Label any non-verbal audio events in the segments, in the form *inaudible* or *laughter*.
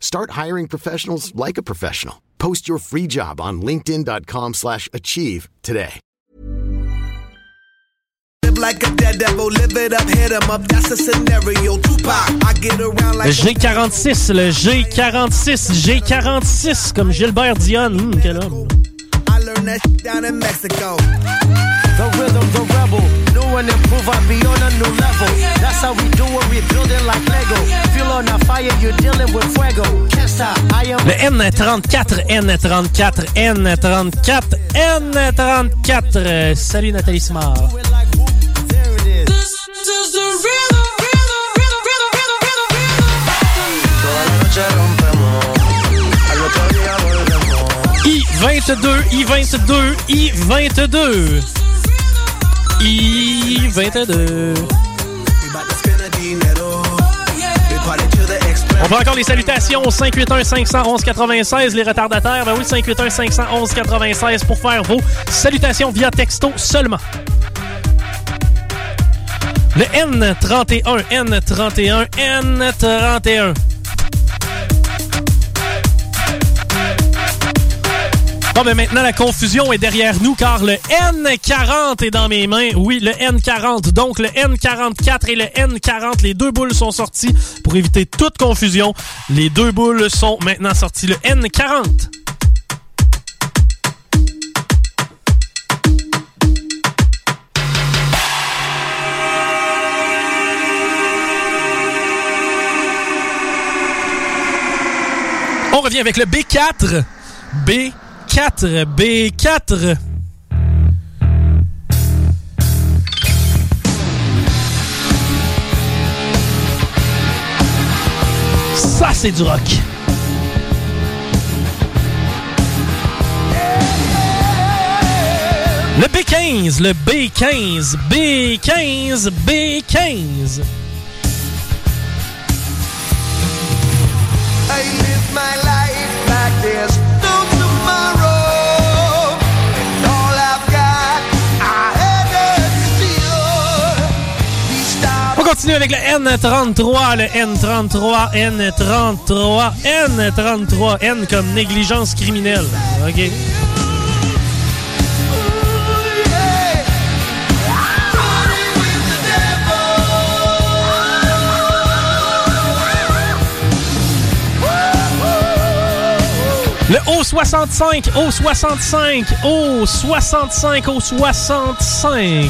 Start hiring professionals like a professional. Post your free job on linkedin.com/achieve slash achieve today. Live like a daredevil, live it up, hit 'em up. That's the scenario. Tupac, I get around Le like G46, le G46, G46, comme Gilbert Dion. Hum, quel homme. That down in Mexico. The rhythm, the rebel. New and improve, I be on a new level. That's how we do it, we building like Lego. Feel on a fire, you're dealing with fuego. Can't stop, I am Le N34, N34, N34, N34. Euh, Salut Nathalie it 22, I22, I22. I22. On fait encore les salutations au 581-511-96, les retardataires. Ben oui, 581-511-96 pour faire vos salutations via texto seulement. Le N31, N31, N31. Bon, ben maintenant, la confusion est derrière nous car le N40 est dans mes mains. Oui, le N40. Donc, le N44 et le N40, les deux boules sont sorties pour éviter toute confusion. Les deux boules sont maintenant sorties. Le N40. On revient avec le B4. B4, B4. Ça, c'est du rock. Le B15, le B15, B15, B15. I live my life like there's continue avec le N33, le N33, N33, N33, N comme négligence criminelle. OK? Le O65, O65, O65, O65.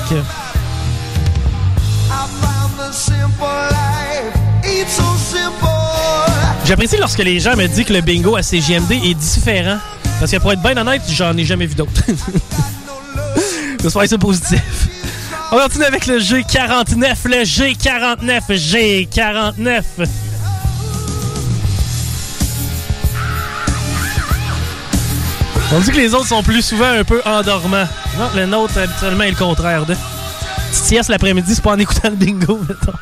J'apprécie lorsque les gens me disent que le bingo à CGMD est différent. Parce que pour être bien honnête, j'en ai jamais vu d'autres. *laughs* J'espère que c'est positif. On continue avec le G49, le G49, G49. On dit que les autres sont plus souvent un peu endormants. Non, le nôtre, habituellement, est le contraire de. Sieste l'après-midi, c'est pas en écoutant le bingo, mettons.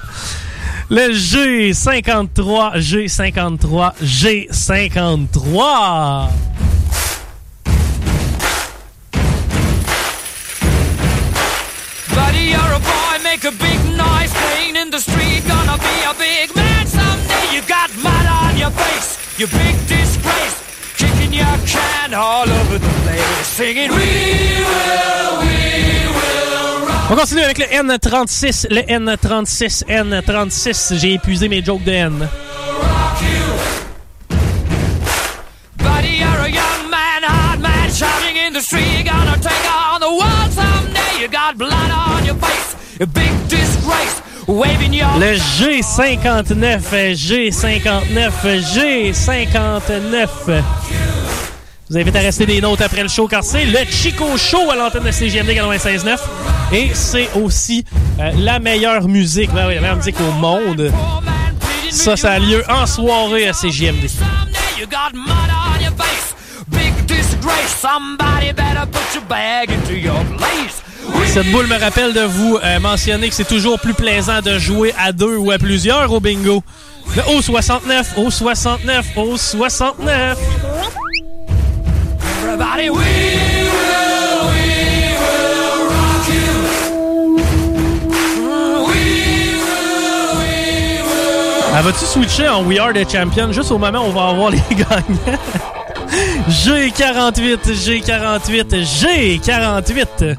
Le G53, G53, G53. Buddy, you're a boy, make a big noise playing in the street. Gonna be a big man someday. You got mud on your face, you big disgrace. Kicking your can all over the place, singing, We will, we. On continue avec le N36, le N36, N36. J'ai épuisé mes jokes de N. Buddy, you're a young man, hard man, shouting in the street. Gonna take on the world you got blood on your face. A big disgrace. Waving your Le G59, euh, G59, euh, G59. Je vous invite à rester des notes après le show car c'est le Chico Show à l'antenne de CGMD 96.9. Et c'est aussi euh, la meilleure musique, ben oui, la meilleure musique au monde. Ça, ça a lieu en soirée à CGMD. Cette boule me rappelle de vous euh, mentionner que c'est toujours plus plaisant de jouer à deux ou à plusieurs au bingo. Le O69, O69, O69. Everybody, we. Ah, vas-tu switcher en We Are the Champion juste au moment où on va avoir *laughs* les gagnants? G48, G48, G48.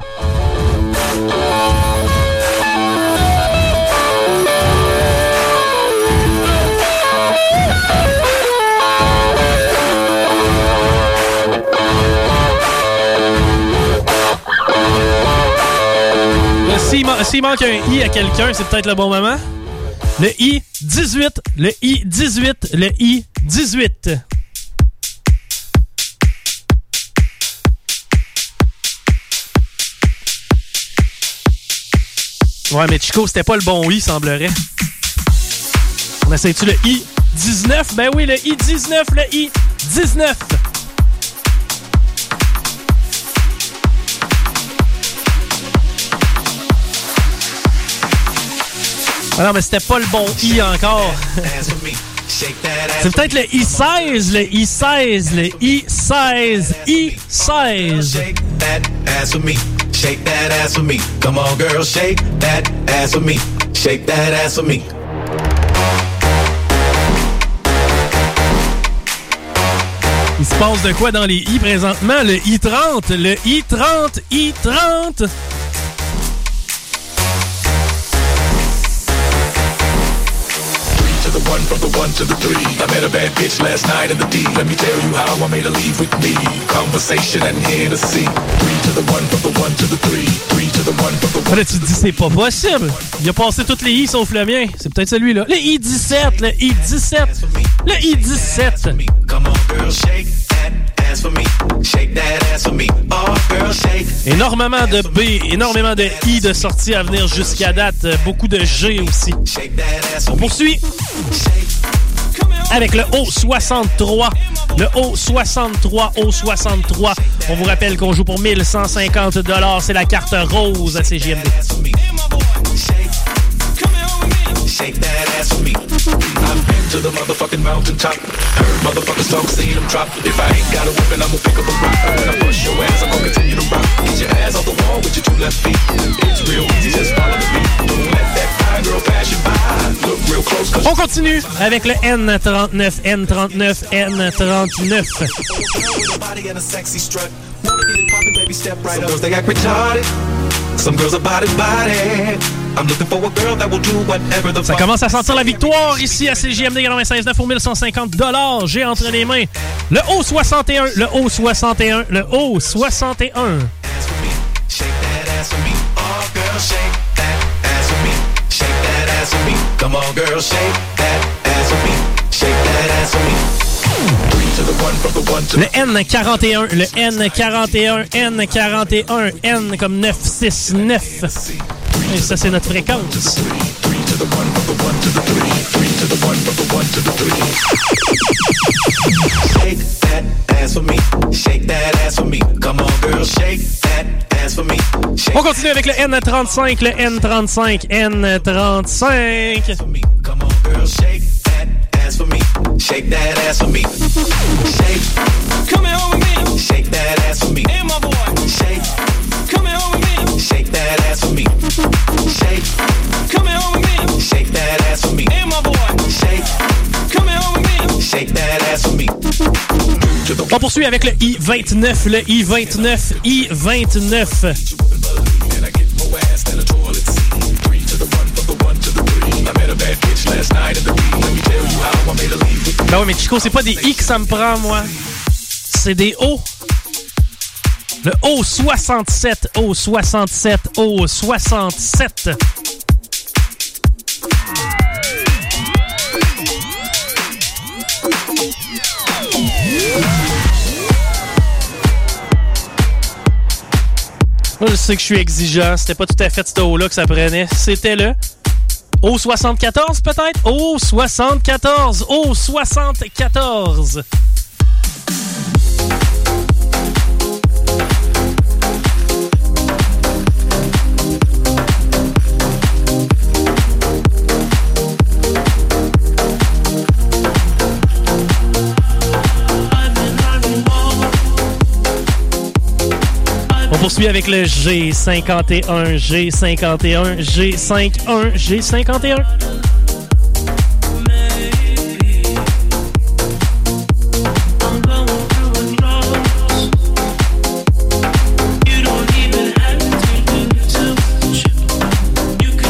S'il man- s'il manque un I à quelqu'un, c'est peut-être le bon moment. Le I 18, le I 18, le I 18. Ouais, mais Chico, c'était pas le bon I, semblerait. On essaie-tu le I 19? Ben oui, le I 19, le I 19. Ah non, mais c'était pas le bon I encore. C'est peut-être le I16, le I16, le I16, I16. Shake that ass me. Come on, girl, shake that ass me. Shake that ass me. Il se passe de quoi dans les I présentement? Le I30, le I30, I30. From the one to the three. I met a bad bitch last night in the D. Let me tell you how I made her leave with me. Conversation and here to see. Three to the one, from the one to the three. Three to the one, from the Là, tu te dis, c'est pas possible. Il a passé toutes les I sauf le mien. C'est peut-être celui-là. Le I17, le I17, le I17. Oh. Énormément de B, énormément de I de sortie à venir jusqu'à date. Euh, Beaucoup de G aussi. On poursuit avec le O63. Le O63, O63. On vous rappelle qu'on joue pour 1150 C'est la carte rose à CGMD. ass for me. Shake. Shake that ass for me. To the motherfucking mountaintop. Heard motherfuckers talk, seen them drop. If I ain't got a whippin', I'ma pick up a rock. When I push your ass, I'm gonna continue to rock. Get your ass off the wall with your two left feet. It's real easy, just follow the beat. Don't let that fine girl pass you by. Look real close, On continue avec le N39, N39, N39. your body and a sexy strut. Wanna get it poppin', baby, step right Some girls, they act retarded. Some girls are body body. I'm looking for a girl that will do whatever the Ça commence à sentir la victoire ici à CGMD 96.9 pour 1150 J'ai entre les mains le O61, le O61, le O61. ass for me. Shake that ass for me. Girl, shake that ass for me. Shake that ass for me. Come on, girl, shake that ass for me. Shake that ass for me. Three to the one, from the one to Le the N41, le N41, N41, N comme 969. Et ça, c'est notre fréquence. three to the one, from the one to the three. Three to the one, from the one to the three. Shake that ass for me. Shake that ass for me. Come on, girl, shake that ass for me. Shake On continue avec le N35, le N35, N35. for me. Come on, girl, shake that ass for me. Shake that ass for me. Shake. Come here with me. Shake that ass for me. Hey, my boy. Shake. Come here with me. Shake that ass for me. Shake. Come here with me. Shake that ass for me. Hey, my boy. Shake. Come here with me. Shake that ass for me. To the On poursuit avec le I29, le I29, I29. and I get more ass than a toilet seat. Three to the one, from the one to the three. I met a bad bitch last night in the D. Let me tell you how I made her leave with Ben oui, mais Chico, c'est pas des I que ça me prend, moi. C'est des O. Le O67, O67, O67. Moi, je sais que je suis exigeant. C'était pas tout à fait ce haut-là que ça prenait. C'était le O74 peut-être? O74! O74! Poursuit avec le G51, G51, G51, G51.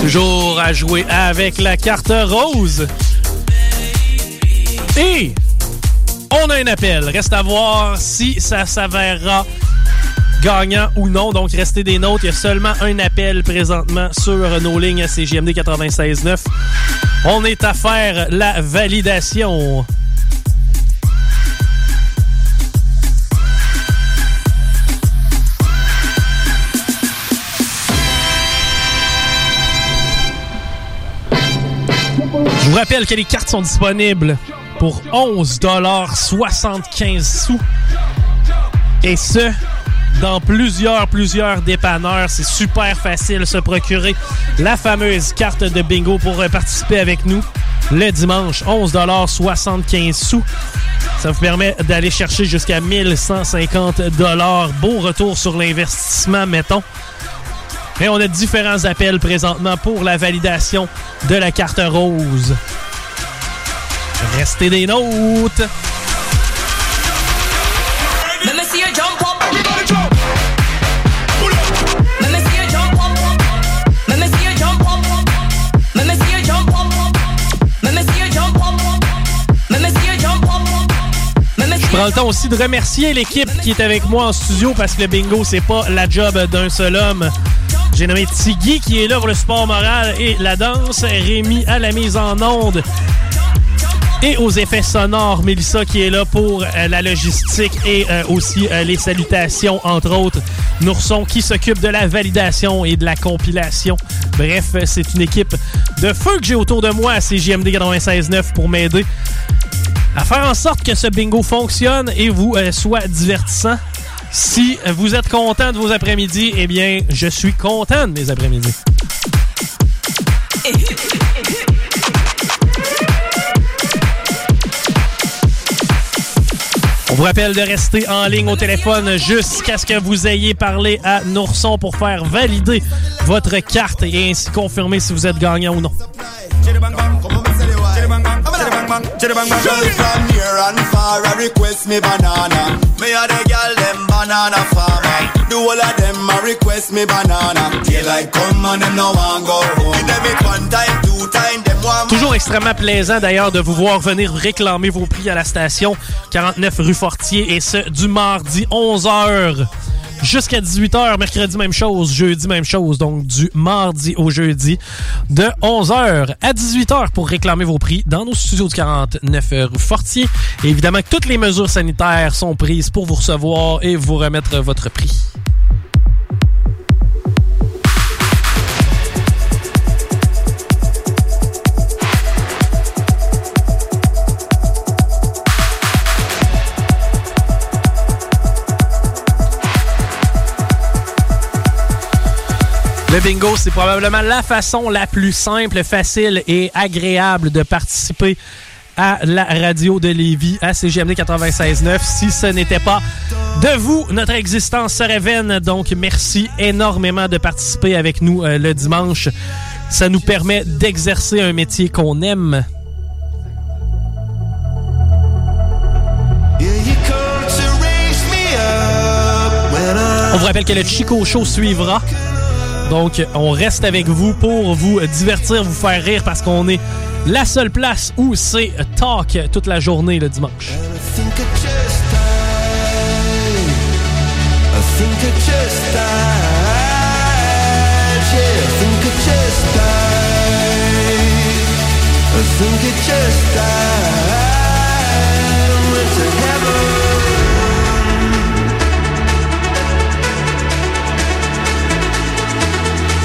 Toujours à jouer avec la carte rose. Et on a un appel. Reste à voir si ça s'avérera gagnant ou non. Donc, restez des notes. Il y a seulement un appel présentement sur nos lignes CGMD 96.9. On est à faire la validation. Je vous rappelle que les cartes sont disponibles pour 11,75 sous. Et ce, dans plusieurs, plusieurs dépanneurs. C'est super facile de se procurer la fameuse carte de bingo pour participer avec nous le dimanche. 11,75 sous. Ça vous permet d'aller chercher jusqu'à 1150 Beau retour sur l'investissement, mettons. Et on a différents appels présentement pour la validation de la carte rose. Restez des notes! Prends le temps aussi de remercier l'équipe qui est avec moi en studio parce que le bingo, c'est pas la job d'un seul homme. J'ai nommé Tiggy qui est là pour le sport moral et la danse. Rémi à la mise en onde et aux effets sonores. Mélissa qui est là pour euh, la logistique et euh, aussi euh, les salutations, entre autres. Nourson qui s'occupe de la validation et de la compilation. Bref, c'est une équipe de feu que j'ai autour de moi à CJMD 96.9 pour m'aider à faire en sorte que ce bingo fonctionne et vous soit divertissant. Si vous êtes content de vos après-midi, eh bien, je suis content de mes après-midi. On vous rappelle de rester en ligne au téléphone jusqu'à ce que vous ayez parlé à Nourson pour faire valider votre carte et ainsi confirmer si vous êtes gagnant ou non. Toujours extrêmement plaisant d'ailleurs de vous voir venir réclamer vos prix à la station 49 rue Fortier et ce du mardi 11h jusqu'à 18h, mercredi même chose, jeudi même chose, donc du mardi au jeudi de 11h à 18h pour réclamer vos prix dans nos studios du 49 rue Fortier. Et évidemment que toutes les mesures sanitaires sont prises pour vous recevoir et vous remettre votre prix. Le bingo, c'est probablement la façon la plus simple, facile et agréable de participer à la radio de Lévis, à CGMD 96.9. Si ce n'était pas de vous, notre existence serait vaine. Donc, merci énormément de participer avec nous euh, le dimanche. Ça nous permet d'exercer un métier qu'on aime. On vous rappelle que le Chico Show suivra. Donc, on reste avec vous pour vous divertir, vous faire rire parce qu'on est la seule place où c'est talk toute la journée le dimanche.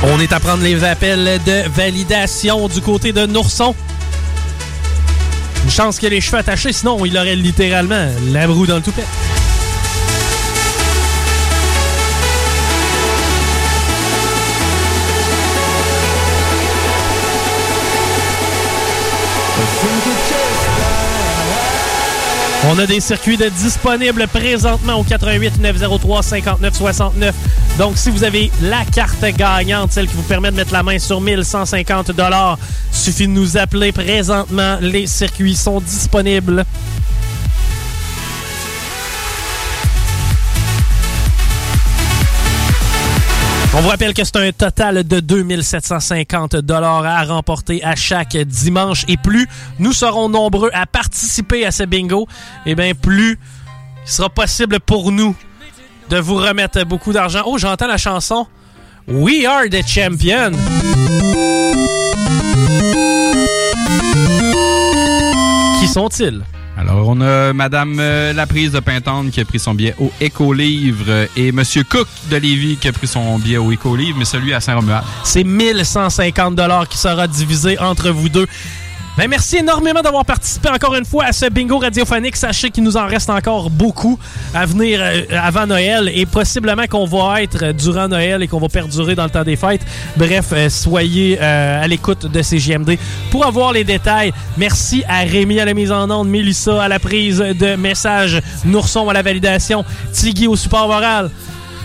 On est à prendre les appels de validation du côté de Nourson. Une chance qu'il ait les cheveux attachés, sinon il aurait littéralement la broue dans le toupet. On a des circuits de disponibles présentement au 88 903 59 69. Donc, si vous avez la carte gagnante, celle qui vous permet de mettre la main sur 1150 dollars, suffit de nous appeler présentement. Les circuits sont disponibles. On vous rappelle que c'est un total de 2750 dollars à remporter à chaque dimanche et plus nous serons nombreux à participer à ce bingo, et bien plus il sera possible pour nous de vous remettre beaucoup d'argent. Oh, j'entends la chanson We Are the Champion. Qui sont-ils? Alors, on a Madame euh, Laprise de Pintante qui a pris son billet au Éco-Livre euh, et Monsieur Cook de Lévis qui a pris son billet au Éco-Livre, mais celui à Saint-Romuald. C'est 1150 dollars qui sera divisé entre vous deux. Ben, merci énormément d'avoir participé encore une fois à ce bingo radiophonique. Sachez qu'il nous en reste encore beaucoup à venir euh, avant Noël et possiblement qu'on va être durant Noël et qu'on va perdurer dans le temps des fêtes. Bref, euh, soyez euh, à l'écoute de CGMD pour avoir les détails. Merci à Rémi à la mise en onde, Mélissa à la prise de messages, Nourson à la validation, Tiggy au support moral.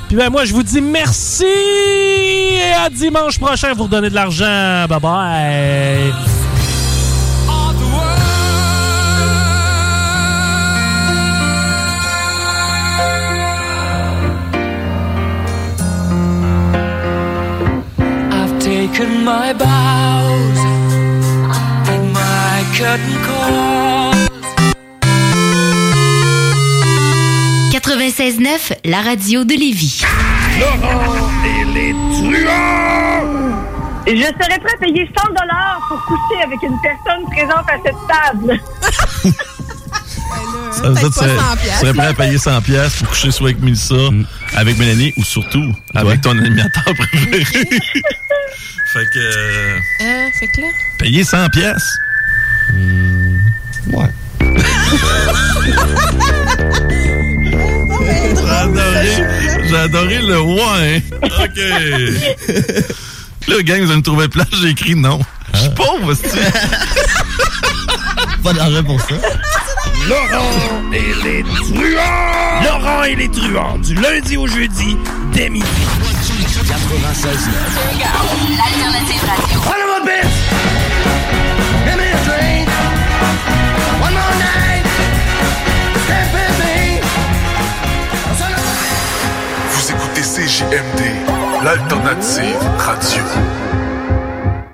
Puis ben moi, je vous dis merci et à dimanche prochain pour donner de l'argent. Bye bye. Taken my bows and my curtain call. 96.9, la radio de Lévis. Je serais prêt à payer 100 dollars pour coucher avec une personne présente à cette table. *laughs* Ça veut dire que tu serais, tu serais prêt à payer 100 pièces pour coucher soit avec Mélissa, avec Mélanie ou surtout avec ton animateur *laughs* préféré. *laughs* fait que euh, Euh, fait que là? payer 100 pièces. ouais. J'ai adoré, j'ai adoré le ouais. *laughs* OK. Là, gang, vous allez me trouver plat, j'ai écrit non. Je suis pauvre, c'est Pas d'argent pour ça. Laurent et les truands! Laurent et les truands, du lundi au jeudi, dès midi. 96 L'alternative radio. One more bit! Give me a drink! One more night! Stay with me! Vous écoutez CJMD, l'alternative radio.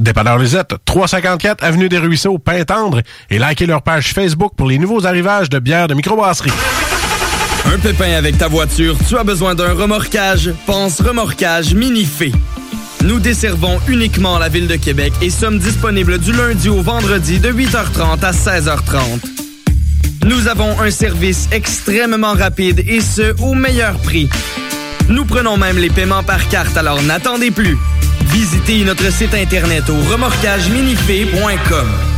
Dépanneur Lisette, 354 Avenue des Ruisseaux, Pintendre, et likez leur page Facebook pour les nouveaux arrivages de bières de microbrasserie. Un pépin avec ta voiture, tu as besoin d'un remorquage? Pense remorquage Minifé. Nous desservons uniquement la ville de Québec et sommes disponibles du lundi au vendredi de 8h30 à 16h30. Nous avons un service extrêmement rapide et ce, au meilleur prix. Nous prenons même les paiements par carte, alors n'attendez plus. Visitez notre site internet au remorquageminifé.com.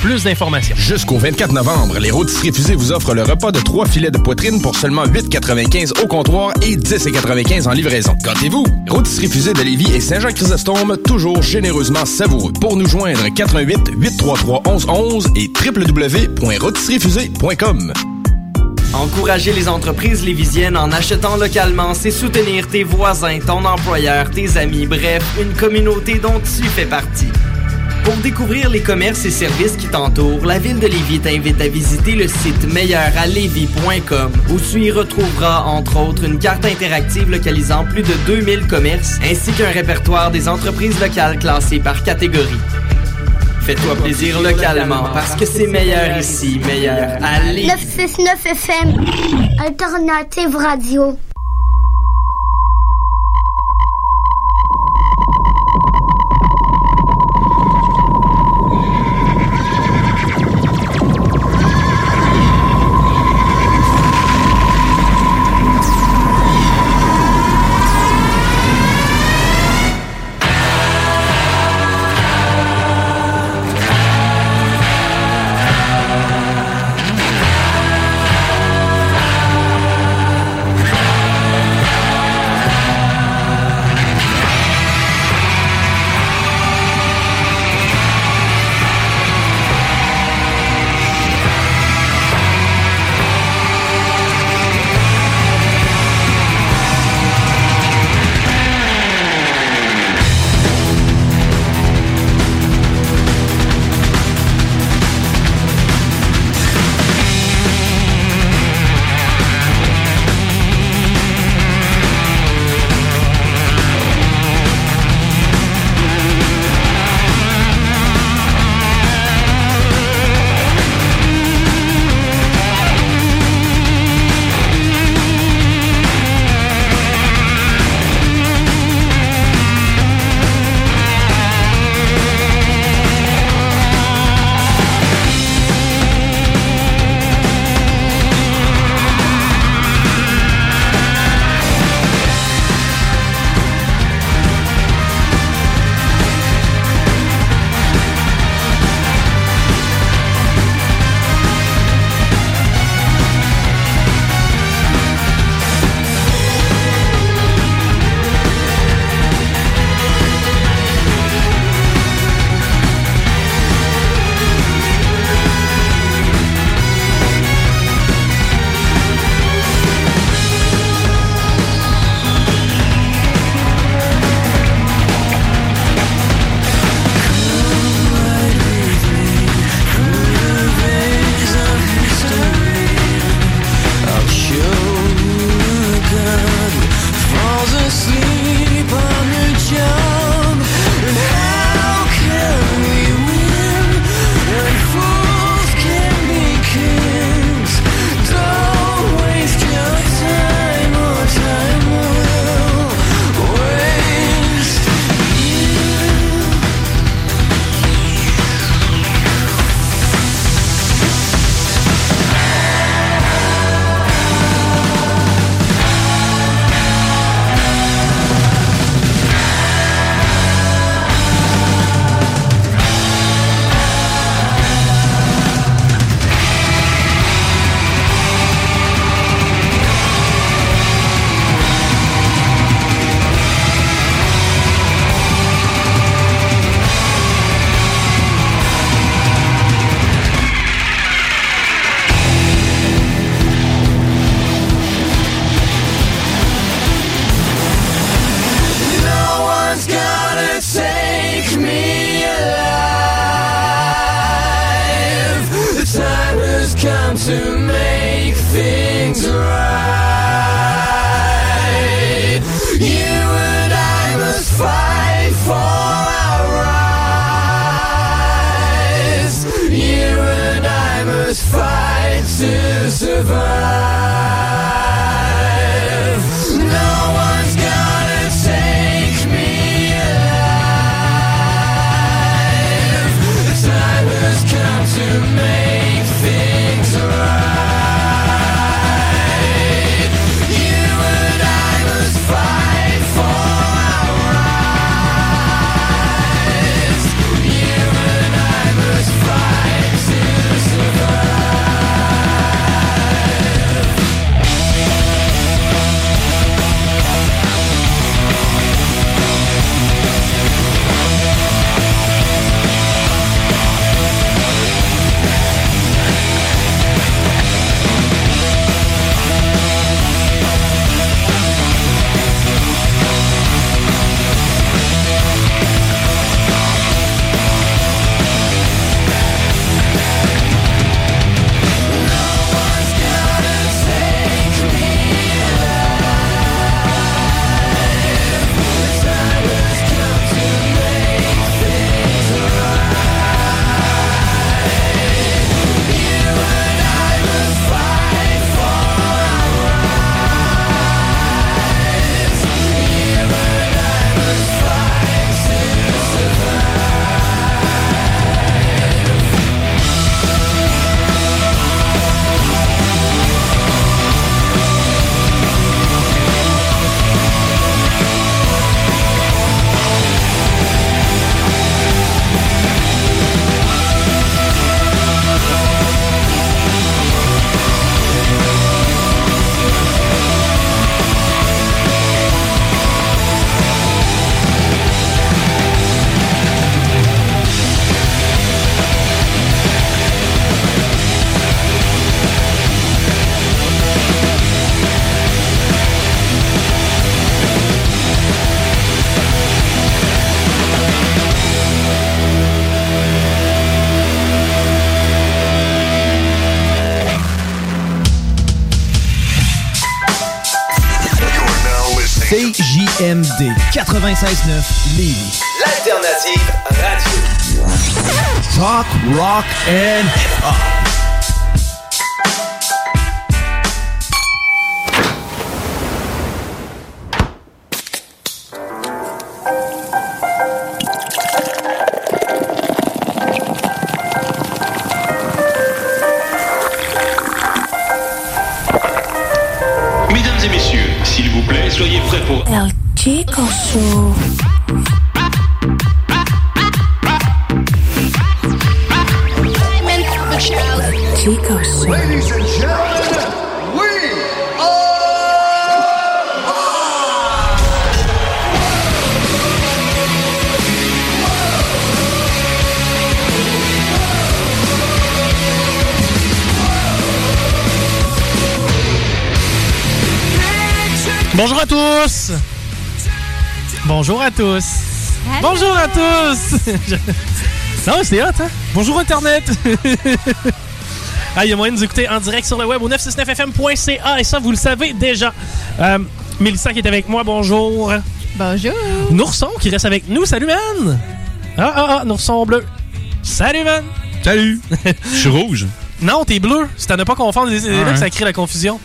plus d'informations. Jusqu'au 24 novembre, les rôtisseries fusées vous offrent le repas de trois filets de poitrine pour seulement 8,95 au comptoir et 10,95 en livraison. Gâtez-vous! Rôtisserie fusée de Lévis et Saint-Jean-Chrysostome, toujours généreusement savoureux. Pour nous joindre, 88 833 1111 et www.rôtisseriefusée.com. Encourager les entreprises lévisiennes en achetant localement, c'est soutenir tes voisins, ton employeur, tes amis, bref, une communauté dont tu fais partie. Pour découvrir les commerces et services qui t'entourent, la ville de Lévis t'invite à visiter le site meilleuralevis.com où tu y retrouveras entre autres une carte interactive localisant plus de 2000 commerces ainsi qu'un répertoire des entreprises locales classées par catégorie. Fais-toi plaisir localement parce que c'est meilleur ici, meilleur à Lévis. 969 FM, Alternative Radio. 96.9 Lévis. L'alternative radio. Talk, rock and hip-hop. Bonjour à tous! Bonjour à tous! *laughs* Non, c'est hot, hein? Bonjour Internet! *laughs* ah, il y a moyen de nous écouter en direct sur le web au 969fm.ca et ça, vous le savez déjà. Euh, Mélissa qui est avec moi, bonjour. Bonjour. Nourson qui reste avec nous, salut man! Ah, ah, ah, Nourson bleu. Salut man! Salut! *laughs* Je suis rouge. Non, t'es bleu. C'est à ne pas confondre. C'est là que ça crée la confusion.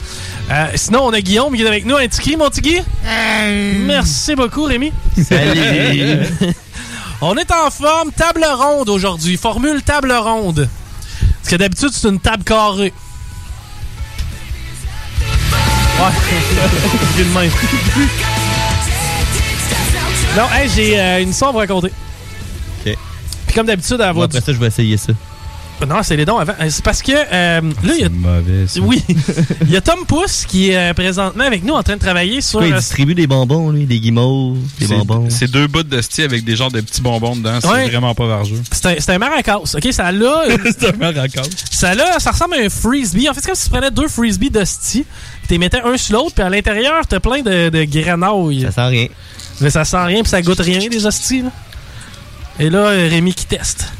Euh, sinon, on a Guillaume qui est avec nous. Un petit mon petit? Merci beaucoup, Rémi. Salut. *laughs* on est en forme. Table ronde aujourd'hui. Formule table ronde. Parce que d'habitude, c'est une table carrée. Ouais. J'ai le même. non, hey, j'ai euh, une histoire à vous raconter. OK. Puis comme d'habitude, à Bon, votre après ça, je vais essayer ça. Non, c'est les dons avant. Euh, C'est parce que euh, là, il y a. Mauvais. Oui. *laughs* Il y a Tom Pousse qui est euh, présentement avec nous en train de travailler sur. Quoi, il distribue des bonbons, lui, des guimauves, des bonbons? C'est deux bouts de style avec des genres de petits bonbons dedans. C'est Ouais. vraiment pas vargeux. C'est un, c'est un maracas, OK? Ça l'a... *laughs* c'est un maracas. Ça l'a... Ça ressemble à un frisbee. En fait, c'est comme si tu prenais deux frisbees d'hostie, tu les mettais un sur l'autre, puis à l'intérieur, t'as plein de, de grenouilles. Ça sent rien. Mais ça sent rien, puis ça goûte rien, des hosties, là. Et là, Rémi qui teste.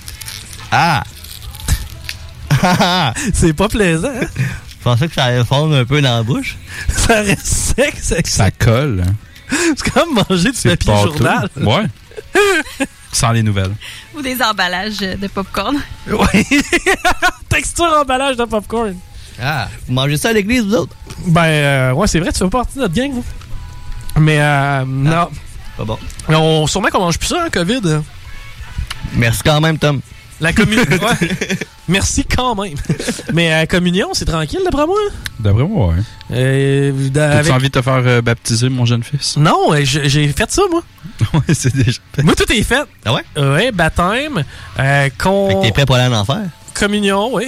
Ah! *laughs* c'est pas plaisant, hein? Je pensais que ça allait fondre un peu dans la bouche. *laughs* Ça reste sec, c'est Ça colle. hein? C'est comme manger du papier journal. Ouais. Sans les nouvelles. Ou des emballages de popcorn. Ouais. *laughs* Texture emballage de popcorn. Ah, vous mangez ça à l'église, vous autres? Ben, euh, ouais, c'est vrai, tu fais partie de notre gang, vous. Mais, euh, non. Pas bon. Mais on, sûrement qu'on mange plus ça, hein, COVID. Merci quand même, Tom. La communion. ouais. Merci quand même. Mais euh, communion, c'est tranquille, d'après moi. D'après moi, ouais. Euh, T'as-tu avec- envie de te faire euh, baptiser, mon jeune fils? Non, euh, j'ai fait ça, moi. *laughs* ouais, c'est déjà fait. Moi, tout est fait. Ah ouais? Ouais, baptême, euh, con... Fait que t'es prêt pour aller en enfer? communion, oui.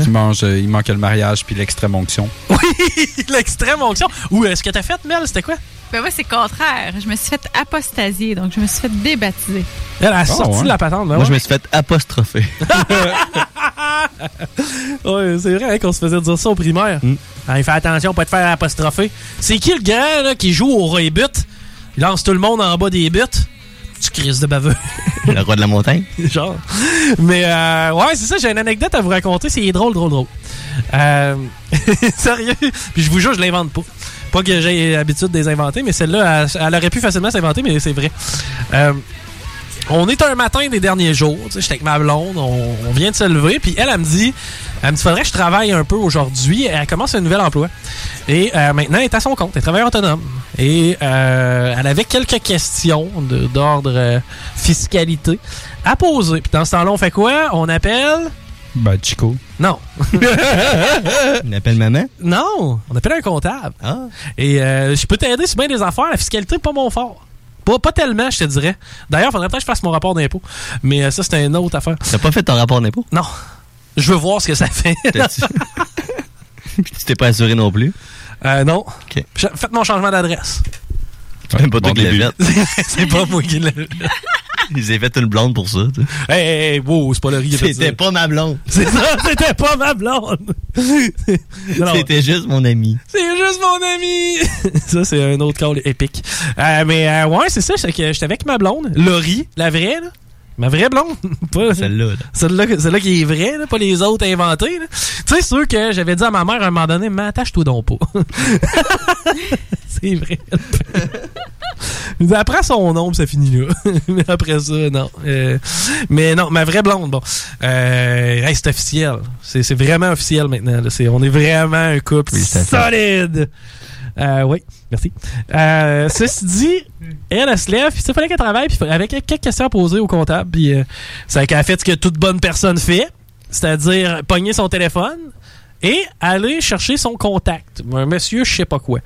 Tu manges, euh, il manque le mariage puis l'extrême onction. *laughs* L'extrême onction. Ou est-ce que t'as fait, Mel, c'était quoi? Ben moi, c'est contraire. Je me suis fait apostasier, donc je me suis fait débaptiser. Elle a Ah, sorti ouais. de la patente. ben Moi, je me suis fait apostropher. *laughs* Ouais, c'est vrai hein, qu'on se faisait dire ça au primaire. Ah, il fait attention, pas te faire apostropher. C'est qui le grand là, qui joue au et but? Il lance tout le monde en bas des buts. Tu crises de baveux. *laughs* le roi de la montagne? *laughs* Genre. Mais euh, ouais, c'est ça, j'ai une anecdote à vous raconter. C'est drôle, drôle, drôle. Euh, sérieux. Puis je vous jure, je l'invente pas. Pas que j'ai l'habitude de les inventer, mais celle-là, elle, aurait pu facilement s'inventer, mais c'est vrai. Euh, on est un matin des derniers jours. J'étais avec ma blonde, on, vient de se lever, puis elle, elle me dit, elle me dit, faudrait que je travaille un peu aujourd'hui. Elle commence un nouvel emploi. Et euh, maintenant, elle est à son compte, elle est travailleuse autonome. Et euh, elle avait quelques questions d'ordre euh, fiscalité à poser. Puis dans ce temps-là, on fait quoi? On appelle... Ben, Chico. Non. *laughs* On appelle maman? Non, on appelle un comptable. Ah. Et euh, je peux t'aider sur bien des affaires. La fiscalité, pas mon fort. Pas, pas tellement, je te dirais. D'ailleurs, faudrait peut-être que je fasse mon rapport d'impôt. Mais euh, ça, c'est une autre affaire. T'as pas fait ton rapport d'impôt? Non. Je veux voir ce que ça fait. *laughs* *laughs* Tu t'es pas assuré non plus? Euh, non. OK. Je- Faites mon changement d'adresse. C'est même pas toi bon qui l'as fait. *laughs* c'est pas moi qui l'ai. Ils ont fait une blonde pour ça. tu sais. Hey, hey, hey, wow, c'est pas le riz. C'était pas ma blonde. *laughs* C'est ça, c'était pas ma blonde. C'était juste mon ami. C'est juste mon ami! *laughs* ça, c'est un autre call épique. Euh, mais euh, ouais, c'est ça, c'est que j'étais avec ma blonde, Laurie, la vraie, là. Ma vraie blonde? *laughs* Pas Celle-là. là. Celle-là, qui est vraie, là, pas les autres inventés. là. Tu sais, ceux que j'avais dit à ma mère à un moment donné, m'attache-toi donc pas. *laughs* c'est vrai. *laughs* Après son nom, ça finit là. mais après ça, non. Euh, mais non, ma vraie blonde, bon. Euh, hey, c'est officiel. C'est vraiment officiel maintenant. là. On est vraiment un couple solide. Euh, oui, merci. Euh, ceci dit, elle, elle se lève, puis il fallait qu'elle travaille, puis avec quelques questions à poser au comptable, puis euh, c'est qu'elle a fait ce que toute bonne personne fait, c'est-à-dire pogner son téléphone et aller chercher son contact. Un monsieur, je sais pas quoi.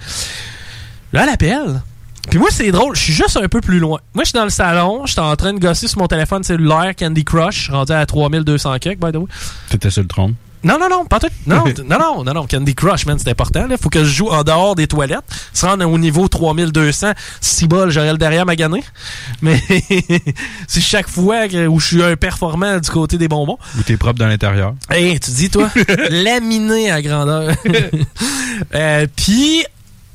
Là, elle appelle. Puis moi, c'est drôle, je suis juste un peu plus loin. Moi, je suis dans le salon, je suis en train de gosser sur mon téléphone cellulaire Candy Crush, rendu à 3200 quelques, by the way. T'étais sur le trône? Non, non, non, pas tout. Non, *laughs* non, non, non, non, Candy Crush, man, c'est important. Il faut que je joue en dehors des toilettes. Se rendre au niveau 3200, si bol, j'aurais le derrière magané. *laughs* Mais *laughs* c'est chaque fois que- où je suis un performant du côté des bonbons. Ou t'es propre dans l'intérieur. Hey, tu dis, toi, laminé à grandeur. euh, Puis,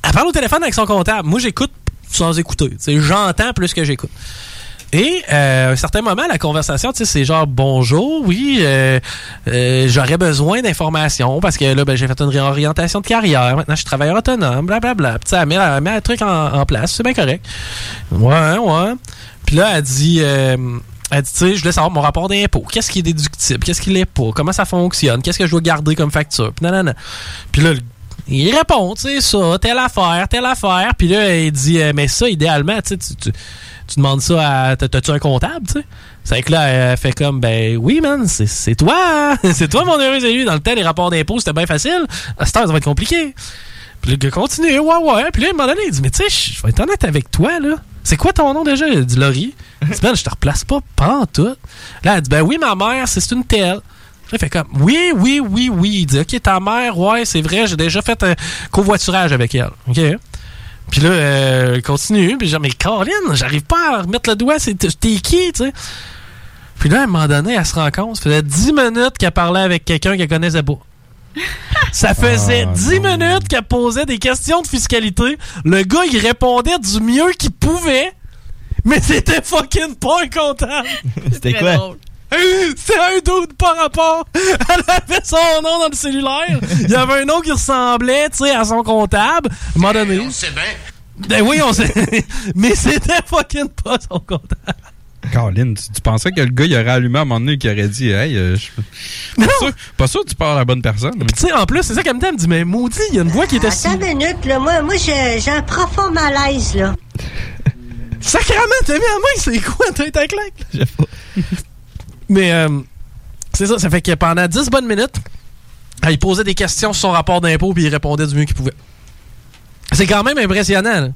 elle parle au téléphone avec son comptable. Moi, j'écoute sans écouter. J'entends plus que j'écoute. Et euh, à un certain moment, la conversation, tu sais, c'est genre bonjour, oui, euh, euh, j'aurais besoin d'informations parce que là, ben, j'ai fait une réorientation de carrière. Maintenant, je suis travailleur autonome, blablabla. Tu sais, elle met, elle met un truc en, place, c'est bien correct. Ouais, ouais. Puis là, elle dit, euh, elle dit, tu sais, je voulais savoir mon rapport d'impôt. Qu'est-ce qui est déductible? Qu'est-ce qui l'est pas? Comment ça fonctionne? Qu'est-ce que je dois garder comme facture? Puis, nanana. Puis là, le- il répond, tu sais, ça, telle affaire, telle affaire. Puis là, il dit, euh, mais ça, idéalement, tu sais, tu- tu demandes ça à. t'as- T'as-tu un comptable, tu sais? C'est que là, elle fait comme, ben oui, man, c'est toi, hein? *laughs* c'est toi mon heureux élu. Dans le temps, les rapports d'impôt, c'était bien facile. À cette heure, ça va être compliqué. Puis le gars continue, ouais, ouais. Puis là, à un moment donné, il dit, mais tu sais, je vais être honnête avec toi, là. C'est quoi ton nom déjà? Il dit Laurie. Il dit, ben, je te replace pas, pas tout. Là, elle dit, ben oui, ma mère, c'est une telle. Il fait comme, oui, oui, oui, oui. Il dit, OK, ta mère, ouais, c'est vrai, j'ai déjà fait un covoiturage avec elle. Puis là, euh, continue. Puis genre, mais Caroline, j'arrive pas à remettre le doigt, c'est t'es qui, tu sais? Puis là, à un moment donné, elle se rend compte, ça faisait 10 minutes qu'elle parlait avec quelqu'un qu'elle connaissait pas. *laughs* Ça faisait 10 minutes qu'elle posait des questions de fiscalité. Le gars, il répondait du mieux qu'il pouvait. Mais c'était fucking pas un comptable. *laughs* C'était quoi? C'est un doute par rapport. Elle avait son nom dans le cellulaire. Il y avait un nom qui ressemblait, tu sais, à son comptable. À un moment donné. Bien. Ben oui, on sait. *laughs* Mais c'était fucking pas son comptable. Caroline, tu, tu pensais que le gars, il aurait allumé à un moment donné et qu'il aurait dit, hey, euh, je pas sûr, pas sûr que tu parles à la bonne personne. Puis tu sais, en plus, c'est ça qu'elle me dit. Elle me dit, mais maudit, il y a une voix qui était si. Attends une minute, là. Moi, moi j'ai j'ai un profond malaise, là. Sacrement, t'as mis la main, c'est quoi, t'as été claque? Mais euh, c'est ça, ça fait que pendant 10 bonnes minutes, elle posait des questions sur son rapport d'impôt puis il répondait du mieux qu'il pouvait. C'est quand même impressionnant. là.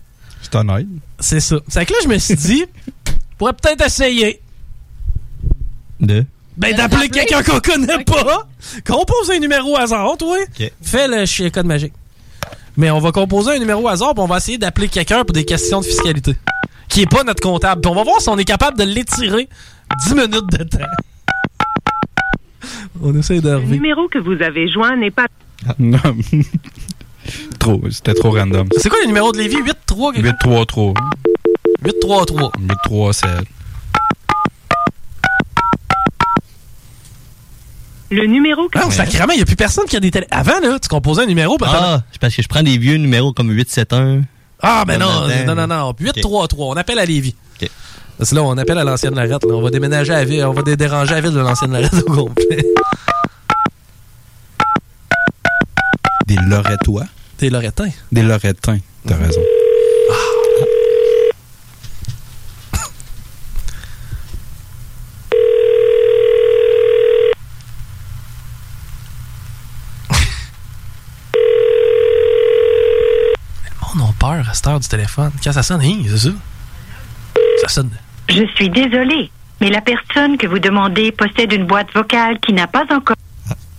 C'est honnête. C'est ça. C'est que là, je me suis dit, *laughs* je pourrais peut-être essayer. De? Ben, d'appeler quelqu'un qu'on connaît pas. Compose un numéro au hasard, toi. Fais le chien code magique. Mais on va composer un numéro au hasard puis on va essayer d'appeler quelqu'un pour des questions de fiscalité. Qui est pas notre comptable. Puis on va voir si on est capable de l'étirer 10 minutes de temps. On essaie de Le numéro que vous avez joint n'est pas. Non. *laughs* trop, c'était trop random. C'est quoi le numéro de Lévis? 8-3? 8-3-3. 8-3-3. 8-3-7. Le numéro que Ah, sacrément, il n'y a plus personne qui a des télé. Avant, là, tu composais un numéro. Ah, c'est parce que je prends des vieux numéros comme 871. Ah, ben non, Comme non, non, non. 8-3-3. On appelle à Lévis. Parce que là, on appelle à l'ancienne Larette. là. On va déménager à la ville. On va dé- déranger la ville de l'ancienne Larette *laughs* au complet. Des Lorettois? T'es Loretin. Des Lorettins. T'as raison. *laughs* Le monde a peur à cette heure du téléphone. Quand ça sonne, hein, c'est ça? Ça sonne. Je suis désolée, mais la personne que vous demandez possède une boîte vocale qui n'a pas encore.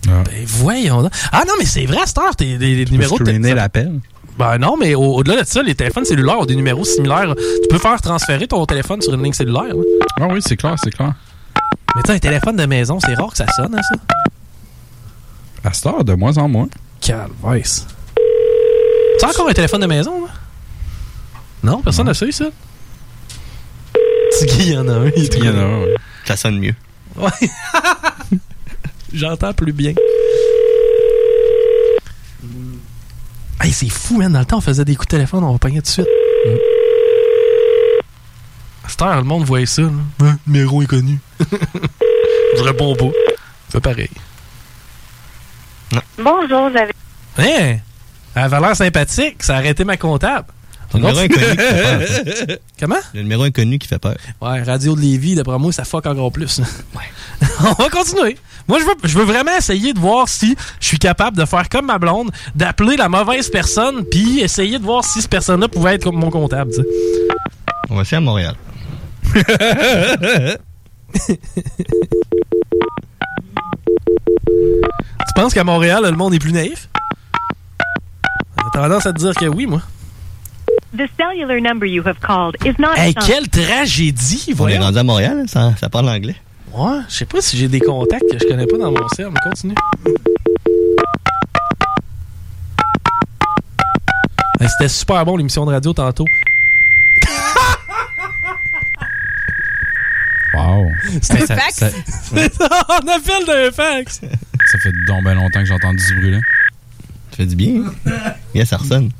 Ben voyons. Ah non, mais c'est vrai, à cette heure, t'es des, des numéros de screener l'appel. Ben non, mais au- au-delà de ça, les téléphones cellulaires ont des numéros similaires. Tu peux faire transférer ton téléphone sur une ligne cellulaire. là. Ah oui, c'est clair, c'est clair. Mais t'as un téléphone de maison, c'est rare que ça sonne, hein, ça. À cette heure, de moins en moins. Calvaise. Tu as encore un téléphone de maison, là? Non, personne n'a ça, ça? Tiggy, il y en a un. Il y en a un. Ça sonne mieux. Ouais. *laughs* J'entends plus bien. Hey, c'est fou, man. Dans le temps, on faisait des coups de téléphone, on va pogner tout de suite. À cette heure, le monde voyait ça. là. Hein, numéro inconnu. Je réponds pas. C'est pareil. Bonjour, avez. Hein? Elle avait l'air sympathique. Ça a arrêté ma comptable. Le numéro inconnu qui fait peur. ça. *laughs* Comment? Le numéro inconnu qui fait peur. Ouais, Radio de Lévis, d'après moi, ça fuck encore plus. *laughs* Ouais. *laughs* On va continuer. Moi, je veux, je veux vraiment essayer de voir si je suis capable de faire comme ma blonde, d'appeler la mauvaise personne, puis essayer de voir si cette personne-là pouvait être comme mon comptable. On va essayer à Montréal. Tu penses qu'à Montréal, le monde est plus naïf? J'ai tendance à te dire que oui, moi. The cellular number you have called is not. Hey, quelle tragédie, On est rendu à Montréal, ça, ça parle anglais. Ouais, je sais pas si j'ai des contacts que je connais pas dans mon cercle, mais continue. Hey, C'était super bon l'émission de radio tantôt. *laughs* Wow. C'était Ça- fax? ça- C'est *laughs* ça, on appelle d'un fax. Ça fait donc bien longtemps que j'ai entendu ce bruit-là. Ça fait du bien. hein? Yeah, ça ressonne.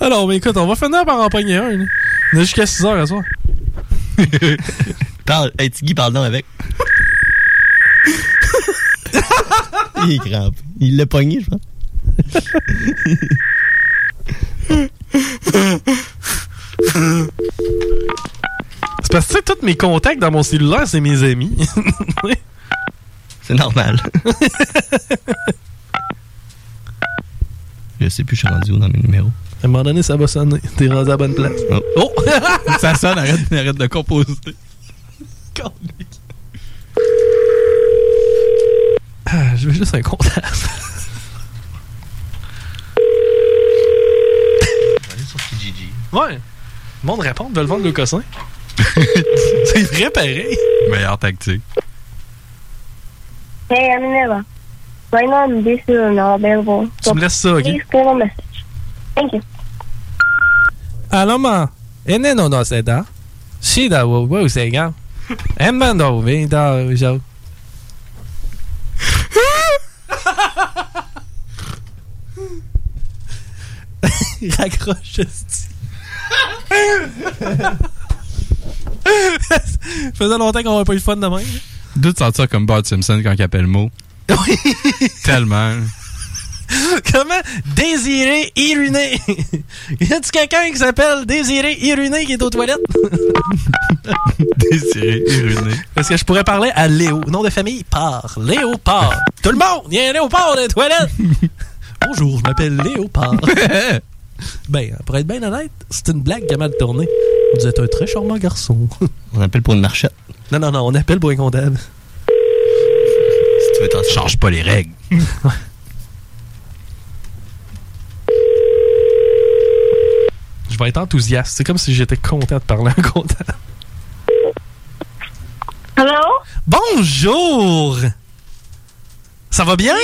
Alors, mais écoute, on va finir par en pogner un. là. On a jusqu'à 6 heures à soir. *laughs* Parle, hey, Tiggy, parle donc avec. Il est crampé. Il l'a pogné, je pense. C'est parce que, tu sais, tous mes contacts dans mon cellulaire, c'est mes amis. *laughs* C'est normal. *laughs* je sais plus, je suis rendu où dans mes numéros. À un moment donné, ça va sonner. T'es rendu à la bonne place. Oh! *laughs* ça sonne, arrête, arrête de composer. Ah, je veux juste un comptable. Ouais. Le monde répond, veulent vendre le cossin. *laughs* c'est vrai pareil. Meilleure tactique. Hey, Aminella. Right now, I'm busy and not available. Tu me laisses ça, ok? Please leave a message. Thank you. Allô, ma? Ene no no se da. Shida wo wo se ga. Emma no vi da jo. Raccroche, esti. *laughs* faisait longtemps qu'on n'avait pas eu de fun de même. D'où tu sens ça comme Bart Simpson quand il appelle mot? Oui. Tellement. *laughs* Comment? Désiré Iruné. *laughs* y a-tu quelqu'un qui s'appelle Désiré Iruné qui est aux toilettes? *laughs* Désiré Iruné. Est-ce que je pourrais parler à Léo? Nom de famille, Par. Léopard. Tout le monde, il y a un léopard dans les toilettes. Bonjour, je m'appelle Léopard. ben, pour être bien honnête, c'est une blague qui a mal tourné. Vous êtes un très charmant garçon. On appelle pour une marchette. Non, non, non, on appelle pour un comptable. Tu veux t'en Change pas les règles. *laughs* Je vais être enthousiaste. C'est comme si j'étais content de parler à un comptable. Allô? Bonjour! Ça va bien?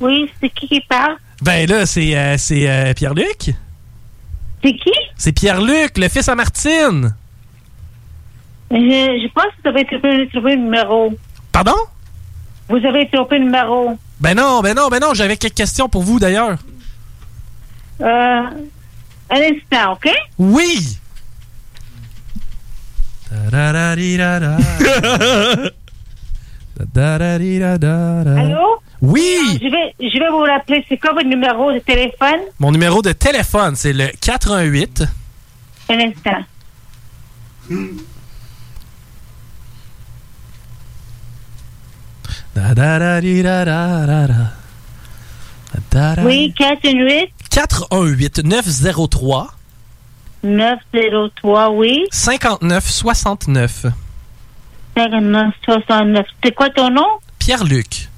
Oui, c'est qui qui parle? Ben là, c'est euh, c'est, euh, Pierre-Luc. C'est qui? C'est Pierre-Luc, le fils à Martine. Je, je pense que vous avez trompé, trompé le numéro. Pardon? Vous avez trompé le numéro. Ben non, ben non, ben non, j'avais quelques questions pour vous d'ailleurs. Euh, un instant, OK? Oui! Allô? Oui! Je vais, je vais vous rappeler, c'est quoi votre numéro de téléphone? Mon numéro de téléphone, c'est le 88 Un instant. Oui, 418 418 903 903, oui. 59 69. 59 69. C'est quoi ton nom? Pierre-Luc.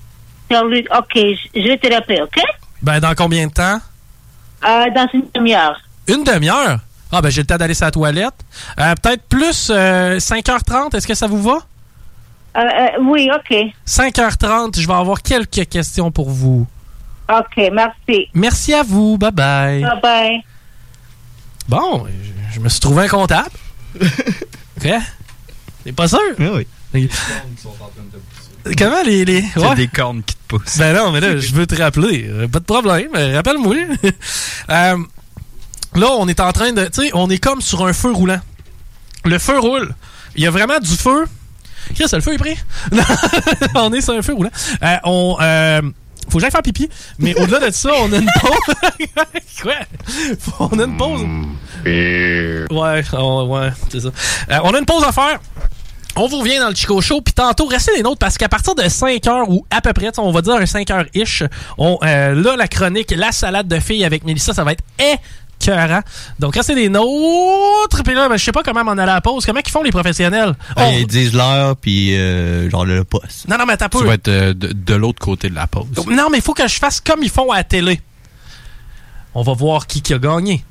Pierre-Luc. OK, je vais te rappeler, OK? Ben, dans combien de temps? Euh, dans une demi-heure. Une demi-heure? Ah, ben, j'ai le temps d'aller sur la toilette. Euh, Peut-être plus euh, 5h30, est-ce que ça vous va? Euh, euh, oui, OK. 5h30, je vais avoir quelques questions pour vous. OK, merci. Merci à vous. Bye bye. Bye-bye. Bon, je, je me suis trouvé un comptable. *laughs* OK? T'es pas sûr? Oui. Comment les. les... C'est des cornes qui te poussent. Ben non, mais là, je veux te rappeler. Euh, Pas de problème. euh, Rappelle-moi. *laughs* Euh, là, on est en train de. Tu sais, on est comme sur un feu roulant. Le feu roule. Il y a vraiment du feu. Chris, le feu est pris. *laughs* Non, on est sur un feu roulant. Euh, on. Euh, faut que j'aille faire pipi. Mais *laughs* au-delà de ça, on a une pause. *laughs* Quoi? On a une pause. Ouais, on- ouais, c'est ça. Euh, on a une pause à faire. On vous revient dans le Chico Show, puis tantôt, restez les nôtres, parce qu'à partir de 5 heures, ou à peu près, on va dire un 5 heures ish, on, euh, là, la chronique, la salade de filles avec Mélissa, ça va être écœurant. Donc, restez des nôtres, puis là, ben, je sais pas comment m'en aller à la pause. Comment ils font les professionnels? Ben, On- Ils disent l'heure, puis euh, genre le poste. Non, non, mais t'as peu. Tu vas être euh, de, de l'autre côté de la pause. Non, mais il faut que je fasse comme ils font à la télé. On va voir qui, qui a gagné.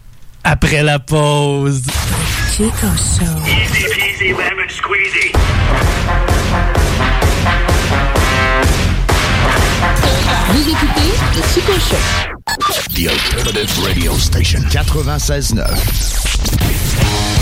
Après la pause. Chico Show. Easy peasy lemon squeezy. Vous écoutez le Chico Show. The Alternative Radio Station 96.9.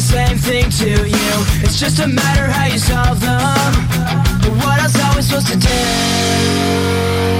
the same thing to you. It's just a matter how you solve them. But what else are we supposed to do?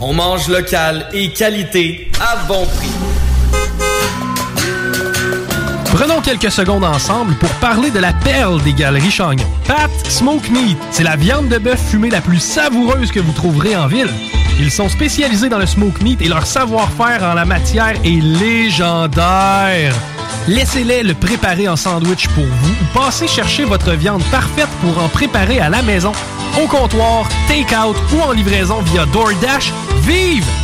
On mange local et qualité à bon prix. Prenons quelques secondes ensemble pour parler de la perle des galeries Chagnon. Pat Smoke Meat, c'est la viande de bœuf fumée la plus savoureuse que vous trouverez en ville. Ils sont spécialisés dans le smoke meat et leur savoir-faire en la matière est légendaire. Laissez-les le préparer en sandwich pour vous ou passez chercher votre viande parfaite pour en préparer à la maison, au comptoir, take-out ou en livraison via DoorDash. Vive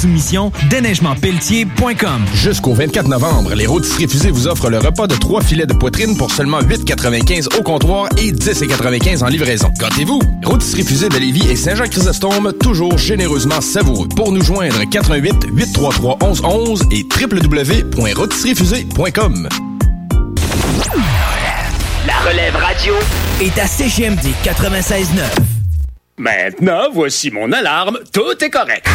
soumission déneigementpelletier.com. Jusqu'au 24 novembre, les rôtisseries fusées vous offrent le repas de trois filets de poitrine pour seulement 8,95 au comptoir et 10,95 en livraison. Gâtez-vous! Rôtisserie fusée de Lévis et Saint-Jean-Chrysostome, toujours généreusement savoureux. Pour nous joindre, 88 833 1111 et www.rôtisseriefusée.com. La relève radio est à CGMD 96.9. Maintenant, voici mon alarme. Tout est correct.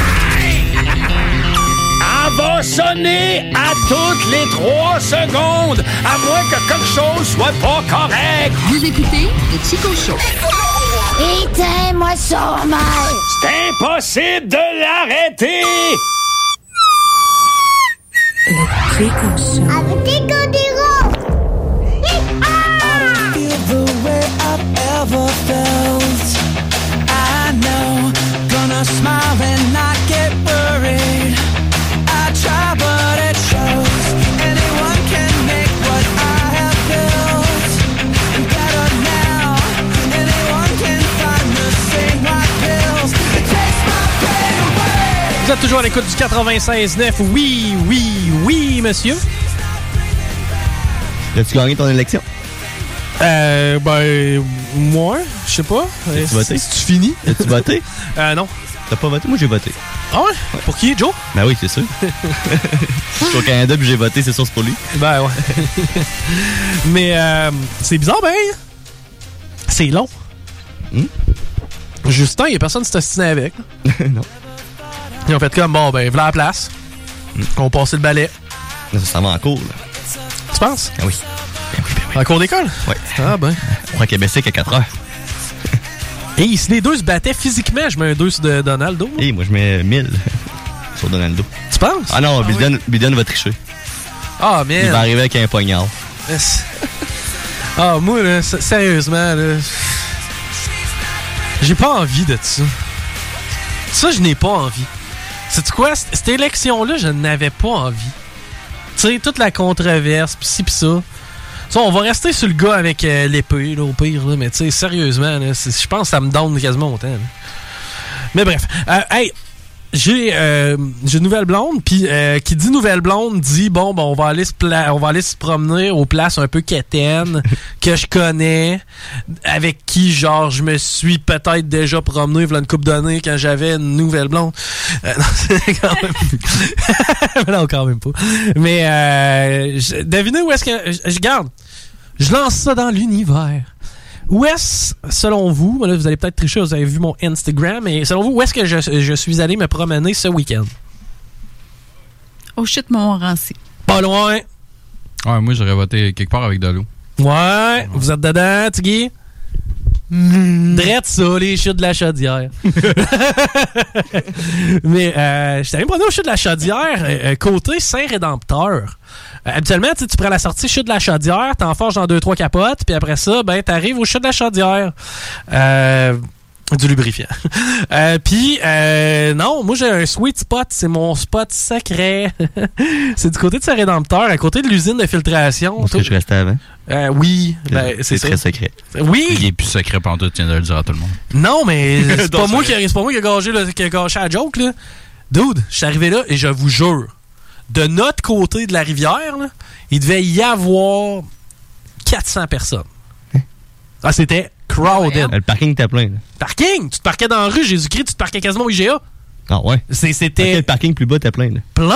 Elle va sonner à toutes les trois secondes, à moins que quelque chose soit pas correct. Vous écoutez le Chico Show. Éteins-moi ça, mal. C'est impossible de l'arrêter. Le Chico Show. Avec des êtes toujours à l'écoute du 96.9. Oui, oui, oui, monsieur. As-tu gagné ton élection? Euh, ben, moi, je sais pas. As-tu voté? tu finis? As-tu voté? *laughs* Euh, non. T'as pas voté? Moi, j'ai voté. Ah ouais? Pour qui, Joe? Ben oui, c'est sûr. Je suis au Canada puis j'ai voté, c'est sûr, c'est pour lui. Ben ouais. *laughs* Mais euh, c'est bizarre, ben. C'est long. Justin, il y a personne qui s'est avec. *laughs* non. Ils ont fait comme, bon, ben, voilà la place. On passait le balai. Ça, va en cours, là. Tu penses? Ah oui. En cours d'école? Oui. Ah ben. On prend Québec à 4 heures. *laughs* Et si les deux se battaient physiquement, je mets un 2 sur de Donaldo. Et moi, je mets 1000 *laughs* sur Donaldo. Tu penses? Ah non, Bidon, Bidon va tricher. Ah, Il va arriver avec un poignard. *laughs* Ah, moi, là, sérieusement, là. J'ai pas envie de ça. Ça, je n'ai pas envie. C'est quoi? Cette élection-là, je n'avais pas envie. Tu sais, toute la controverse, pis ci pis ça. Ça, on va rester sur le gars avec euh, l'épée, au pire, là, mais tu sais, sérieusement, je pense que ça me donne quasiment autant. Mais bref. Euh, hey, j'ai euh, j'ai une nouvelle blonde, puis euh, qui dit nouvelle blonde dit bon, ben, on va aller se pla- on va aller se promener aux places un peu quétaines *laughs* que je connais, avec qui genre je me suis peut-être déjà promené voilà une coupe d'années quand j'avais une nouvelle blonde. Euh, *laughs* non, c'est quand même *laughs* non, quand même pas. Mais euh, je- devinez où est-ce que je garde. Je lance ça dans l'univers. Où est-ce, selon vous, là, vous allez peut-être tricher, vous avez vu mon Instagram, mais selon vous, où est-ce que je, je suis allé me promener ce week-end? Au chute Montmorency. Pas loin. Ouais, moi, j'aurais voté quelque part avec de l'eau. Ouais, vous êtes dedans, Tiggy? Drette ça, les chutes de la chaudière. *laughs* Mais euh, j'étais allé me promener au chute de la chaudière, euh, euh, côté Saint-Rédempteur. Euh, habituellement, tu prends la sortie chute de la chaudière, t'enforges dans deux, trois capotes, puis après ça, ben, t'arrives au chute de la chaudière. Du lubrifiant. *laughs* Euh, puis, euh, non, moi j'ai un sweet spot, c'est mon spot secret. *laughs* c'est du côté de Saint-Rédempteur, à côté de l'usine de filtration. Est-ce que je restais avant? Euh, oui, ben, c'est très secret. Oui! Il est plus secret pendant tout, tu viens de le dire à tout le monde. Non, mais *laughs* c'est pas, moi qui, c'est pas moi qui a gâché, le- qui a gâché la joke, là. Dude, je suis arrivé là et je vous jure, de notre côté de la rivière, là, il devait y avoir 400 personnes. Ah, c'était crowded. Le parking était plein. là. Parking! Tu te parquais dans la rue, Jésus-Christ, tu te parquais quasiment au IGA. Ah ouais? C'était Le parking plus bas était plein. Là. plein!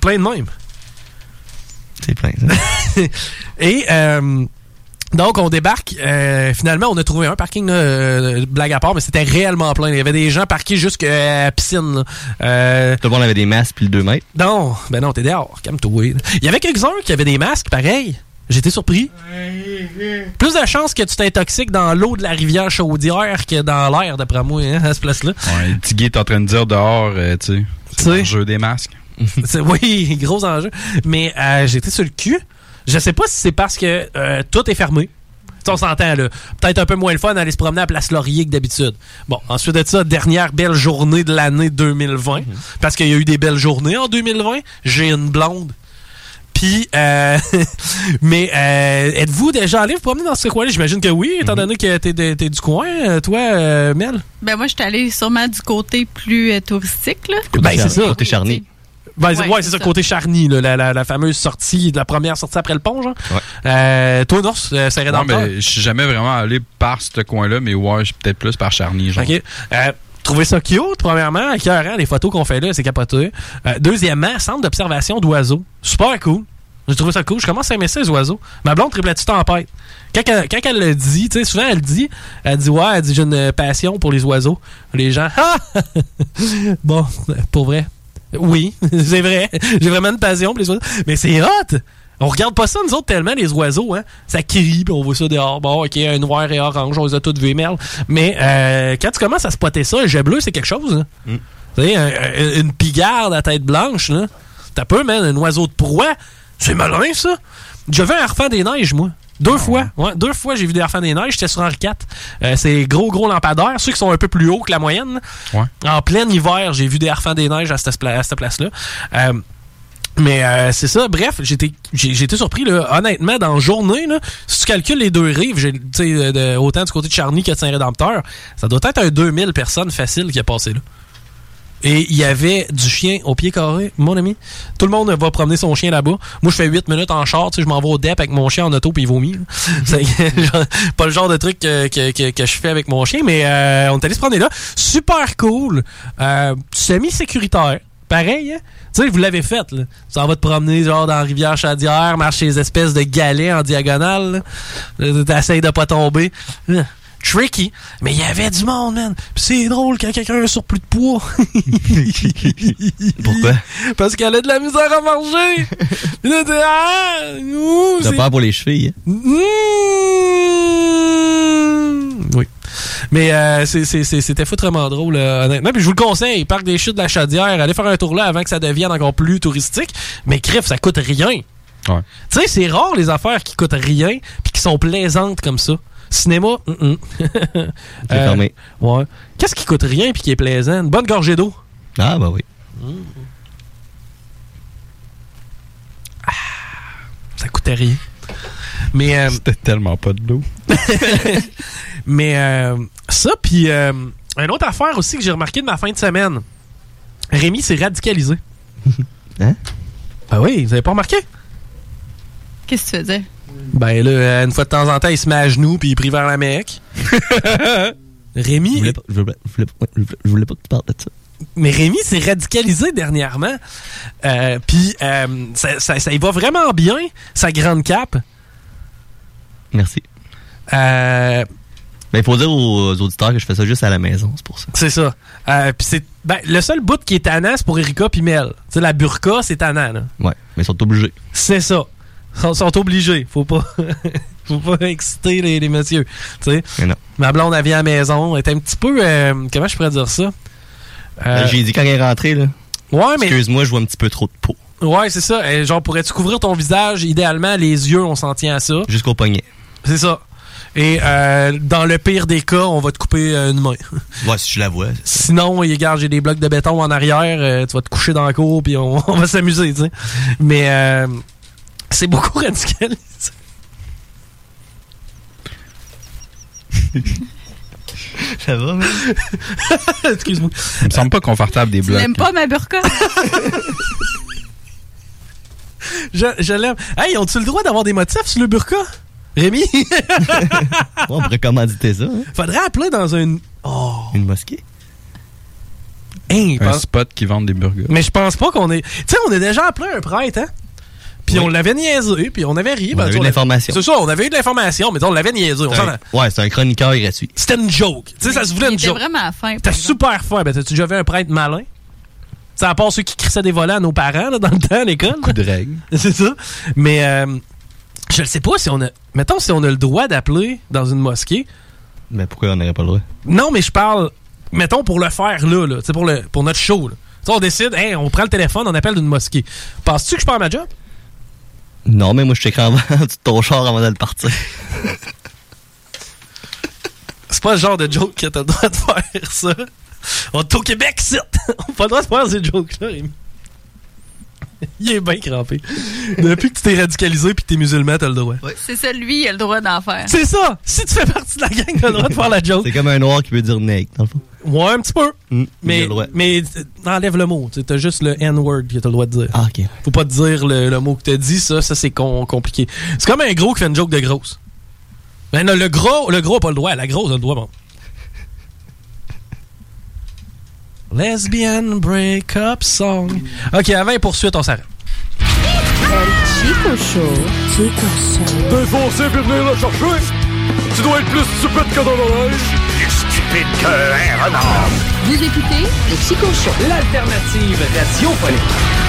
Plein de même. C'est plein, ça. *laughs* Et euh, donc, on débarque. euh, finalement, on a trouvé un parking, là, euh, blague à part, mais c'était réellement plein. Il y avait des gens parqués jusqu'à la piscine. là. Euh, Tout le monde avait des masques puis le 2 mètres. non, ben non, t'es dehors. Calme-toi. Il y avait quelques-uns qui avaient des masques, pareil. J'étais surpris. Plus de chances que tu t'intoxiques dans l'eau de la rivière Chaudière que dans l'air, d'après moi, hein, à ce place-là. Ouais, Guy est en train de dire dehors, euh, tu sais, c'est le jeu des masques. *laughs* Oui, gros enjeu. Mais euh, j'étais sur le cul. Je sais pas si c'est parce que euh, tout est fermé. On s'entend, là. Peut-être un peu moins le fun d'aller se promener à Place Laurier que d'habitude. Bon, ensuite de ça, dernière belle journée de l'année 2020. Parce qu'il y a eu des belles journées en 2020. J'ai une blonde. Puis, euh, *laughs* mais euh, êtes-vous déjà allé vous promener dans ce coin-là? J'imagine que oui, étant donné que t'es, de- t'es du coin, toi, euh, Mel. Ben moi, je suis allée sûrement du côté plus euh, touristique, là. Ben, c'est ça. Côté Charny. Ben, Ouais, ouais, c'est ça, ça. côté Charny, là, la, la- la fameuse sortie, la première sortie après le pont, genre. Ouais. Euh, toi, non, c'est c'est Non, rédempteur. mais je suis jamais vraiment allé par ce coin-là, mais ouais, je suis peut-être plus par Charny, genre. OK. Euh, Trouvez ça cute, premièrement, écœurant, les photos qu'on fait là, c'est capoté. Euh, deuxièmement, centre d'observation d'oiseaux. Super cool. J'ai trouvé ça cool. Je commence à aimer ça, les oiseaux. Ma blonde en pète. Quand elle, quand elle le dit, tu sais, souvent elle dit, elle dit, ouais, elle dit, j'ai une passion pour les oiseaux. Les gens, *laughs* ah! bon, pour vrai. Oui, *laughs* c'est vrai. J'ai vraiment une passion pour les oiseaux. Mais c'est hot! On regarde pas ça, nous autres, tellement, les oiseaux, hein. Ça crie, puis on voit ça dehors. Bon, OK, un noir et orange, on les a tous vus, merde. Mais euh, quand tu commences à spotter ça, un jet bleu, c'est quelque chose, hein. Tu sais, un- un- une pigarde à tête blanche, là. T'as peu, man, un oiseau de proie. C'est malin, ça. J'ai vu un harfang des neiges, moi. Deux fois. Ouais, deux fois, j'ai vu des harfang des neiges. J'étais sur Henri IV. Euh, c'est gros, gros lampadaires. Ceux qui sont un peu plus hauts que la moyenne. Ouais. En plein hiver, j'ai vu des harfang des neiges à cette, pla- à cette place-là. Euh, mais euh, c'est ça, bref, j'étais été surpris là, honnêtement dans la journée là, si tu calcules les deux rives, j'ai de- autant du côté de Charny que de Saint-Rédempteur, ça doit être un 2000 personnes facile qui a passé là. Et il y avait du chien au pied carré, mon ami. Tout le monde va promener son chien là-bas. Moi, je fais 8 minutes en char, tu sais, je m'en vais au DEP avec mon chien en auto puis il vomit. *laughs* C'est pas le genre de truc que, que, que, que je fais avec mon chien, mais euh, on est allé se promener là. Super cool. Euh, semi-sécuritaire. Pareil, hein? Tu sais, vous l'avez fait, là. Tu s'en vas te promener, genre, dans la rivière Chaudière, marcher les espèces de galets en diagonale, là. T'essayes de pas tomber. Tricky. Mais il y avait du monde, man. C'est drôle quand quelqu'un a un surplus de poids. *laughs* Pourquoi? Parce qu'elle a de la misère à marcher. *laughs* Là, t'es, ah, T'as peur pour les chevilles. hein? Mmh. Oui. Mais euh, c'était foutrement drôle, euh, honnêtement. Puis je vous le conseille, Parc des Chutes de la Chaudière, allez faire un tour là avant que ça devienne encore plus touristique. Mais crif, ça coûte rien. Ouais. Tu sais, c'est rare les affaires qui coûtent rien puis qui sont plaisantes comme ça. Cinéma? C'est *laughs* fermé. Ouais. Qu'est-ce qui coûte rien puis qui est plaisant? Une bonne gorgée d'eau. Ah, bah oui. Ça coûtait rien. Mais euh, C'était tellement pas de l'eau. *laughs* Mais euh, ça, puis euh, une autre affaire aussi que j'ai remarqué de ma fin de semaine. Rémi s'est radicalisé. *laughs* Hein? Ben oui, vous avez pas remarqué? Qu'est-ce que tu faisais? Ben là, une fois de temps en temps, il se met à genoux puis il prie vers la Mecque. *laughs* Rémi? Je voulais, pas, je, voulais, je voulais pas- je voulais- je voulais pas que tu parles de ça. Mais Rémi s'est radicalisé dernièrement. Euh, puis euh, ça, ça, ça y va vraiment bien, sa grande cape. Merci. Euh, Ben, il faut dire aux auditeurs que je fais ça juste à la maison, c'est pour ça. C'est ça. Euh, c'est ben, le seul bout qui est tannant, c'est pour Erika puis Mel. Tu sais, la burqa, c'est tannant. Là. Ouais, mais ils sont obligés. C'est ça. Sont, sont obligés. Faut pas, *laughs* faut pas exciter les, les messieurs. Tu sais. Mais non. Ma blonde, elle vient à la maison. Elle est un petit peu. euh, comment je pourrais dire ça? Euh, Ben, J'ai dit quand elle est rentrée, là. Ouais, mais. Excuse-moi, je vois un petit peu trop de peau. Ouais, c'est ça. Euh, genre, pourrais-tu couvrir ton visage? Idéalement, les yeux, on s'en tient à ça. Jusqu'au poignet. C'est ça. Et euh, dans le pire des cas, on va te couper euh, une main. *laughs* Ouais, si je la vois. Sinon, regarde, j'ai des blocs de béton en arrière, euh, tu vas te coucher dans la cour puis on, *laughs* on va s'amuser, tu sais. Mais euh, c'est beaucoup radicalisé. *laughs* Ça va, mais. *laughs* Excuse-moi. Il me semble pas confortable des Tu blocs. l'aimes pas, ma burqa? *laughs* Je, je l'aime. Hey, ont-tu le droit d'avoir des motifs sur le burqa? Rémi? on pourrait commanditer ça. hein. Faudrait appeler dans une... Oh. Une mosquée? Hey, Un pense- spot qui vend des burgers. Mais je pense pas qu'on est... Tu sais, on a déjà appelé un prêtre, hein? Puis on l'avait niaisé, puis on avait ri. On ben, avait eu de l'information. C'est ça, on avait eu de l'information, mais on l'avait niaisé. on un- Ouais, c'est un chroniqueur gratuit. C'était une joke. Tu sais, ça se voulait une joke. vraiment fin. C'était super fin. Ben, t'as-tu déjà vu un prêtre malin? Ça à part ceux qui crissaient des volets à nos parents là, dans le temps à l'école. Coup de règle. *laughs* C'est ça. Mais euh, je ne sais pas si on a. Mettons si on a le droit d'appeler dans une mosquée. Mais pourquoi on n'aurait pas le droit? Non, mais je parle. Mettons pour le faire là, là tu sais, pour, le, pour notre show. Là. Tu sais, on décide, hey, on prend le téléphone, on appelle d'une mosquée. Penses-tu que je perds ma job? Non, mais moi, je checkerai de ton char avant de le partir. C'est pas le genre de joke que t'as le droit de faire ça. On est au Québec, c'est. *laughs* On n'a pas le droit de faire ces jokes-là. *laughs* Il est bien crampé. Depuis que tu t'es radicalisé puis que t'es musulman, t'as le droit. C'est ça, lui, il a le droit d'en faire. C'est ça! Si tu fais partie de la gang, t'as le droit de faire la joke. C'est comme un noir qui veut dire nec, dans le fond. Ouais, un petit peu. a Mais, mais enlève le mot. T'as juste le N-word que t'as le droit de dire. Ah, ok. Faut pas te dire le, le mot que t'as dit, ça, ça c'est com- compliqué. C'est comme un gros qui fait une joke de grosse. Ben non, le gros, le gros a pas le droit. La grosse a le droit, bon. Lesbian breakup song. Ok, avant les poursuites, on s'arrête. Chico Show. Chico Show. T'es forcé pour venir le chercher? Tu dois être plus stupide que dans l'oreille. Plus stupide qu'un renard. Vous écoutez le Chico Show. L'alternative radiophonique.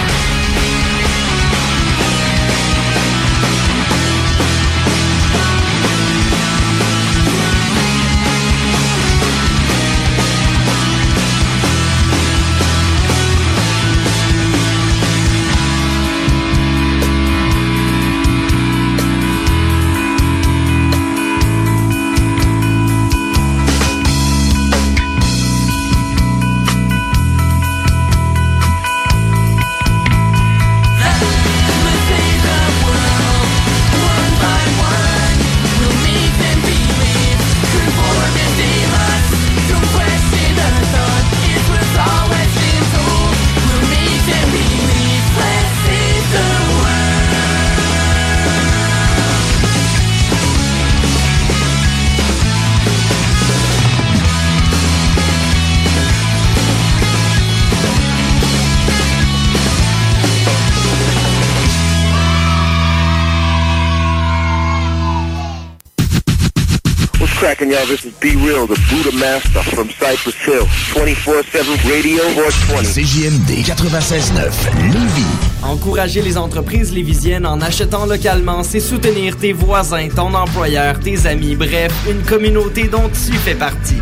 This is Be Real, the Buddha Master from Cypress Hill. 24-7 Radio 420. CJMD 96.9 Lévis. Encourager les entreprises lévisiennes en achetant localement, c'est soutenir tes voisins, ton employeur, tes amis, bref, une communauté dont tu fais partie.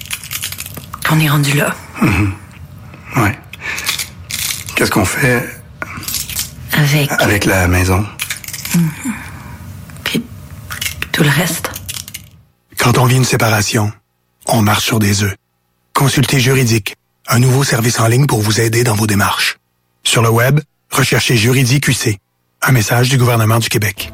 Qu'on est rendu là. mhm. Ouais. Qu'est-ce qu'on fait Avec avec la maison? tout le reste. Quand on vit une séparation, on marche sur des œufs. Consultez Juridique, un nouveau service en ligne pour vous aider dans vos démarches. Sur le web, recherchez Juridique UC. Un message du gouvernement du Québec.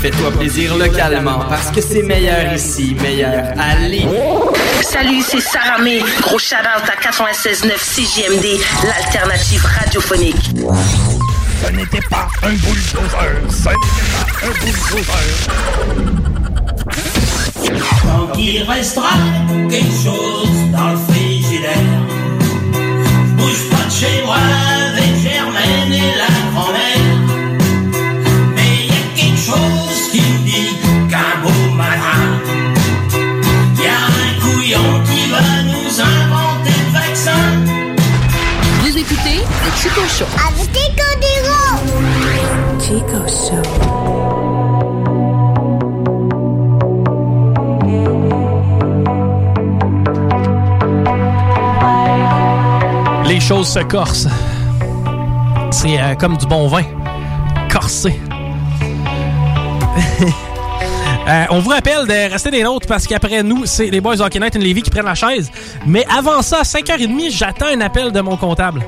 Fais-toi plaisir localement parce que c'est meilleur ici, meilleur Lévis. Salut, c'est Sarah May. Gros shout-out à 96.9 CJMD, l'alternative radiophonique. Ce n'était pas un bulldozer, ce n'était pas un bulldozer. Tant qu'il restera quelque chose dans le frigidaire. Je bouge pas de chez moi avec Germaine et la Chico Show. Avec Chico Chico Show. Les choses se corsent. C'est euh, comme du bon vin. Corsé. *laughs* Euh, on vous rappelle de rester des nôtres parce qu'après nous, c'est les Boys Hockey Night and Levy qui prennent la chaise. Mais avant ça, à 5h30, j'attends un appel de mon comptable.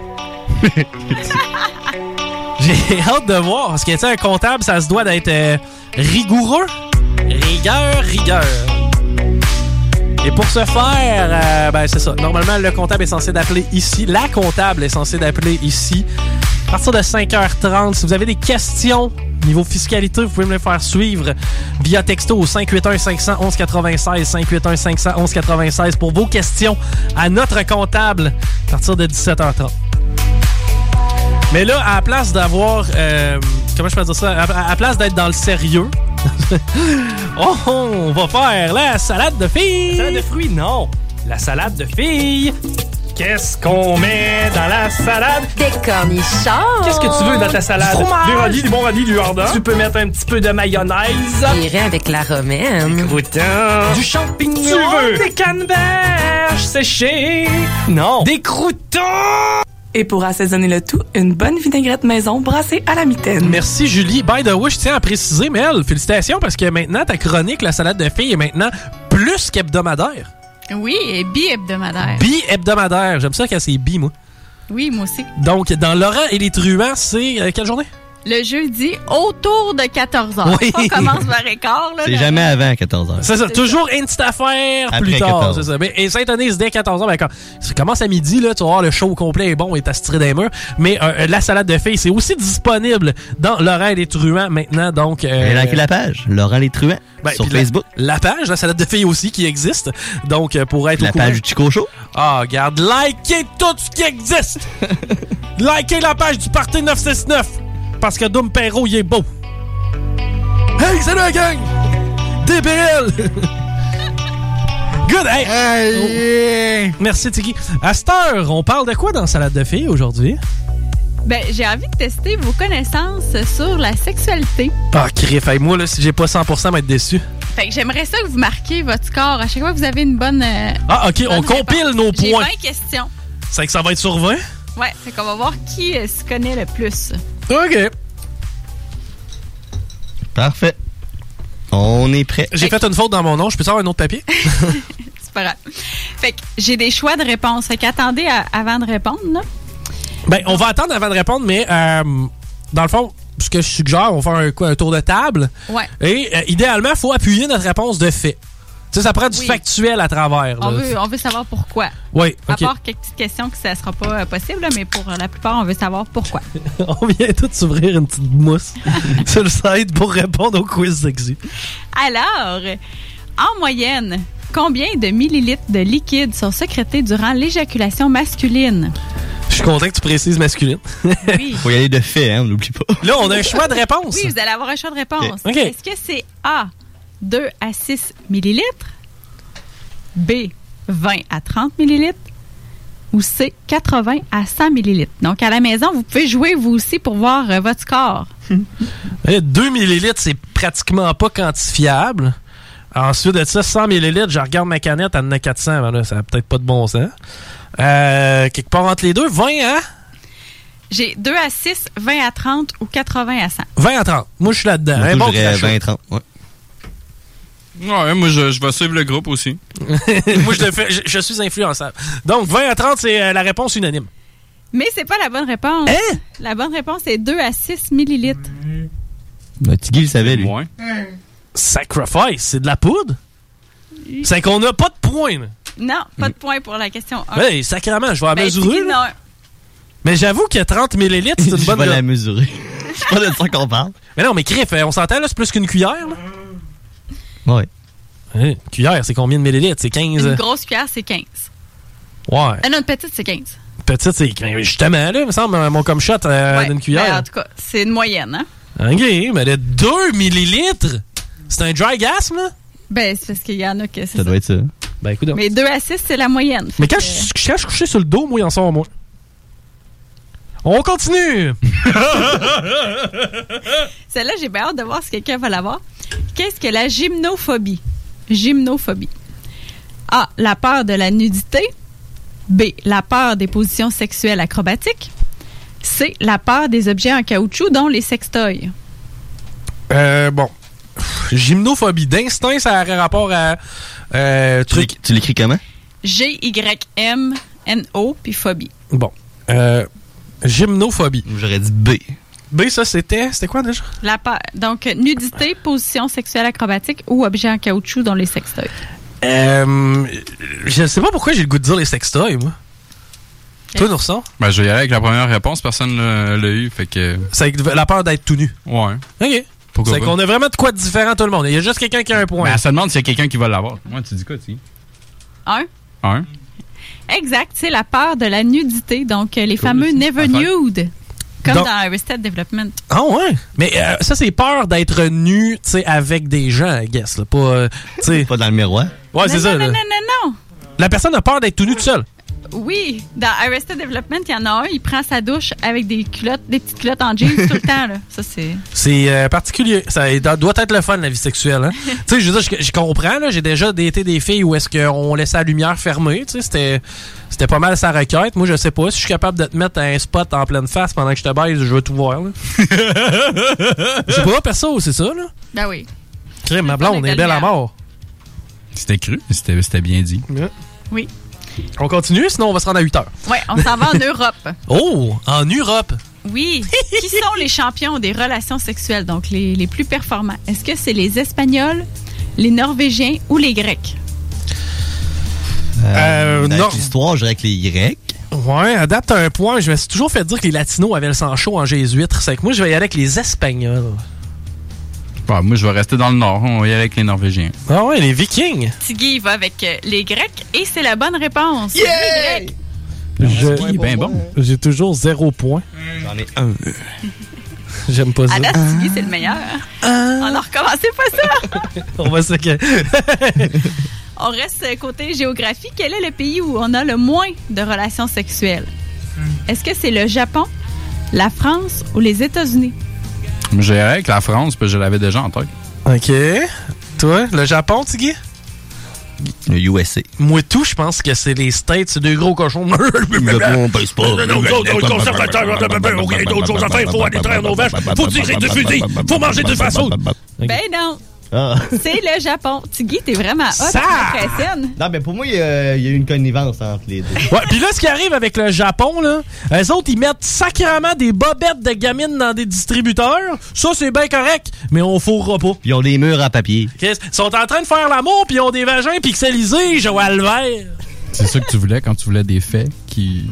*laughs* J'ai hâte de voir parce que, tu un comptable, ça se doit d'être euh, rigoureux. Rigueur, rigueur. Et pour ce faire, euh, ben c'est ça. Normalement, le comptable est censé d'appeler ici. La comptable est censée d'appeler ici. À partir de 5h30, si vous avez des questions niveau fiscalité, vous pouvez me les faire suivre via texto au 581-511-96, 581-511-96 pour vos questions à notre comptable à partir de 17h30. Mais là, à la place d'avoir... euh, comment je peux dire ça? À, à la place d'être dans le sérieux... *laughs* oh, on va faire la salade de filles! Salade de fruits, non! La salade de filles! Qu'est-ce qu'on met dans la salade? Des cornichons. Qu'est-ce que tu veux dans ta salade? Fromage. Des radis, du bon radis, du jardin. Tu peux mettre un petit peu de mayonnaise. J'irai avec la romaine. Des croûtons. Du champignon. Tu veux? Des canneberges séchées. Non. Des croûtons. Et pour assaisonner le tout, une bonne vinaigrette maison brassée à la mitaine. Merci Julie. By the way, je tiens à préciser, Mel, félicitations parce que maintenant ta chronique, la salade de filles, est maintenant plus qu'hebdomadaire. Oui, et bi-hebdomadaire. Bi-hebdomadaire. J'aime ça quand c'est bi, moi. Oui, moi aussi. Donc, dans Laurent et les truands, c'est euh, quelle journée? Le jeudi, autour de 14 h. Oui. On commence vers écart. là, C'est jamais avant 14h. C'est ça, toujours une petite affaire Après plus tard. 14. C'est ça. Mais- Et Saint-Denis, dès 14h, ben, quand ça commence à midi, là, tu vas voir le show complet est bon et t'as tiré des murs. Mais euh, la salade de filles, c'est aussi disponible dans Laurent des Truands maintenant. Donc, euh, Et likez la page, Laurent Les Truands, ben, sur la- Facebook. La, page, la salade de filles aussi qui existe. Donc, euh, pour être La au courant. page du Chico Show. Ah, regarde, likez tout ce qui existe! *laughs* likez la page du Parti 969! Parce que Dom Perrault, il est beau! Hey, salut la gang! DBL! Good! Hey! Oh. Merci, Tiki. À cette heure, on parle de quoi dans Salade de filles aujourd'hui? Ben, j'ai envie de tester vos connaissances sur la sexualité. Ah, criff, hey, moi, là, si j'ai pas 100%, m'être déçu. Fait que j'aimerais ça que vous marquiez votre score à chaque fois que vous avez une bonne. euh, Ah, ok, on compile réponse. nos J'ai points. 20 questions. C'est que ça va être sur 20? Ouais, fait qu'on va voir qui euh, se connaît le plus. OK. Parfait. On est prêt. J'ai fait une faute dans mon nom. Je peux avoir un autre papier? *laughs* C'est pas grave. Fait que j'ai des choix de réponses. Fait qu'attendez à- avant de répondre, là. Ben, on va attendre avant de répondre, mais euh, dans le fond, ce que je suggère, on va faire un, quoi, un tour de table. Ouais. Et euh, idéalement, il faut appuyer notre réponse de fait. Tu sais, ça prend du Oui. factuel à travers. On veut, on veut savoir pourquoi. Oui, À OK. part quelques petites questions que ça sera pas euh, possible, mais pour la plupart, on veut savoir pourquoi. *laughs* on vient tout s'ouvrir une petite mousse *laughs* sur le site pour répondre au quiz sexy. Alors, en moyenne, combien de millilitres de liquide sont sécrétés durant l'éjaculation masculine? Je suis content que tu précises masculine. Oui. *laughs* Faut y aller de fait, hein, on n'oublie pas. Là, on a un choix de réponse. Oui, vous allez avoir un choix de réponse. Ok. Est-ce que c'est A, 2 à 6 millilitres, B, 20 à 30 millilitres ou C, 80 à 100 millilitres? Donc, à la maison, vous pouvez jouer vous aussi pour voir euh, votre score. *laughs* 2 millilitres, c'est pratiquement pas quantifiable. Ensuite de ça, 100 millilitres, je regarde ma canette, elle en a 400. Ben là, ça n'a peut-être pas de bon sens. Euh, quelque part entre les deux, 20 à... J'ai 2 à 6, 20 à 30 ou 80 à 100. 20 à 30. Moi, je suis là-dedans. Bon dirais crachat. 20-30. Ouais. Ouais, moi, je, je vais suivre le groupe aussi. *laughs* Moi, je, le fais, je, je suis influençable. Donc, 20 à 30, c'est euh, la réponse unanime. Mais c'est pas la bonne réponse. Hein? La bonne réponse est 2 à 6 millilitres. Ben, Tiggy le savait, lui. Sacrifice, c'est de la poudre? C'est qu'on n'a pas de points. là. Non, pas de point pour la question 1. Hey, sacrément, je vais la Ben, mesurer. Mais j'avoue que 30 millilitres, c'est une *laughs* Je bonne... vais la mesurer. *laughs* C'est pas de ça qu'on parle. Mais non, mais Criff, on s'entend là, c'est plus qu'une cuillère. Là. Ouais. Hein, Une cuillère, c'est combien de millilitres? C'est 15. Une grosse cuillère, c'est 15. Ouais. Ah non, une petite, c'est 15. Petite, c'est 15. Justement, là, il me semble, mon comme shot euh, Ouais, d'une cuillère. en tout cas, c'est une moyenne, hein? OK, mais de 2 millilitres, c'est un dry gas, là? Ben, c'est parce qu'il y en a que c'est Ça ça. doit être ça. Ben, écoute. Mais 2 à 6, c'est la moyenne. Mais Fait quand que- je, quand je suis couché sur le dos, moi, il en sort moi. On continue! *laughs* *laughs* Celle-là, j'ai bien hâte de voir si quelqu'un va l'avoir. Qu'est-ce que la gymnophobie? Gymnophobie. A. La peur de la nudité. B. La peur des positions sexuelles acrobatiques. C. La peur des objets en caoutchouc, dont les sextoys. Euh, bon. Gymnophobie. D'instinct, ça aurait rapport à. Euh, Tu truc. Tu l'écris comment? G-Y-M-N-O, puis phobie. Bon. Euh, gymnophobie. J'aurais dit B. B, ça, c'était. C'était quoi déjà? La peur. Donc, nudité, position sexuelle acrobatique ou objet en caoutchouc, dont les sextoys. Euh, je sais pas pourquoi j'ai le goût de dire les sextoys, moi. Toi, Nourson? Ben, je vais y aller avec la première réponse. Personne l'a l'a eu, fait que... C'est la peur d'être tout nu. Ouais. OK. Pourquoi C'est pas? qu'on a vraiment de quoi de différent tout le monde. Il y a juste quelqu'un qui a un point. Ben, elle se demande s'il y a quelqu'un qui va l'avoir. Moi, tu dis quoi, tu Un. Un. Exact, c'est la peur de la nudité. Donc, euh, les Cool, fameux. Never. Nude. Comme Donc- dans Arrested Development. Ah ouais? Mais euh, ça, c'est peur d'être nu, tu sais, avec des gens, I guess. Là. Pas, euh, tu sais. Pas dans le miroir. Ouais, c'est non, ça. non, là. non, non, non. La personne a peur d'être tout nu tout seul. Oui, dans Arrested Development, il y en a un, il prend sa douche avec des culottes, des petites culottes en jeans tout le temps. Là. Ça, c'est. C'est euh, particulier. Ça doit- être le fun, la vie sexuelle. Hein? *laughs* tu sais, je veux dire, je, je comprends. là, J'ai déjà été des filles où est-ce qu'on laissait la lumière fermée. Tu sais, c'était, c'était pas mal sa requête. Moi, je sais pas. Si je suis capable de te mettre un spot en pleine face pendant que je te baise, je veux tout voir. *laughs* Je sais pas, perso, c'est ça, là? Ben oui. Crime, ma blonde est belle à mort. C'était cru, c'était c'était bien dit. Oui. On continue, sinon on va se rendre à 8 heures. Ouais, on s'en va en Europe. *laughs* Oh, en Europe. Oui. Qui sont les champions des relations sexuelles, donc les, les plus performants? Est-ce que c'est les Espagnols, les Norvégiens ou les Grecs? Euh, dans non. l'histoire, je dirais que les Grecs. Ouais, adapte à un point. Je me suis toujours fait dire que les Latinos avaient le sang chaud en jésuite. C'est que moi, je vais y aller avec les Espagnols. Bah, moi, je vais rester dans le Nord. On va y aller avec les Norvégiens. Ah ouais, les Vikings. Tiggy va avec euh, les Grecs et c'est la bonne réponse. Les Grecs. Je- ben bon. J'ai toujours zéro point. J'en ai un. *laughs* J'aime pas ça. À date, Tiggy, c'est le meilleur. On a recommencé pas ça. *laughs* On va se. *laughs* On reste euh, côté géographie. Quel est le pays où on a le moins de relations sexuelles? Est-ce que c'est le Japon, la France ou les États-Unis? J'ai avec la France, puis je l'avais déjà en tête. OK. Toi, le Japon, Tiggy? Le USA. Moi, tout, je pense que c'est les States, c'est deux gros cochons. on pèse pas. Non, non, non, conservateur, on a d'autres choses à faire. Faut aller traire nos vaches. Faut tirer du fusil. Faut manger du fast-food. Ben non. Ah. C'est le Japon. Tiggy, t'es vraiment hot. Ça! M'impressionne. Non, mais pour moi, il y, a il y a eu une connivence entre les deux. Ouais, puis là, ce qui arrive avec le Japon, là, eux autres, ils mettent sacrément des bobettes de gamines dans des distributeurs. Ça, c'est bien correct, mais on fourra pas. Ils ont des murs en papier. Ils sont en train de faire l'amour, puis ils ont des vagins pixelisés, Joël Vert. C'est ça que tu voulais quand tu voulais des faits qui.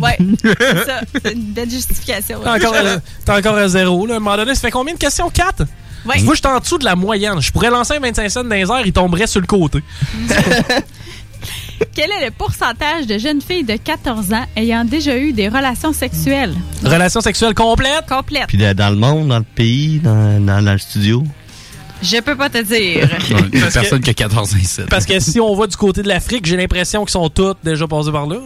Ouais, c'est ça. C'est une belle justification. T'es encore, à- t'es encore à zéro, là. À un moment donné, ça fait combien de questions? 4? Ouais. Moi, je suis en dessous de la moyenne. Je pourrais lancer un 25 cents dans les airs, il tomberait sur le côté. *laughs* Quel est le pourcentage de jeunes filles de 14 ans ayant déjà eu des relations sexuelles? Relation sexuelle complète? Complète. Puis dans le monde, dans le pays, dans, dans, dans le studio? Je peux pas te dire. *laughs* Personne que- qui a 14 ans ici. Parce que si on va du côté de l'Afrique, j'ai l'impression qu'ils sont toutes déjà passées par là.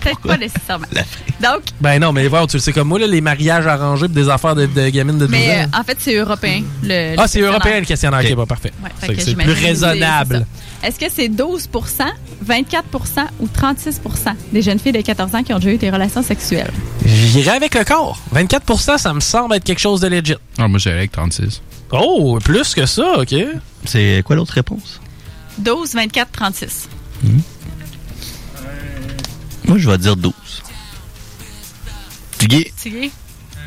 Peut-être pas nécessairement. *laughs* Donc, Ben non, mais voir, tu le sais comme moi, là, les mariages arrangés des affaires de, de gamines de 12 mais ans. euh, en fait, c'est européen. le- ah, c'est européen le questionnaire. Ok, bon, parfait. Ouais, C'est fait que que c'est j'imagine plus raisonnable. Est-ce que c'est 12% 24% ou 36% des jeunes filles de 14 ans qui ont déjà eu des relations sexuelles? J'irai avec le corps. 24% ça me semble être quelque chose de legit. Ah, moi, j'irais avec 36. Oh, plus que ça, ok. C'est quoi l'autre réponse? 12, 24, 36. Moi, je vais dire 12. Du gay. Tiggy?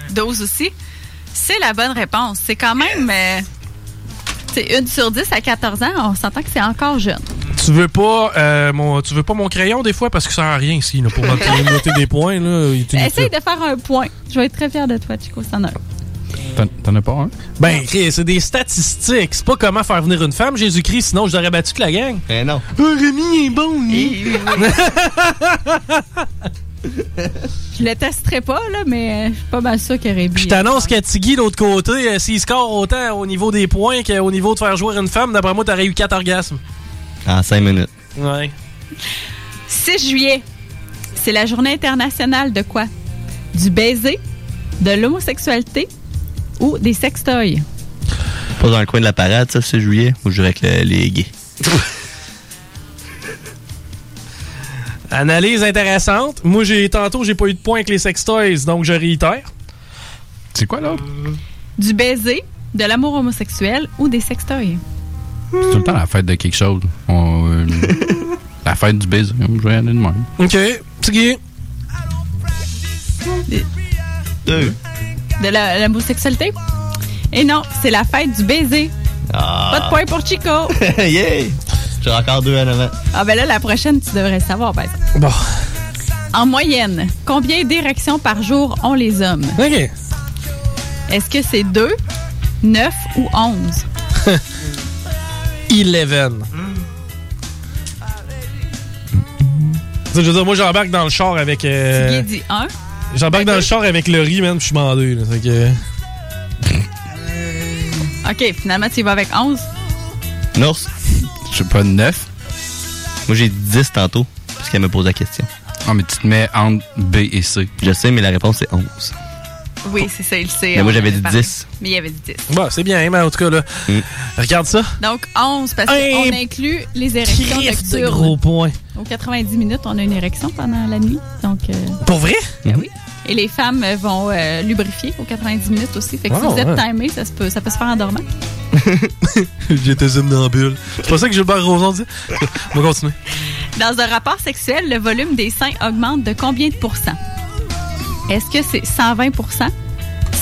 12 aussi? C'est la bonne réponse. C'est quand même. euh, c'est une sur 10 à 14 ans, on s'entend que c'est encore jeune. Tu veux pas euh, mon tu veux pas mon crayon des fois parce que ça sert à rien ici là, pour noter noter des points là. *laughs* Essaye de faire un point. Je vais être très fière de toi, Chico. Un. T'en- as pas un? Ben, Chris, c'est des statistiques. C'est pas comment faire venir une femme, Jésus-Christ, sinon je l'aurais battu que la gang. Ben non. Oh, Rémi est bon, lui. Je le testerai pas, là, mais je suis pas mal sûr qu'il aurait Je t'annonce qu'à Tiggy, de l'autre côté, euh, s'il score autant au niveau des points qu'au niveau de faire jouer une femme, d'après moi, t'aurais eu 4 orgasmes. En 5 minutes. Ouais. 6 juillet, c'est la journée internationale de quoi? Du baiser, de l'homosexualité ou des sextoys? Pas dans le coin de la parade, ça, c'est juillet. Ou je dirais que le- les gays. *laughs* Analyse intéressante. Moi, j'ai tantôt, j'ai pas eu de points avec les sextoys, donc je réitère. C'est quoi là? Du baiser, de l'amour homosexuel ou des sextoys? C'est tout le temps la fête de quelque chose. On, euh, *laughs* la fête du baiser. Je vais aller de même. OK. Tiggy. Deux. De la- l'homosexualité? Et non, c'est la fête du baiser. Ah. Pas de points pour Chico. *laughs* yeah! J'ai encore deux en avant. Ah ben là, la prochaine, tu devrais le savoir, exemple. Bon. En moyenne, combien d'érections par jour ont les hommes? OK. Est-ce que c'est 2, 9 ou 11? 11. *laughs* Je veux dire, moi, j'embarque dans le char avec. euh, Tiggy dit 1. J'embarque dans le char avec le riz, man, je suis mandé. Là, fait que... OK, finalement, tu y vas avec 11. Nours? Je sais pas, 9. Moi, j'ai dit 10 tantôt, parce qu'elle me pose la question. Ah, mais tu te mets entre B et C. Je sais, mais la réponse, c'est 11. Oui, c'est ça, il sait. Mais moi, j'avais dit parlé. 10. Mais il y avait dit 10. Bon, c'est bien, mais en tout cas, là. Regarde ça. Donc, 11, parce qu'on inclut les érections nocturnes. gros points. Aux 90 minutes, on a une érection pendant la nuit. Donc, euh, Pour vrai? ben oui. Et les femmes vont euh, lubrifier aux 90 minutes aussi. Fait que si Wow, vous êtes ouais. timé, ça, se peut, ça peut se faire en dormant. *laughs* J'étais somnambule. C'est pas ça que Gilbert Rozon dit? On va continuer. Dans un rapport sexuel, le volume des seins augmente de combien de pourcents? Est-ce que c'est 120%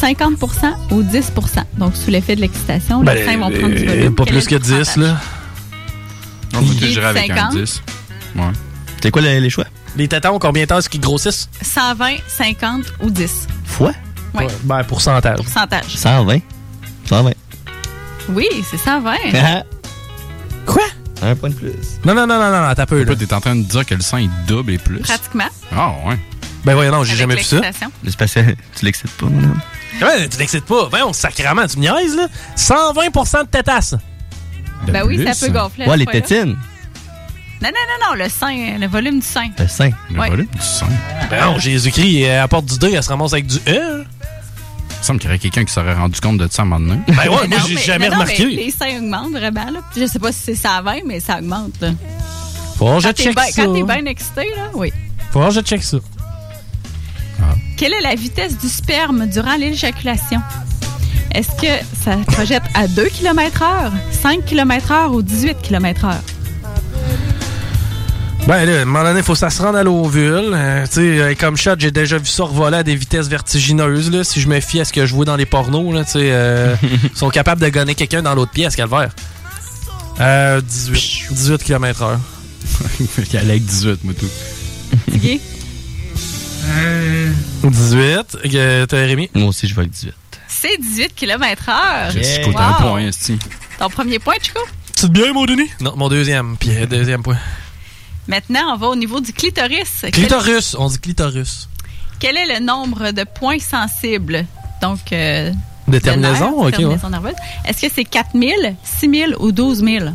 50% ou 10% Donc, sous l'effet de l'excitation, les seins vont prendre du euh, volume. Pas plus que le 10, pourcentage? là. On va te Il est gérer avec un 50. 10. Ouais. C'est quoi les, les choix? Les tétons, combien de temps est-ce qu'ils grossissent? 120, 50 ou 10 Fois? Oui. Ben, pourcentage. Pourcentage. 120. 120. Oui, c'est 120. *laughs* Quoi? Un point de plus. Non, non, non, non, non, t'as peu, là. T'es en train de dire que le sang est double et plus. Pratiquement. Ah, ouais. Ben, voyons, non, j'ai Avec jamais vu ça. Le spatial, *laughs* tu l'excites pas, mon homme? Ouais, tu l'excites pas? Voyons, sacrément, tu me niaises, là. 120% de tétasse. Ben oui, ça peut gonfler. Ouais, ce les tétines. Non, non, non, non, le sein, le volume du sein. Le sein. Le Ouais. volume du sang. Ben non, Jésus-Christ, elle apporte du 2, elle se ramasse avec du E. Il me semble qu'il y aurait quelqu'un qui s'aurait rendu compte de ça à un moment donné. Ben ouais, moi, j'ai mais- jamais non, remarqué. mais les seins augmentent vraiment, là. Je sais pas si c'est 120, mais ça augmente, là. Faut que je Quand t'es check ben- ça. Quand t'es bien excité, là, oui. Faut que je check ça. Quelle est la vitesse du sperme durant l'éjaculation? Est-ce que ça projette à 2 km heure, 5 km heure ou 18 km heure? Ben là, à un moment donné, faut que ça se rende à l'ovule. Euh, tu sais, euh, comme shot, j'ai déjà vu ça revoler à des vitesses vertigineuses. Là, si je me fie à ce que je vois dans les pornos, là, tu sais, euh, *laughs* ils sont capables de gonner quelqu'un dans l'autre pièce, calvaire. Euh, 18, 18 km heure. *laughs* Il allait avec 18, moi, tout. Guy? 18. Euh, T'as Rémi? Moi aussi, je vais avec 18. C'est 18 km heure. Chico, t'as un point, esti. Ton premier point, Chico? Tu te bien, mon Denis? Non, mon deuxième. Puis deuxième point. Maintenant, on va au niveau du clitoris. Clitorus. On dit clitorus. Quel, est le nombre de points sensibles? Donc, euh, De terminaison? Ok, terminaison nerveuse. Est-ce que c'est 4 000, 6 000 ou 12 000? ouais.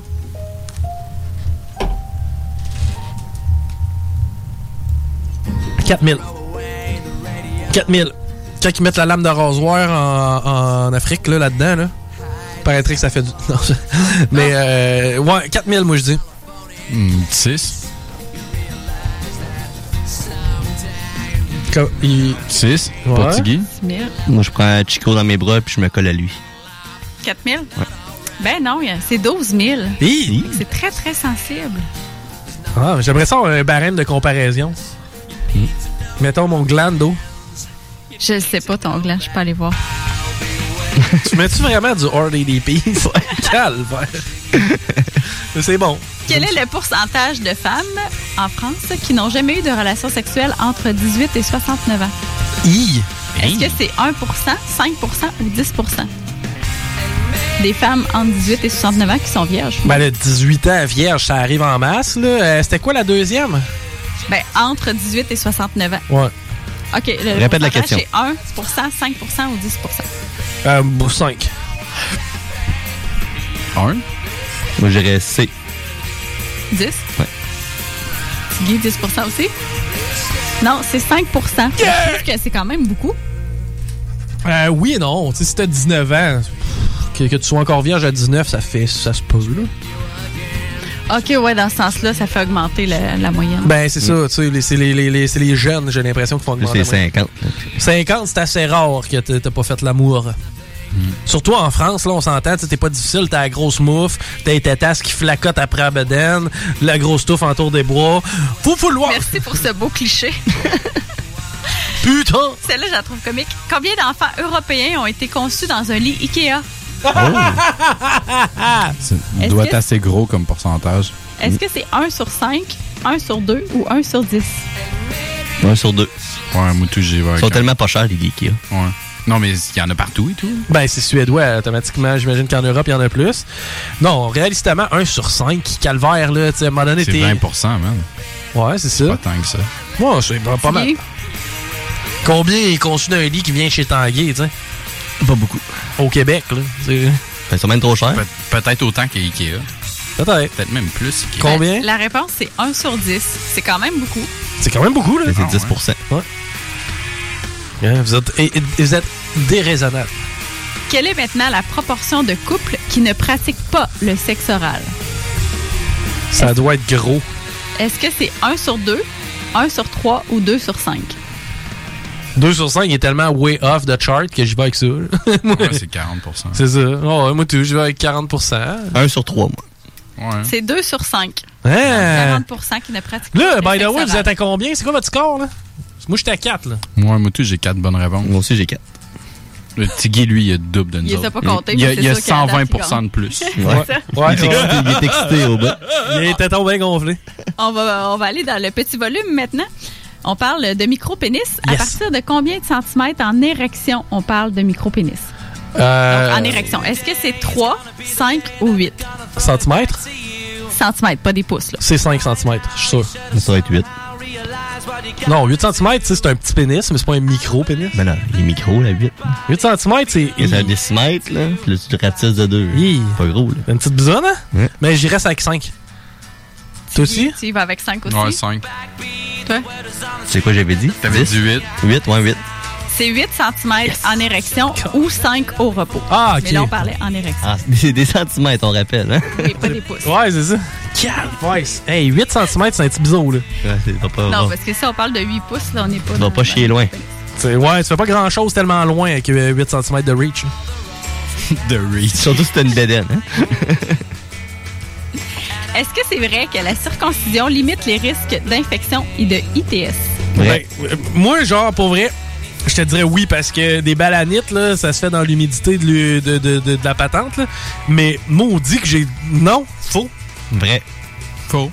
4000. 4000. Quand ils mettent la lame de rasoir en, en Afrique, là, là-dedans, là, paraîtrait que ça fait du. *laughs* Non, je- mais, euh, ouais, 4000, moi, je dis. 6. 6. Ouais. Portugais. 6 000. Moi, je prends Chico dans mes bras puis je me colle à lui. 4 000? Ben non, c'est 12 000. Hi! C'est très, très sensible. Ah, J'aimerais ça avoir un barème de comparaison. Mettons mon gland d'eau. Je sais pas ton gland, je pas allée voir. Tu mets-tu vraiment du ADP? *laughs* Calvaire. Mais c'est bon. Quel est le pourcentage de femmes en France qui n'ont jamais eu de relation sexuelle entre 18 et 69 ans? Hi! Est-ce que c'est 1% 5% ou 10% des femmes entre 18 et 69 ans qui sont vierges? Ben, le 18 ans vierge, ça arrive en masse, là. Euh, C'était quoi la deuxième? Ben, entre 18 et 69 ans. Ouais. OK. Le Répète la question. C'est 1% 5% ou 10% Euh, 5. 1. Moi, j'irais C. 10? Ouais. Guy, 10% aussi? Non, c'est 5% Je trouve que c'est quand même beaucoup. Euh, oui et non. Tu sais, si t'as 19 ans, que, que tu sois encore vierge à 19, ça fait. Ça se pose là. OK, ouais, dans ce sens-là, ça fait augmenter la, la moyenne. Ben, c'est ça, tu sais, c'est les, les, les- c'est les jeunes, j'ai l'impression, qui font Plus augmenter. c'est la moyenne. 50. 50, c'est assez rare que t'aies t'aies pas fait l'amour. Surtout en France, là, on s'entend, t'es pas difficile, t'as la grosse mouffe, t'as les tétasses qui flacotent après la bedaine, la grosse touffe entour des bras. Faut, faut le voir. Merci pour ce beau cliché. Putain! Celle-là, je la trouve comique. Combien d'enfants européens ont été conçus dans un lit Ikea? Ça Est-ce doit que- être assez gros comme pourcentage. Est-ce que c'est 1 sur 5, 1 sur 2 ou 1 sur 10? 1 sur 2. Ouais, moi, j'y vais. Ils sont tellement pas chers, les geeks. Ouais. Non, mais il y en a partout et tout. Ben, c'est suédois, automatiquement. J'imagine qu'en Europe, il y en a plus. Non, réalistement, 1 sur 5, calvaire, là, tu sais, à un moment donné, C'est t'es- 20 man. Ouais, c'est ça. Pas tant que ça. Ouais, c'est pas, pas mal. Combien est conçu d'un lit qui vient chez Tanguay, tu sais? Pas beaucoup. Au Québec, là. c'est- Ben, même trop cher. Pe- Peut-être autant qu'Ikea. Peut-être. Peut-être même plus. Ikea. Combien? La réponse, c'est 1 sur 10. C'est quand même beaucoup. C'est quand même beaucoup, là. C'est 10 Ouais. Hein, vous, êtes, et- et- vous êtes déraisonnable. Quelle est maintenant la proportion de couples qui ne pratiquent pas le sexe oral? Ça doit être gros. Est-ce que c'est 1 sur 2, 1 sur 3 ou 2 sur 5? 2 sur 5 est tellement way off the chart que j'y vais avec ça. là. *laughs* Moi, Ouais, c'est 40% c'est ça. Oh, ouais, moi, tout, j'y vais avec 40% 1 sur 3, moi. Ouais. C'est 2 sur 5. Hein? 40% qui ne pratiquent Là, pas by le the way, vous êtes à combien? C'est quoi votre score, là? Moi, j'étais à 4, là. Moi, moi, tout, j'ai 4 bonnes réponses. Moi aussi, j'ai 4. Le Tiggy, lui, il a double de nous Il autres. pas comptés, Il y a, mais il y a c'est sûr qu'à la date, il 120% de plus. Ouais. Ouais, il, est excité, il est excité au bout. Il était tombé gonflé. On va, on va aller dans le petit volume maintenant. On parle de micro-pénis. À Yes. partir de combien de centimètres en érection on parle de micro-pénis? Euh, En érection. Est-ce que c'est 3, 5 ou 8 Centimètres? centimètres, pas des pouces? Là. C'est 5 cm, je suis sûr. Ça va être 8. Non, 8 cm, c'est un petit pénis, mais c'est pas un micro-pénis. Ben non, il est micro, là, 8. 8 cm, c'est. C'est un décimètre, là. Puis là, tu le ratisses de 2. Hi. Pas gros, là. Une petite besogne, hein? Ouais. Mais j'y reste avec 5. Toi aussi? Tu y vas avec 5 aussi? Ouais, 5. Toi? C'est quoi j'avais dit? T'avais dit 8. 8, ouais, 8. C'est 8 cm en érection ou 5 au repos. Ah, ok. Mais là, on parlait en érection. Ah, c'est des centimètres, on rappelle, hein? Oui, pas des pouces. Ouais, c'est ça. Calvaise. Hey, 8 cm, c'est un petit biseau, là. Ouais, pas, Non, bon. parce que si on parle de 8 pouces, là, on n'est pas. Dans- vas pas chier loin. C'est- ouais, tu fais pas grand chose tellement loin avec euh, 8 cm de reach. *laughs* De reach. Surtout si t'as une bédaine, hein? *laughs* Est-ce que c'est vrai que la circoncision limite les risques d'infection et de ITS? Ben, euh, moi, genre, pour vrai, je te dirais oui, parce que des balanites, là, ça se fait dans l'humidité de, de, de- de- de la patente, là. Mais maudit que j'ai. Non, faux. Vrai. Faux.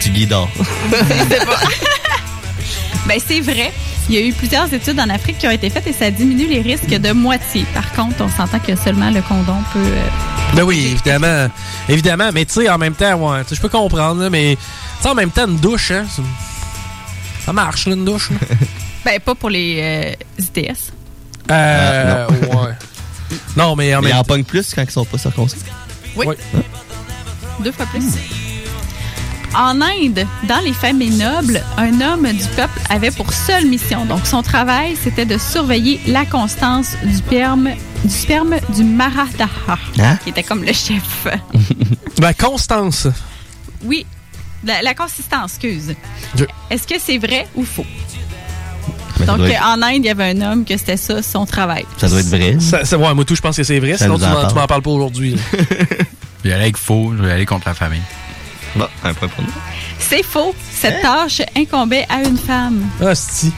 Tu guidard. *laughs* *laughs* Ben, c'est vrai. Il y a eu plusieurs études en Afrique qui ont été faites et ça diminue les risques de moitié. Par contre, on s'entend que seulement le condom peut. euh, Ben oui, évidemment. Évidemment, mais tu sais, en même temps, ouais, tu sais, je peux comprendre, là, mais tu sais, en même temps, une douche, hein, ça marche, là, une douche. là. *laughs* Ben, pas pour les euh, ITS. Euh, ouais. Non, mais en Mais même ils en pognent plus quand ils sont pas circoncis. Oui. Ouais. Deux fois plus. En Inde, dans les familles nobles, un homme du peuple avait pour seule mission, donc son travail, c'était de surveiller la constance du sperme du, sperme du Maratha, Hein? qui était comme le chef. *laughs* Ben, Constance. Oui, la, la consistance, excuse. Je- Est-ce que c'est vrai ou faux? Donc, être- euh, en Inde, il y avait un homme que c'était ça, son travail. Ça doit être vrai. Ça, ça- ouais, moi, tout, je pense que c'est vrai, Ça sinon tu en m'en, tu parle. m'en parles pas aujourd'hui. *laughs* Je vais aller avec faux, je vais aller contre la famille. Bon, un point pour nous. C'est faux. Cette tâche incombait à une femme. Ah, si.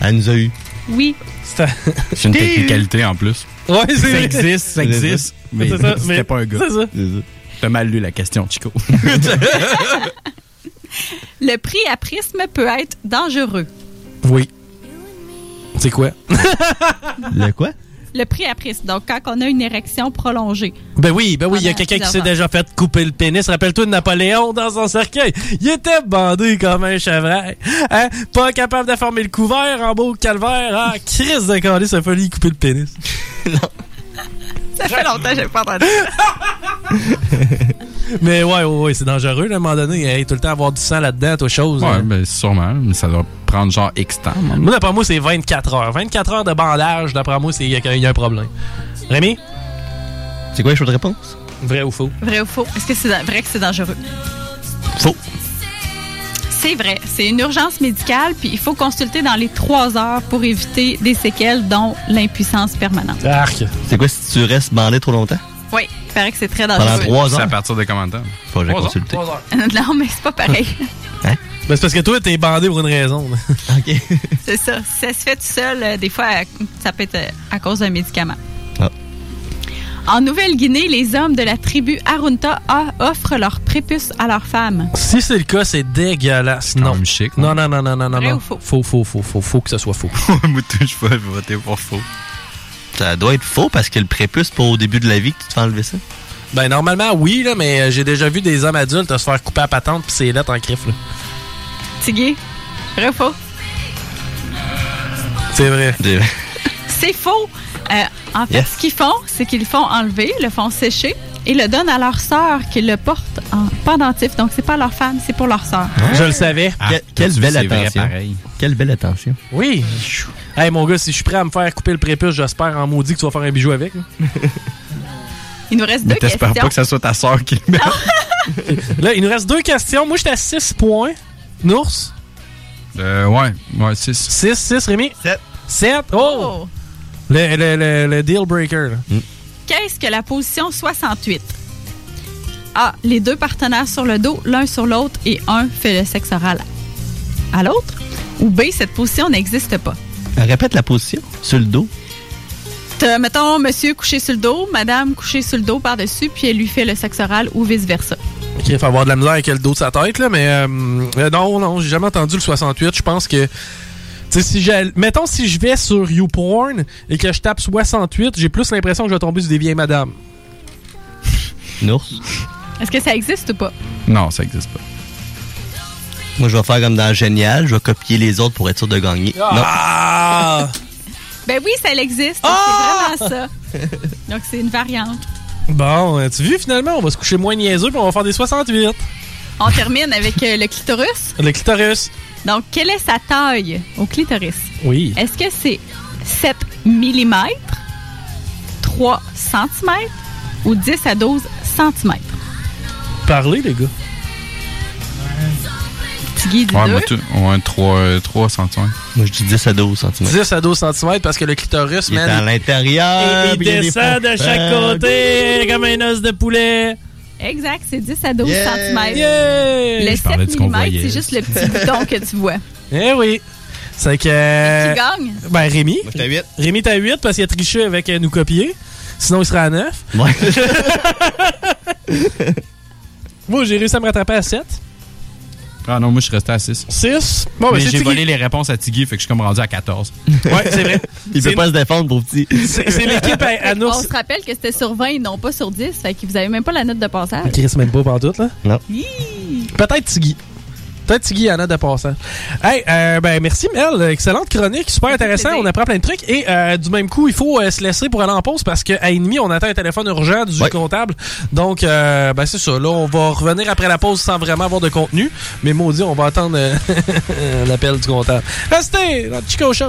Elle nous a eu. Oui. C'est *laughs* C'est une technicalité en plus. Ouais, c'est Ça vrai. existe, ça C'est existe. ça. Mais C'est ça, mais c'était pas un gars. c'est ça. T'as mal lu la question, Chico. *laughs* Le priaprisme peut être dangereux. Oui. C'est quoi? Le quoi? Le priaprisme, donc quand on a une érection prolongée. Ben oui, ben oui, il y a quelqu'un qui s'est déjà fait couper le pénis. Rappelle-toi de Napoléon dans son cercueil. Il était bandé comme un chevreuil. Hein? Pas capable de former le couvert en beau calvaire. Ah, Chris de Calais, ça a fallu y couper le pénis. *laughs* Ça fait longtemps que j'ai pas entendu. *laughs* Mais ouais, ouais, ouais, c'est dangereux, là, à un moment donné. Hey, tout le temps avoir du sang là-dedans, toi, chose. Ouais, hein. ben sûrement, mais ça doit prendre genre X temps. Moi, d'après moi, c'est 24 heures. 24 heures de bandage, d'après moi, c'est- il y, y a un problème. Rémi? C'est quoi les choix de réponse? Vrai ou faux? Vrai ou faux? Est-ce que c'est vrai que c'est dangereux? Faux. C'est vrai. C'est une urgence médicale, puis il faut consulter dans les trois heures pour éviter des séquelles, dont l'impuissance permanente. Arc. C'est quoi si tu restes bandé trop longtemps? Oui, il paraît que c'est très Pendant dangereux. trois C'est à heures? partir de combien de temps? Faut que Trois heures. *laughs* non, mais c'est pas pareil. *laughs* Ben, c'est parce que toi, t'es bandé pour une raison. *laughs* OK. c'est ça. Si ça se fait tout seul, euh, des fois, ça peut être euh, à cause d'un médicament. En Nouvelle-Guinée, les hommes de la tribu Arunta a- offrent leur prépuce à leurs femmes. Si c'est le cas, c'est dégueulasse. Non. même chic, Non, non, non, non, non, non. Faux? Faux, faux, faux, faux. Faut que ça soit faux. *laughs* Moi, tout, je vais voter pour faux. Ça doit être faux parce que le prépuce, pas au début de la vie que tu te fais enlever ça? Ben, normalement, oui, là, mais euh, j'ai déjà vu des hommes adultes se faire couper à patente pis c'est lettres en crif, là. Tigui, vrai ou faux? C'est vrai. C'est faux. Euh, en fait, Yes. ce qu'ils font, c'est qu'ils le font enlever, le font sécher et le donnent à leur sœur qui le porte en pendentif. Donc, c'est pas leur femme, c'est pour leur sœur. Je le savais. Ah, Que- quelle belle attention. Quelle belle attention. Oui. Hey, mon gars, si je suis prêt à me faire couper le prépuce, j'espère en maudit que tu vas faire un bijou avec. *laughs* Il nous reste Mais deux t'espères questions. pas que ça soit ta soeur qui le met. *laughs* Là, il nous reste deux questions. Moi, j'étais à 6 points. Nours? Euh, ouais, ouais, 6. 6, 6, Rémi? 7. 7? Oh! Oh. Le, le, le, le deal breaker. là. Qu'est-ce que la position 68? A. Les deux partenaires sur le dos, l'un sur l'autre, et un fait le sexe oral. à l'autre? Ou B, cette position n'existe pas? Répète la position. Sur le dos. T'as, mettons, monsieur couché sur le dos, madame couché sur le dos par-dessus, puis elle lui fait le sexe oral ou vice-versa. Ok, il faut avoir de la misère avec le dos de sa tête, là, mais euh, euh, non, non, j'ai jamais entendu le 68. Je pense que. Tu sais, si j'ai. Mettons, si je vais sur YouPorn et que je tape 68, j'ai plus l'impression que je vais tomber sur des vieilles madames. *laughs* Une ours. Est-ce que ça existe ou pas? Non, ça existe pas. Moi, je vais faire comme dans Génial. Je vais copier les autres pour être sûr de gagner. Ah! *laughs* Ben oui, ça existe. C'est vraiment ça. Donc, c'est une variante. Bon, euh, tu vois, finalement, on va se coucher moins niaiseux puis on va faire des 68. On termine avec euh, le clitoris. Le clitoris. Donc, quelle est sa taille au clitoris? Oui. Est-ce que c'est 7 mm, 3 cm ou 10 à 12 cm? Parlez, les gars. Petit Guy Ouais, deux? moi, tout, ouais, 3, 3 cm. Moi, je dis 10 à 12 cm. 10 à 12 cm parce que le clitoris, Il est à l'intérieur. il, descend de chaque côté comme un os de poulet. Exact, c'est 10 à 12 Yeah! cm. Yeah! Le Je 7 parlais du mm, c'est juste le petit bouton que tu vois. *laughs* Eh oui. C'est que. Qui gagne? Ben, Rémi. Moi, j'étais à 8. Rémi, t'as 8 parce qu'il a triché avec euh, nous copier. Sinon, il serait à 9. Ouais. *laughs* Moi, j'ai réussi à me rattraper à 7. Ah non, moi, je suis resté à 6. 6. Bon, ben, Mais c'est j'ai volé les réponses à Tiggy, fait que je suis comme rendu à 14. Ouais, c'est vrai. Il peut pas se défendre pour petit. C'est l'équipe à, à On Nours. se rappelle que c'était sur 20 et non pas sur 10. Fait que vous avez même pas la note de passage. Chris, même pas pantoute, là? Non. Peut-être Tiggy. Peut-être Tiggy en a de passage. Hey, euh, ben merci Mel, excellente chronique, super intéressant, on apprend plein de trucs et euh, du même coup il faut euh, se laisser pour aller en pause parce qu'à ennemi on attend un téléphone urgent du Ouais. comptable, donc euh, ben c'est ça, là on va revenir après la pause sans vraiment avoir de contenu, mais maudit on va attendre euh, *laughs* l'appel du comptable. Restez dans le Chico Show.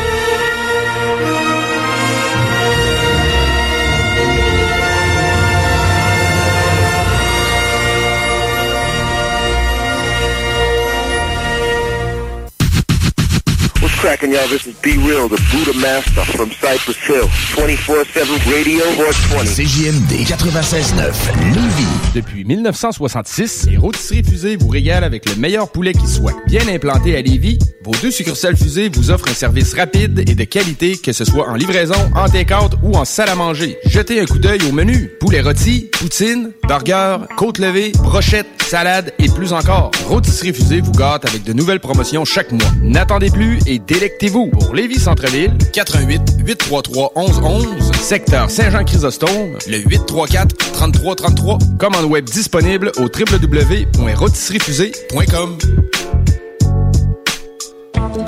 Cracking, y'all? This is Be Real, the Buddha Master from Cypress Hill. 24-7 Radio 420. CJMD 96.9, Lévis. Depuis 1966, les rôtisseries fusées vous régalent avec le meilleur poulet qui soit. Bien implanté à Lévis, vos deux succursales fusées vous offrent un service rapide et de qualité, que ce soit en livraison, en take-out ou en salle à manger. Jetez un coup d'œil au menu. Poulet rôti, poutine, burger, côte levée, brochette, salade et plus encore. Rôtisserie fusée vous gâte avec de nouvelles promotions chaque mois. N'attendez plus et délectez-vous. Pour Lévis Centre-Ville, 88 833 1111, secteur Saint-Jean-Chrysostome, le 834 3333. Commande web disponible au www.rôtisseriefusée.com.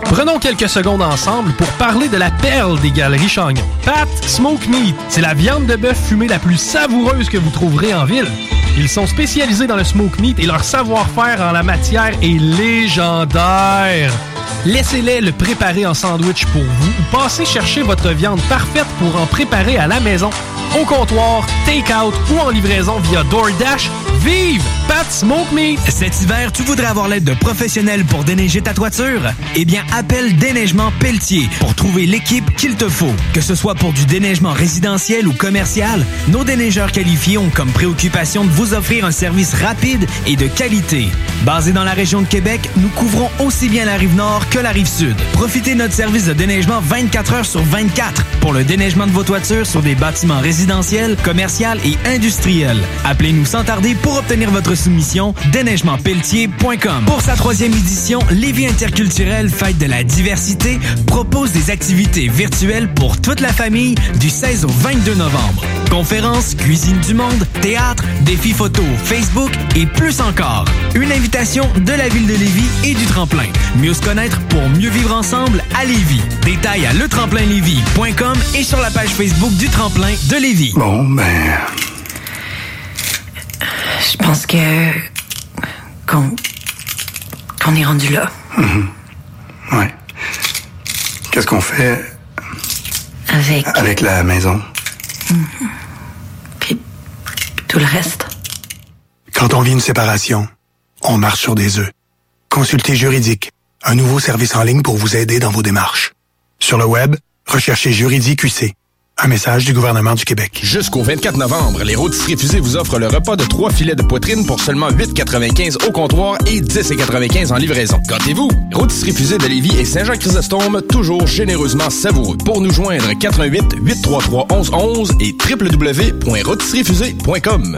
Prenons quelques secondes ensemble pour parler de la perle des galeries Chagnon. Pat Smoke Meat, c'est la viande de bœuf fumée la plus savoureuse que vous trouverez en ville. Ils sont spécialisés dans le smoke meat et leur savoir-faire en la matière est légendaire. Laissez-les le préparer en sandwich pour vous ou passez chercher votre viande parfaite pour en préparer à la maison, au comptoir, take-out ou en livraison via DoorDash. Vive Pat Smoke Meat! Cet hiver, tu voudrais avoir l'aide de professionnels pour déneiger ta toiture? Eh bien, appelle Déneigement Pelletier pour trouver l'équipe qu'il te faut. Que ce soit pour du déneigement résidentiel ou commercial, nos déneigeurs qualifiés ont comme préoccupation de vous offrir un service rapide et de qualité. Basé dans la région de Québec, nous couvrons aussi bien la rive nord que la rive sud. Profitez de notre service de déneigement 24 heures sur 24 pour le déneigement de vos toitures sur des bâtiments résidentiels, commerciaux et industriels. Appelez-nous sans tarder pour obtenir votre soumission déneigementpelletier.com. Pour sa troisième édition, Lévis interculturel Fête de la diversité propose des activités virtuelles pour toute la famille du 16 au 22 novembre. Conférences, cuisine du monde, théâtre, défis photo, Facebook et plus encore. Une invitation de la ville de Lévis et du tremplin. Mieux se connaître pour mieux vivre ensemble à Lévis. Détails à letremplinlévis.com et sur la page Facebook du tremplin de Lévis. Bon, ben. Je pense que. qu'on. qu'on est rendu là. mhm. Ouais. Qu'est-ce qu'on fait? Avec avec la maison? tout le reste. Quand on vit une séparation, on marche sur des œufs. Consultez Juridique, un nouveau service en ligne pour vous aider dans vos démarches. Sur le web, recherchez Juridique UC. Un message du gouvernement du Québec. Jusqu'au 24 novembre, les rôtisseries fusées vous offrent le repas de trois filets de poitrine pour seulement 8,95 au comptoir et 10,95 en livraison. Gâtez-vous! Rôtisserie fusée de Lévis et Saint-Jean-Chrysostome, toujours généreusement savoureux. Pour nous joindre, 88 833 1111 et www.rôtisseriefusée.com.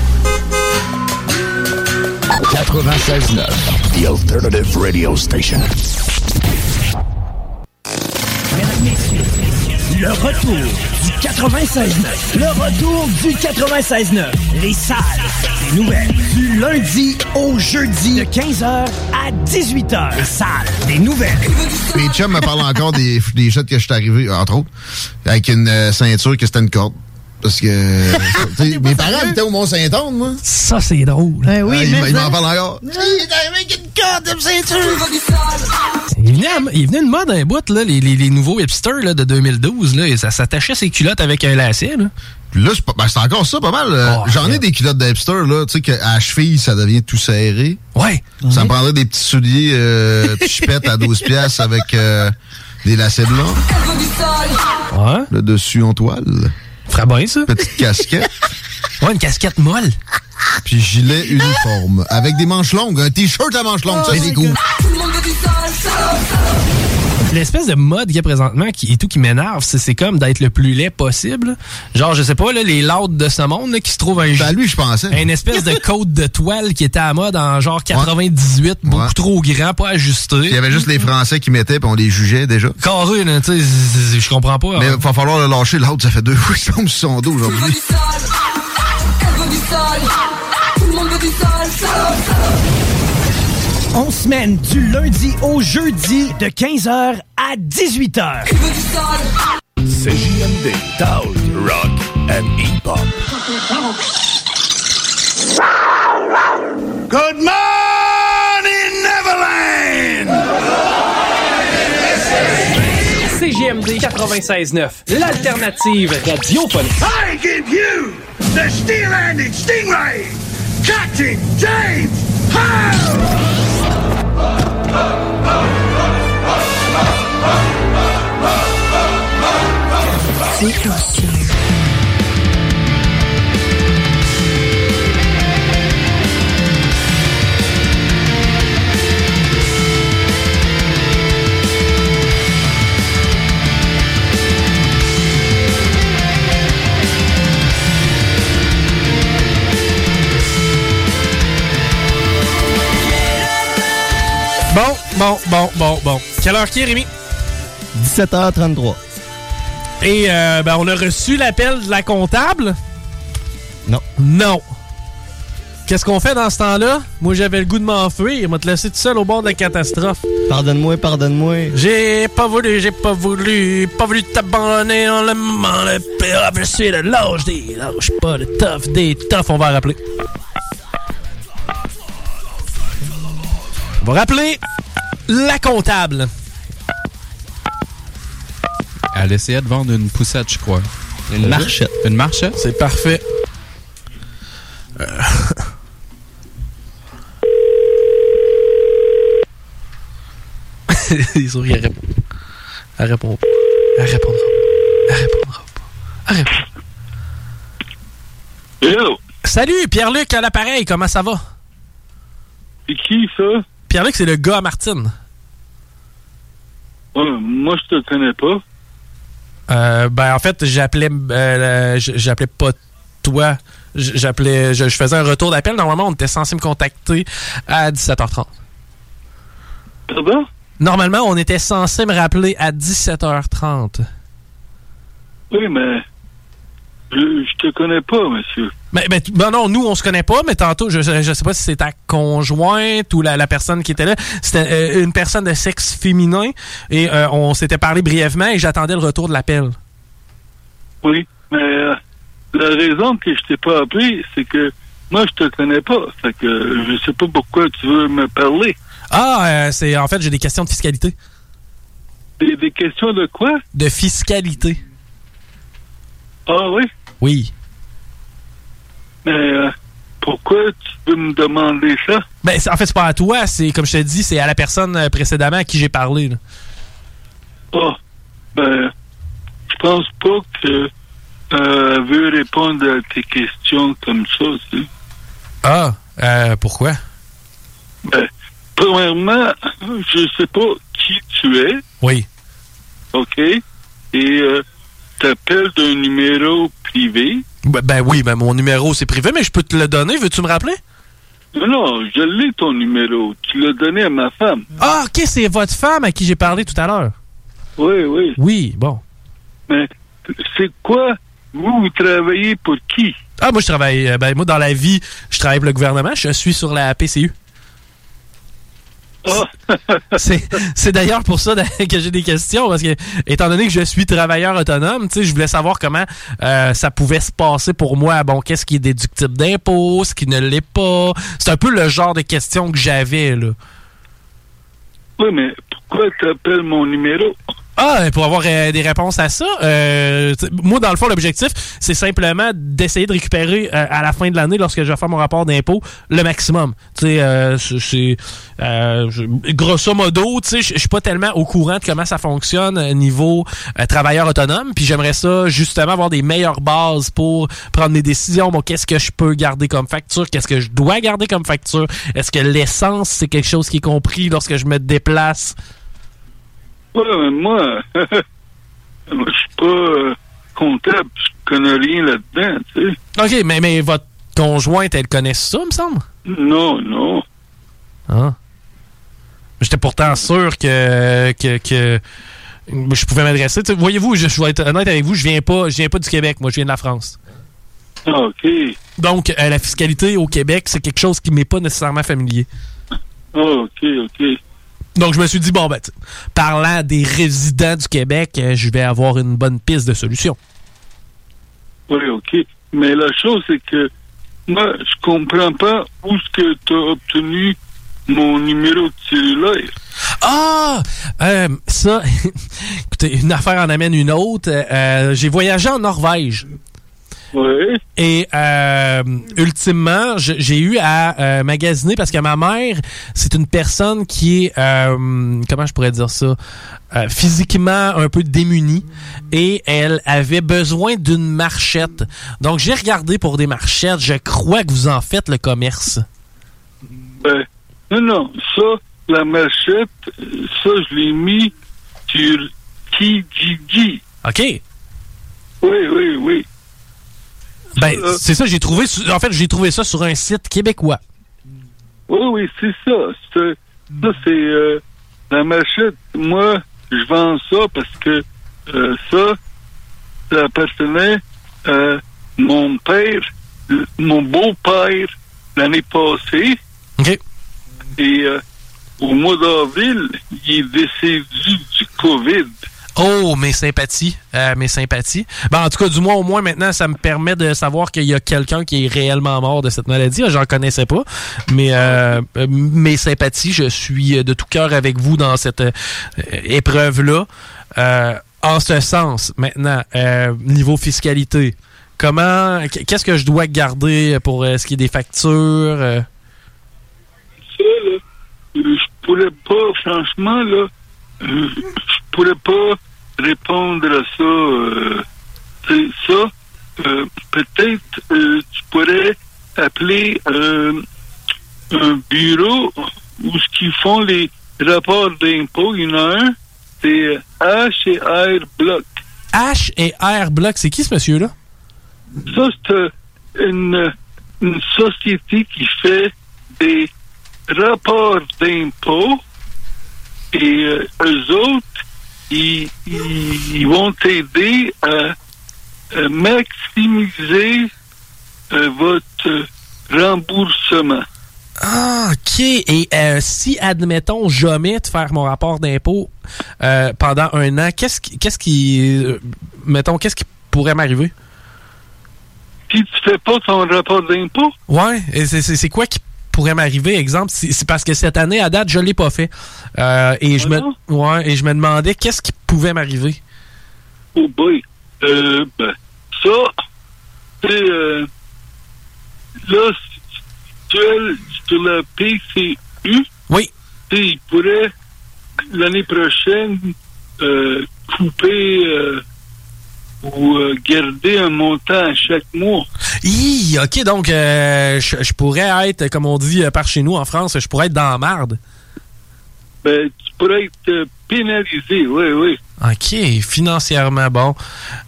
96.9, The Alternative Radio Station. Le retour du 96.9. Le retour du 96.9. Les salles des nouvelles. Du lundi au jeudi de 15h à 18h. Les salles des nouvelles. Mes chums me parlent encore des, des shots que je suis arrivé, entre autres, avec une euh, ceinture que c'était une corde. Parce que *laughs* mes parents étaient au Mont-Saint-Anne, moi. Ça, c'est drôle. Ben Ah, ils ils m'en parlent encore. Il est arrivé avec une corde de ceinture. Il venait, à- il venait une mode un bout, là, les, les- les nouveaux hipsters là, de 2012. Là, et ça s'attachait ses culottes avec un lacet. Là. Puis là, c'est pas- ben, c'est encore ça, pas mal. euh, J'en ai des culottes de hipster, là, tu sais, qu'à cheville, ça devient tout serré. Ouais. Ça me prendrait des petits souliers euh, chipettes à 12 pièces avec euh, des lacets blancs. Ouais. Le dessus en toile. Ferait bien, ça. Petite casquette. *laughs* ouais, une casquette molle. Puis gilet uniforme. Avec des manches longues. Un t-shirt à manches longues. ça, c'est cool. L'espèce de mode qu'il y a présentement qui, et tout qui m'énerve, c'est, c'est comme d'être le plus laid possible. Genre, je sais pas, là, les laudes de ce monde là, qui se trouvent un. Ben, lui, je pensais. Une espèce de côte de toile qui était à mode en genre 98, beaucoup Ouais. trop grand, pas ajusté. Il y avait juste les Français qui mettaient, puis on les jugeait déjà. Carré, là, tu sais, je comprends pas. Mais hein. il va falloir le lâcher. L'autre, ça fait deux fois qu'il tombe sur son dos aujourd'hui. On semaine du lundi au jeudi de 15h à 18h. CJMD, Talk, Rock and Hip-Hop. Good morning, Neverland! CGMD 96.9, l'alternative radiophonique. I give you the steel-handed stingray, Captain James Bon, bon, bon, bon, bon. Quelle heure qui est, Rémi? 17h33. Et euh, ben, on a reçu l'appel de la comptable? Non. Non. Qu'est-ce qu'on fait dans ce temps-là? Moi, j'avais le goût de m'enfuir. Il m'a te laissé tout seul au bord de la catastrophe. Pardonne-moi, pardonne-moi. J'ai pas voulu, j'ai pas voulu, pas voulu t'abandonner en le moment le pire. Je suis le lâche des lâches, pas le tough des tough. On va rappeler. On va rappeler la comptable. Elle essayait de vendre une poussette, je crois. Une marchette. Une marchette? C'est parfait. Euh. *laughs* Les souris, elle répond. Elle répond pas. Elle répondra pas. Elle répondra pas. Elle répond. Hello. Salut, Pierre-Luc à l'appareil, comment ça va? C'est qui, ça? Pierre-Luc, c'est le gars à Martine. Ouais, moi, je te connais pas. Euh, ben, en fait, j'appelais euh, j- j'appelais pas toi. J'appelais, je, je faisais un retour d'appel. Normalement, on était censé me contacter à 17h30. Pardon? Normalement, on était censé me rappeler à 17h30. Oui, mais je, te connais pas, monsieur. Mais, mais ben non, nous, on se connaît pas, mais tantôt, je, je sais pas si c'est ta conjointe ou la, la personne qui était là. C'était euh, une personne de sexe féminin et euh, on s'était parlé brièvement et j'attendais le retour de l'appel. Oui, mais euh, la raison que je t'ai pas appelé, c'est que moi, je te connais pas. Fait que je sais pas pourquoi tu veux me parler. Ah, euh, c'est en fait, j'ai des questions de fiscalité. Des, des questions de quoi? De fiscalité. Ah oui? Oui. Mais euh, pourquoi tu veux me demander ça? Ben, en fait, c'est pas à toi, c'est comme je te dis, c'est à la personne euh, précédemment à qui j'ai parlé. là. Ah, ben, je pense pas que euh, veut répondre à tes questions comme ça. tu. Ah, euh, pourquoi? Ben, premièrement, je sais pas qui tu es, Oui. OK? Et euh, t'appelles d'un numéro privé. Ben, ben oui, ben mon numéro c'est privé, mais je peux te le donner. Veux-tu me rappeler? Non, non, je l'ai ton numéro. Tu l'as donné à ma femme. Ah, ok, c'est votre femme à qui j'ai parlé tout à l'heure. Oui, oui. Oui, bon. Mais c'est quoi? Vous, vous travaillez pour qui? Ah, moi je travaille, euh, ben moi dans la vie, je travaille pour le gouvernement. Je suis sur la PCU. C'est d'ailleurs pour ça que j'ai des questions parce que étant donné que je suis travailleur autonome, tu je voulais savoir comment euh, ça pouvait se passer pour moi. Bon, qu'est-ce qui est déductible d'impôts, ce qui ne l'est pas? C'est un peu le genre de questions que j'avais là. Oui, mais pourquoi t'appelles mon numéro? Ah, pour avoir euh, des réponses à ça, euh, moi, dans le fond, l'objectif, c'est simplement d'essayer de récupérer euh, à la fin de l'année, lorsque je vais faire mon rapport d'impôt, le maximum. Tu sais, euh, c'est- euh, grosso modo, tu sais, je suis pas tellement au courant de comment ça fonctionne niveau travailleur autonome, puis j'aimerais ça justement avoir des meilleures bases pour prendre mes décisions. Bon, qu'est-ce que je peux garder comme facture, qu'est-ce que je dois garder comme facture, est-ce que l'essence c'est quelque chose qui est compris lorsque je me déplace? Mais *laughs* moi, je suis pas euh, comptable, je connais rien là-dedans, tu sais. OK, mais, mais votre conjointe, elle connaît ça, me semble? Non, non. Ah. J'étais pourtant sûr que, que, que je pouvais m'adresser. Voyez-vous, je, je vais être honnête avec vous, je viens pas, je viens pas du Québec, moi, je viens de la France. Ah, OK. Donc, euh, la fiscalité au Québec, c'est quelque chose qui m'est pas nécessairement familier. Ah, OK, OK. Donc, je me suis dit, bon, ben, parlant des résidents du Québec, euh, je vais avoir une bonne piste de solution. Oui, OK. Mais la chose, c'est que moi, je comprends pas où est-ce que tu as obtenu mon numéro de cellulaire. Ah! Euh, ça, *laughs* écoutez, une affaire en amène une autre. Euh, J'ai voyagé en Norvège. Oui. Et euh, ultimement, j'ai eu à euh, magasiner parce que ma mère, c'est une personne qui est, euh, comment je pourrais dire ça, physiquement un peu démunie et elle avait besoin d'une marchette. Donc j'ai regardé pour des marchettes. Je crois que vous en faites le commerce. Ben, non, non. Ça, la machette, euh, ça, je l'ai mis sur Kijiji. OK. Oui, oui, oui. Ben, c'est ça, j'ai trouvé, en fait, j'ai trouvé ça sur un site québécois. Oui, oui, c'est ça. Ça, c'est euh, la machette. Moi, je vends ça parce que euh, ça, ça appartenait à mon père, euh, mon beau-père, l'année passée. OK. Et euh, au mois d'avril, il est décédé du COVID. Oh, mes sympathies, euh, mes sympathies. Ben, en tout cas, du moins, au moins, maintenant, ça me permet de savoir qu'il y a quelqu'un qui est réellement mort de cette maladie. J'en connaissais pas, mais euh, euh, mes sympathies, je suis de tout cœur avec vous dans cette euh, épreuve-là. Euh, en ce sens, maintenant, niveau fiscalité, comment, qu'est-ce que je dois garder pour ce qui est des factures? Ça, là, je pourrais pas, franchement, là, je pourrais pas répondre à ça. euh, ça, euh, peut-être euh, tu pourrais appeler un bureau où ce qu'ils font les rapports d'impôts. Il y en a un, c'est H et R Bloc. H et R Block, c'est qui ce monsieur-là? Ça, c'est euh, une, une société qui fait des rapports d'impôts et euh, eux autres, ils, vont t'aider à, à maximiser euh, votre remboursement. Ah, OK. Et euh, si, admettons, j'omets de faire mon rapport d'impôt euh, pendant un an, qu'est-ce qui, qu'est-ce qui euh, mettons, qu'est-ce qui pourrait m'arriver? Si tu fais pas ton rapport d'impôt, Ouais, et c'est- c'est c'est quoi qui pourrait m'arriver? Exemple, c'est parce que cette année, à date, je l'ai pas fait. Euh, et, je me, ouais, et je me demandais qu'est-ce qui pouvait m'arriver. oh boy, euh, ben, ça, c'est, euh, là, sur la PCU, oui. il pourrait, l'année prochaine, euh, couper euh, ou euh, garder un montant à chaque mois. Hi, OK, donc euh, je je pourrais être, comme on dit euh, par chez nous en France, je pourrais être dans la marde. Ben, tu pourrais être euh, pénalisé, oui, oui. OK, financièrement, bon.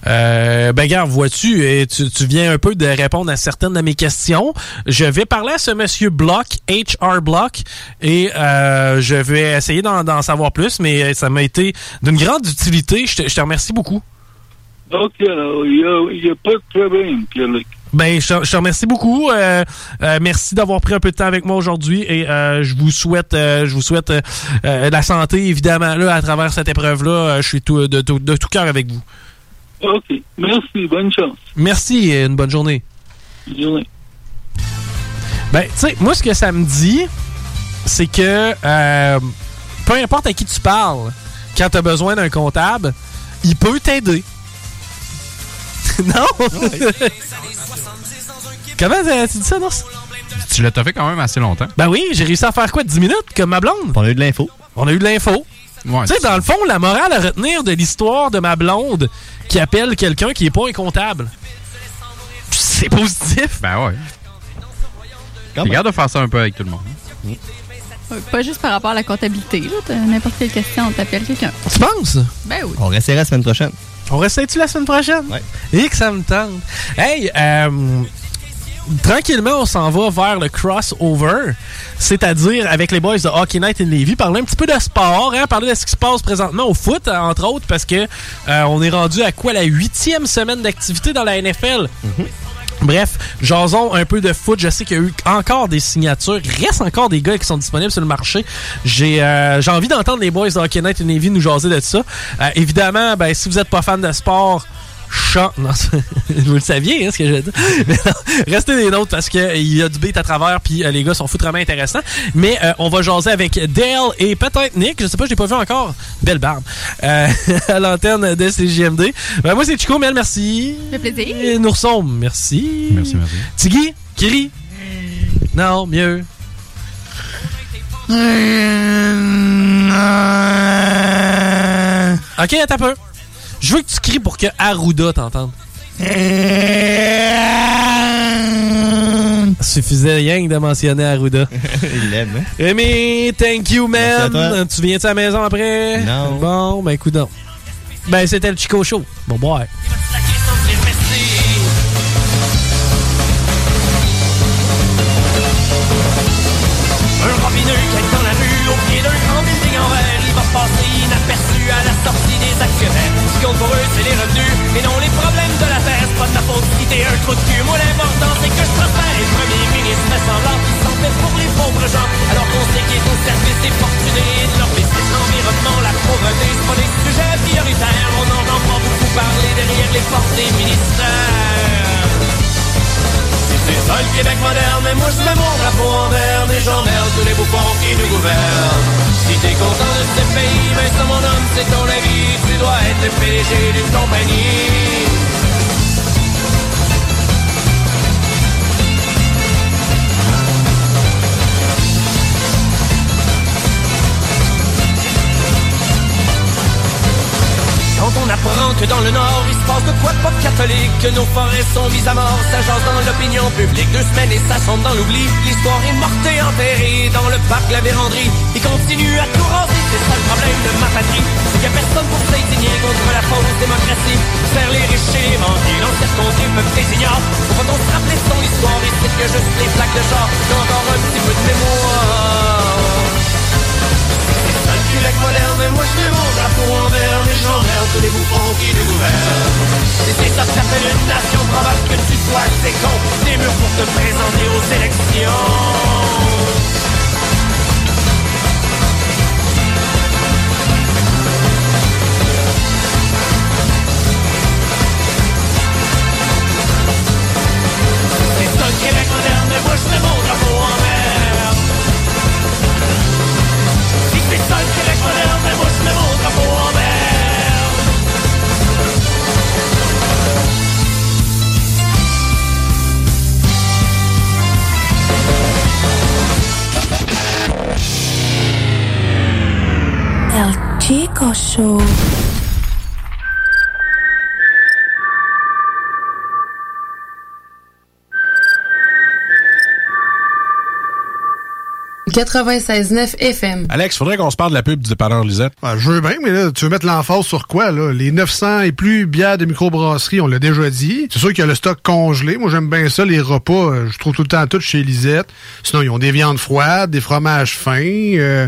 Euh, ben, regarde, vois-tu, tu, tu viens un peu de répondre à certaines de mes questions. Je vais parler à ce monsieur Block, HR Block, et euh, je vais essayer d'en d'en savoir plus, mais ça m'a été d'une grande utilité. Je te, je te remercie beaucoup. OK, alors, il n'y a, pas de problème. Ben, je, te- remercie beaucoup. Euh, euh, merci d'avoir pris un peu de temps avec moi aujourd'hui et euh, je vous souhaite, euh, je vous souhaite euh, euh, la santé évidemment là à travers cette épreuve là. je suis tout, de, tout- de tout cœur avec vous. OK, merci, bonne chance. Merci et une bonne journée. Bonne journée. Ben, tu sais, moi, ce que ça me dit, c'est que euh, peu importe à qui tu parles, quand tu as besoin d'un comptable, il peut t'aider. *laughs* non? Comment tu dis ça, non? Tu l'as fait quand même assez longtemps. Ben oui, j'ai réussi à faire quoi? 10 minutes, comme ma blonde? On a eu de l'info. On a eu de l'info. Ouais, tu sais, dans le fond, la morale à retenir de l'histoire de ma blonde qui appelle quelqu'un qui est pas un comptable. C'est positif. Ben ouais. Regarde de faire ça un peu avec tout le monde. Pas juste par rapport à la comptabilité. là. T'as N'importe quelle question, on t'appelle quelqu'un. Tu penses? Ben oui. On restera la semaine prochaine. On reste-tu la semaine prochaine? Ouais. Et que ça me tente. Hey, euh, tranquillement, on s'en va vers le crossover, c'est-à-dire avec les boys de Hockey Night in Levy, parler un petit peu de sport, hein, parler de ce qui se passe présentement au foot, entre autres, parce que euh, on est rendu à quoi la huitième semaine d'activité dans la NFL. Bref, jason un peu de foot. Je sais qu'il y a eu encore des signatures. Il reste encore des gars qui sont disponibles sur le marché. J'ai euh, envie d'entendre les boys de et Navy nous jaser de ça. Euh, évidemment, ben, si vous n'êtes pas fan de sport, chant. Non, *laughs* vous le saviez, hein, ce que j'ai dit. *laughs* Mais non, restez des nôtres parce qu'il y a du beat à travers puis euh, les gars sont foutrement intéressants. Mais euh, on va jaser avec Dale et peut-être Nick. Je sais pas, je l'ai pas vu encore. Belle barbe. Euh, *laughs* à l'antenne de CJMD. Ben, moi, c'est Chico, Mel, merci. Ça fait plaisir. Et Nourson, merci. Merci, merci. Tiggy, Kiri. Non, mieux. Ok, attends un peu. Je veux que tu cries pour que Arruda t'entende. Suffisait rien que de mentionner Arruda. *laughs* Il l'aime, hein? Rémi, thank you, Merci à man. toi. Tu viens-tu à la maison après? Non. Bon, ben écoute donc. Ben, c'était le Chico Show. Bon, boy. Trou de cul Moi l'important c'est que je prospère Et le premier ministre fait semblant s'en fait pour les pauvres gens. Alors qu'on sait qu'il est au service des fortunés de leur business L'environnement, la pauvreté, c'est pas des sujets prioritaires. On en entend beaucoup parler derrière les portes des ministères c'est ça le Québec moderne, mais moi je mets mon drapeau en vert Des j'emmerde tous les bouffons qui nous gouvernent. Si t'es content de ce pays, ben ça mon homme, c'est ton avis Tu dois être le PDG d'une compagnie Quand on apprend que dans le Nord, il se passe de quoi de pas catholique, que nos forêts sont mises à mort, ça jase dans l'opinion publique. Deux semaines et ça sombre dans l'oubli. L'histoire est morte et enterrée dans le parc La Vérandrie. Il continue à tout raser, c'est ça le problème de ma patrie. C'est qu'il y a personne pour s'indigner contre la fausse démocratie. Faire les riches et les bandits, l'ancienne comté peuvent les ignorer. Pourquoi on se rappeler son histoire et c'est que juste les plaques de ont encore un petit peu de mémoire. Québec moderne, mais moi je fais mon drapeau en vert, mais j'emmerde tous les bouffons qui nous gouvernent. C'est ça que s'appelle une nation probable que tu sois c'est con, des murs pour te présenter aux élections. Québec moderne, mais moi je fais mon drapeau mon drapeau en vert. El Chico Show. FM. Alex, faudrait qu'on se parle de la pub du dépanneur Lisette. Ah, je veux bien, mais là, tu veux mettre l'emphase sur quoi, là? Les 900 et plus bières de microbrasserie, on l'a déjà dit. C'est sûr qu'il y a le stock congelé. Moi, j'aime bien ça, les repas. euh, Je trouve tout le temps tout chez Lisette. Sinon, ils ont des viandes froides, des fromages fins, euh,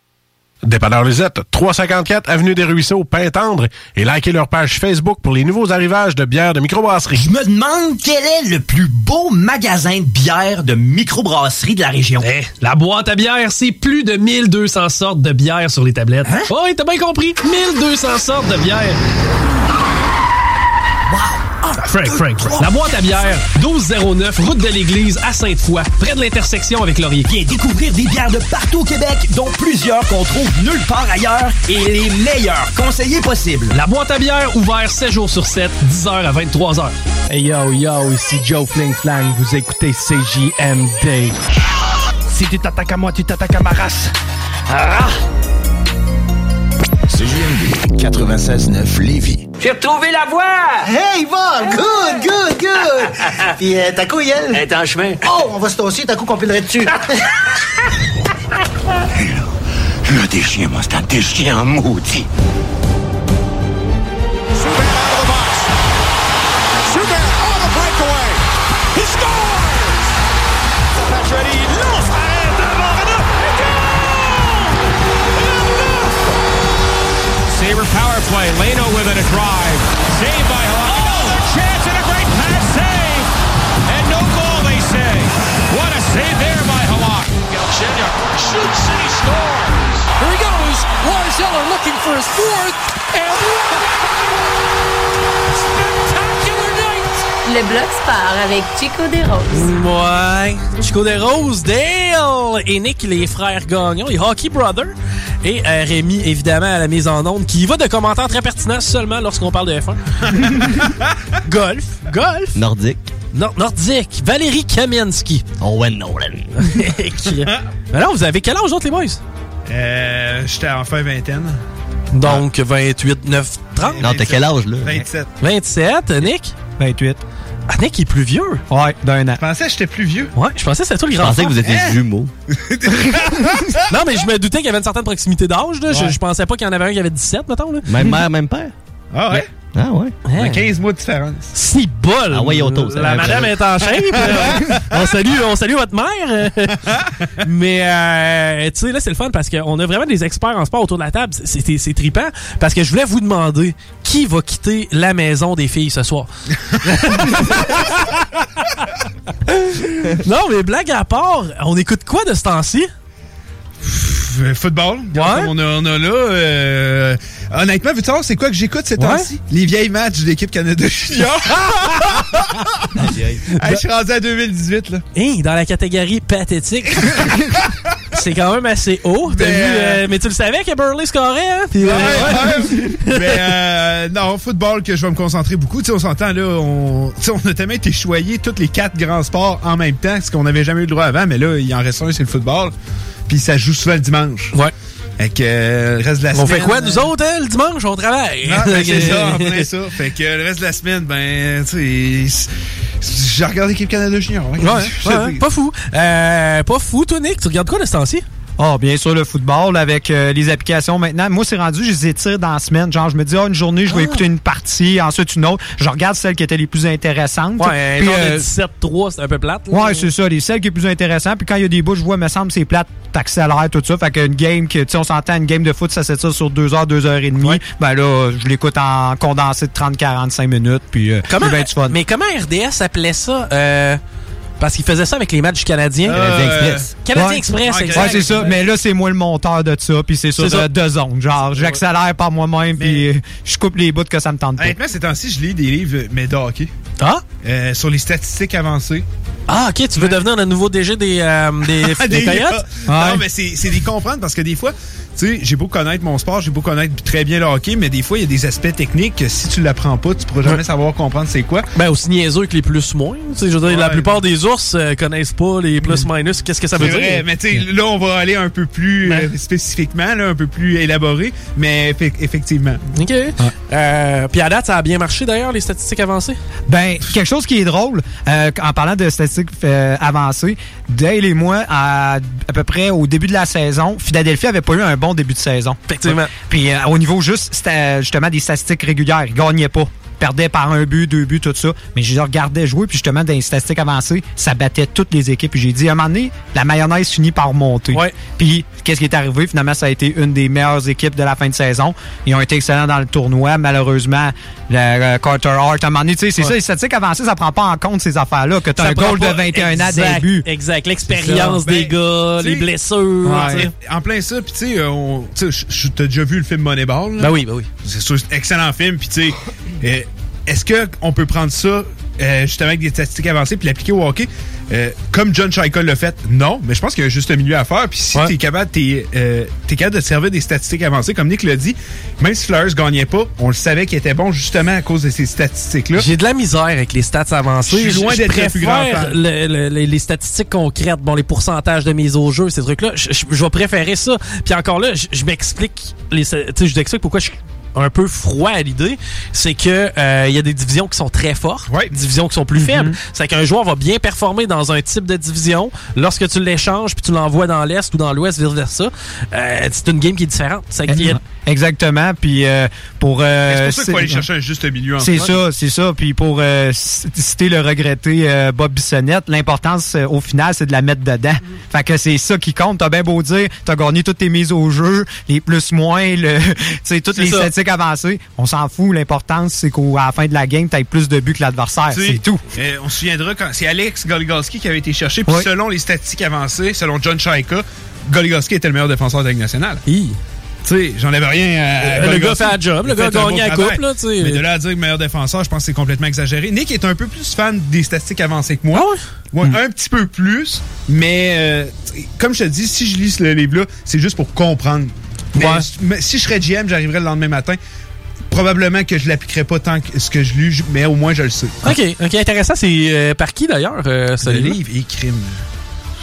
Dépanneur Lisette, 354 Avenue des Ruisseaux, Pintendre, et likez leur page Facebook pour les nouveaux arrivages de bières de microbrasserie. Je me demande quel est le plus beau magasin de bière de microbrasserie de la région. Eh, la boîte à bière, c'est plus de 1200 sortes de bière sur les tablettes. Hein? Oh, oui, t'as bien compris. 1200 sortes de bière. Frank, Frank, Frank. La boîte à bière, 1209, route de l'église à Sainte-Foy, près de l'intersection avec Laurier. Viens découvrir des bières de partout au Québec, dont plusieurs qu'on trouve nulle part ailleurs et les meilleurs conseillers possibles. La boîte à bière, ouvert 7 jours sur 7, 10h à 23h. Hey yo yo, ici Joe Fling Flang, vous écoutez CJMD. Si tu t'attaques à moi, tu t'attaques à ma race. Ah! CJMD 96.9 Lévis. J'ai retrouvé la voie! Hey, Yvonne! Good, good, good! *laughs* Puis euh, ta couille, elle? Elle est en chemin. Oh, on va se tosser, ta couille qu'on pilerait dessus. *laughs* *laughs* Le déchien, moi, c'est un déchien maudit. Play. Leno with it, a drive. Saved by Halak. Oh! Another chance and a great pass save. And no goal, they say. What a save there by Halak. Galchenyuk shoots and he scores. Here he goes. Lars Eller looking for his fourth. And spectacular night. Le bloc sport avec Chico des Roses. Ouais. Chico des Roses, Dale et Nick, les frères Gagnon, les Hockey Brothers. Et euh, Rémi, évidemment, à la mise en onde, qui va de commentaires très pertinents seulement lorsqu'on parle de F1. *laughs* golf. Golf. Nordique. Nor- nordique. Valérie Kamienski. Owen Nolan. *laughs* Alors, vous avez quel âge, autres, les boys? Euh, J'étais en fin vingtaine. Donc, 28, 9, 30? Non, t'as quel âge, là? 27. 27, Nick? 28. Ah, Nick est plus vieux. Ouais, d'un an. Je pensais que j'étais plus vieux. Ouais, je pensais que c'était toi le Je grand pensais que vous étiez Hein? jumeaux. *laughs* non, mais je me doutais qu'il y avait une certaine proximité d'âge. là. Je, Ouais. je pensais pas qu'il y en avait un qui avait 17, mettons. Là. Même mère, même père. Ah ouais? Ah ouais? A 15 mois de différence. Si bol! Ah ouais, auto, La madame est en shape. *laughs* euh, on, salue, on salue votre mère. *laughs* Mais, euh, tu sais, là, c'est le fun parce qu'on a vraiment des experts en sport autour de la table. C'est- C'est c'est trippant parce que je voulais vous demander qui va quitter la maison des filles ce soir? *laughs* non, mais blague à part, on écoute quoi de ce temps-ci? Euh, Football, comme on, a, on a là. euh, honnêtement, savoir c'est quoi que j'écoute ces Ouais. temps-ci? Les vieilles matchs de l'équipe Canada Junior. *laughs* Hey, je suis rendu à 2018, là. Hein, dans la catégorie pathétique. *laughs* c'est quand même assez haut. T'as Mais, vu, euh, mais tu le savais que Burley scorait, hein? Ouais, ouais. Mais euh, non, football que je vais me concentrer beaucoup. Tu sais, on s'entend là, on, on a tellement été choyés tous les quatre grands sports en même temps, ce qu'on n'avait jamais eu le droit avant. Mais là, il en reste un, c'est le football. Puis ça joue souvent le dimanche. Ouais. Fait que euh, le reste de la On semaine. fait quoi, nous autres, hein, le dimanche? On travaille. Ah, ben, c'est ça, plein *laughs* ça. Fait que le reste de la semaine, ben, tu sais, j'ai regardé l'équipe Canada Junior. hein. Ouais, ouais, *laughs* dis. pas fou. Euh, pas fou, toi, Nick. Tu regardes quoi de ce temps-ci? Ah, bien sûr, le football avec euh, les applications maintenant. Moi, c'est rendu, je les étire dans la semaine. Genre, je me dis, ah, une journée, je vais écouter une partie, ensuite une autre. Je regarde celles qui étaient les plus intéressantes. Ouais, Puis, euh, de 17-3, c'est un peu plate. là. Ouais, c'est ça, les celles qui est plus intéressant. Puis quand il y a des bouts, je vois, me semble, c'est plate, t'accélères, tout ça. Fait qu'une game, que, tu sais, on s'entend, une game de foot, ça s'étire sur 2 heures, 2 heures et demie. Ben là, je l'écoute en condensé de 30-45 minutes. Puis, euh, Comment, du fun. mais comment RDS appelait ça? Euh, parce qu'il faisait ça avec les matchs canadiens. Canadien Express. Canadien Ouais. Express, Ouais, exact. c'est ça. Mais là, c'est moi le monteur de ça. Puis c'est ça. euh, deux zones. Genre, j'accélère par moi-même. Puis euh, je coupe les bouts que ça me tente pas. Honnêtement, ces temps-ci, je lis des livres, mais de hockey. Ah? Euh, sur les statistiques avancées. Ah, ok, tu veux devenir le nouveau DG des, euh, des, *laughs* des, Des Coyotes? Non, mais c'est c'est des comprendre parce que des fois, tu sais, j'ai beau connaître mon sport, j'ai beau connaître très bien le hockey, mais des fois, il y a des aspects techniques que si tu l'apprends pas, tu pourras jamais Ouais. savoir comprendre c'est quoi. Ben, aussi niaiseux que les plus-moins. Tu sais, Je veux dire, la plupart des ours euh, connaissent pas les plus-minus. Qu'est-ce que ça veut dire? vrai, mais tu sais, là, on va aller un peu plus euh, spécifiquement, là, un peu plus élaboré, mais effe- effectivement. OK. Euh, puis à date, ça a bien marché d'ailleurs, les statistiques avancées? Ben, quelque chose qui est drôle, euh, en parlant de statistiques euh, avancées, Dale et moi, à, à peu près au début de la saison, Philadelphie avait pas eu un bon début de saison. Effectivement. Puis euh, au niveau juste, c'était justement des statistiques régulières. Ils gagnaient pas. Perdait par un but, deux buts, tout ça. Mais je regardais jouer, puis justement, dans les statistiques avancées, ça battait toutes les équipes. Puis j'ai dit, à un moment donné, la mayonnaise finit par monter. Puis, qu'est-ce qui est arrivé? Finalement, ça a été une des meilleures équipes de la fin de saison. Ils ont été excellents dans le tournoi. Malheureusement, le Carter Hart, à un moment donné, tu sais, c'est Ouais. ça, les statistiques avancées, ça prend pas en compte ces affaires-là, que tu as Ça un goal de pas- 21 ans exact, début. Exact. L'expérience des gars, tu les blessures. Ouais. En plein ça, puis tu sais, euh, t'as déjà vu le film Moneyball? là? Ben oui, ben oui. C'est sûr, c'est un excellent film, puis tu sais, *laughs* euh, est-ce que on peut prendre ça euh, justement avec des statistiques avancées puis l'appliquer au hockey? Euh, comme John Scheikele l'a fait? Non, mais je pense qu'il y a juste un milieu à faire. Puis si t'es capable, t'es, euh, t'es capable de te servir des statistiques avancées, comme Nick l'a dit, même si Flyers gagnait pas, on le savait qu'il était bon justement à cause de ces statistiques-là. J'ai de la misère avec les stats avancées. Je suis loin d'être le plus grand préfère fan. le- le- les, statistiques concrètes, bon, les pourcentages de mise au jeu, ces trucs-là. Je, vais préférer ça. Puis encore là, je, m'explique, tu sais, je t'explique pourquoi je suis un peu froid à l'idée, c'est que euh, il y a des divisions qui sont très fortes, des divisions qui sont plus faibles. C'est qu'un joueur va bien performer dans un type de division lorsque tu l'échanges puis tu l'envoies dans l'est ou dans l'ouest vice versa. Euh, c'est une game qui est différente. C'est Exactement. Puis euh, pour. euh, c'est pour ça qu'il faut aller chercher un juste milieu en C'est ça, c'est ça. Puis pour euh, citer le regretté euh, Bob Bissonnette, l'importance euh, au final, c'est de la mettre dedans. Fait que c'est ça qui compte. T'as bien beau dire, t'as gagné toutes tes mises au jeu, les plus moins, le, *laughs* tu sais, toutes les ça. statistiques avancées. On s'en fout. L'importance, c'est qu'à la fin de la game, t'aies plus de buts que l'adversaire. C'est tout. euh, on se souviendra quand c'est Alex Goligoski qui avait été cherché. Puis Oui. selon les statistiques avancées, selon John Shaika, Goligoski était le meilleur défenseur de la Ligue nationale. Tu sais, j'en avais rien à. Euh, le Goligoski. gars fait la job, le gars a gagné la coupe, là, tu sais. Mais de là à dire que meilleur défenseur, je pense que c'est complètement exagéré. Nick est un peu plus fan des statistiques avancées que moi. Ah Ouais, Hmm. un petit peu plus. Mais euh, comme je te dis, si je lis ce livre-là, c'est juste pour comprendre. Mais, mais si je serais GM, j'arriverais le lendemain matin. Probablement que je l'appliquerais pas tant que ce que je lis, mais au moins je le sais. Ok, ok, intéressant. C'est euh, par qui d'ailleurs, euh, ce Le livre? livre et crime.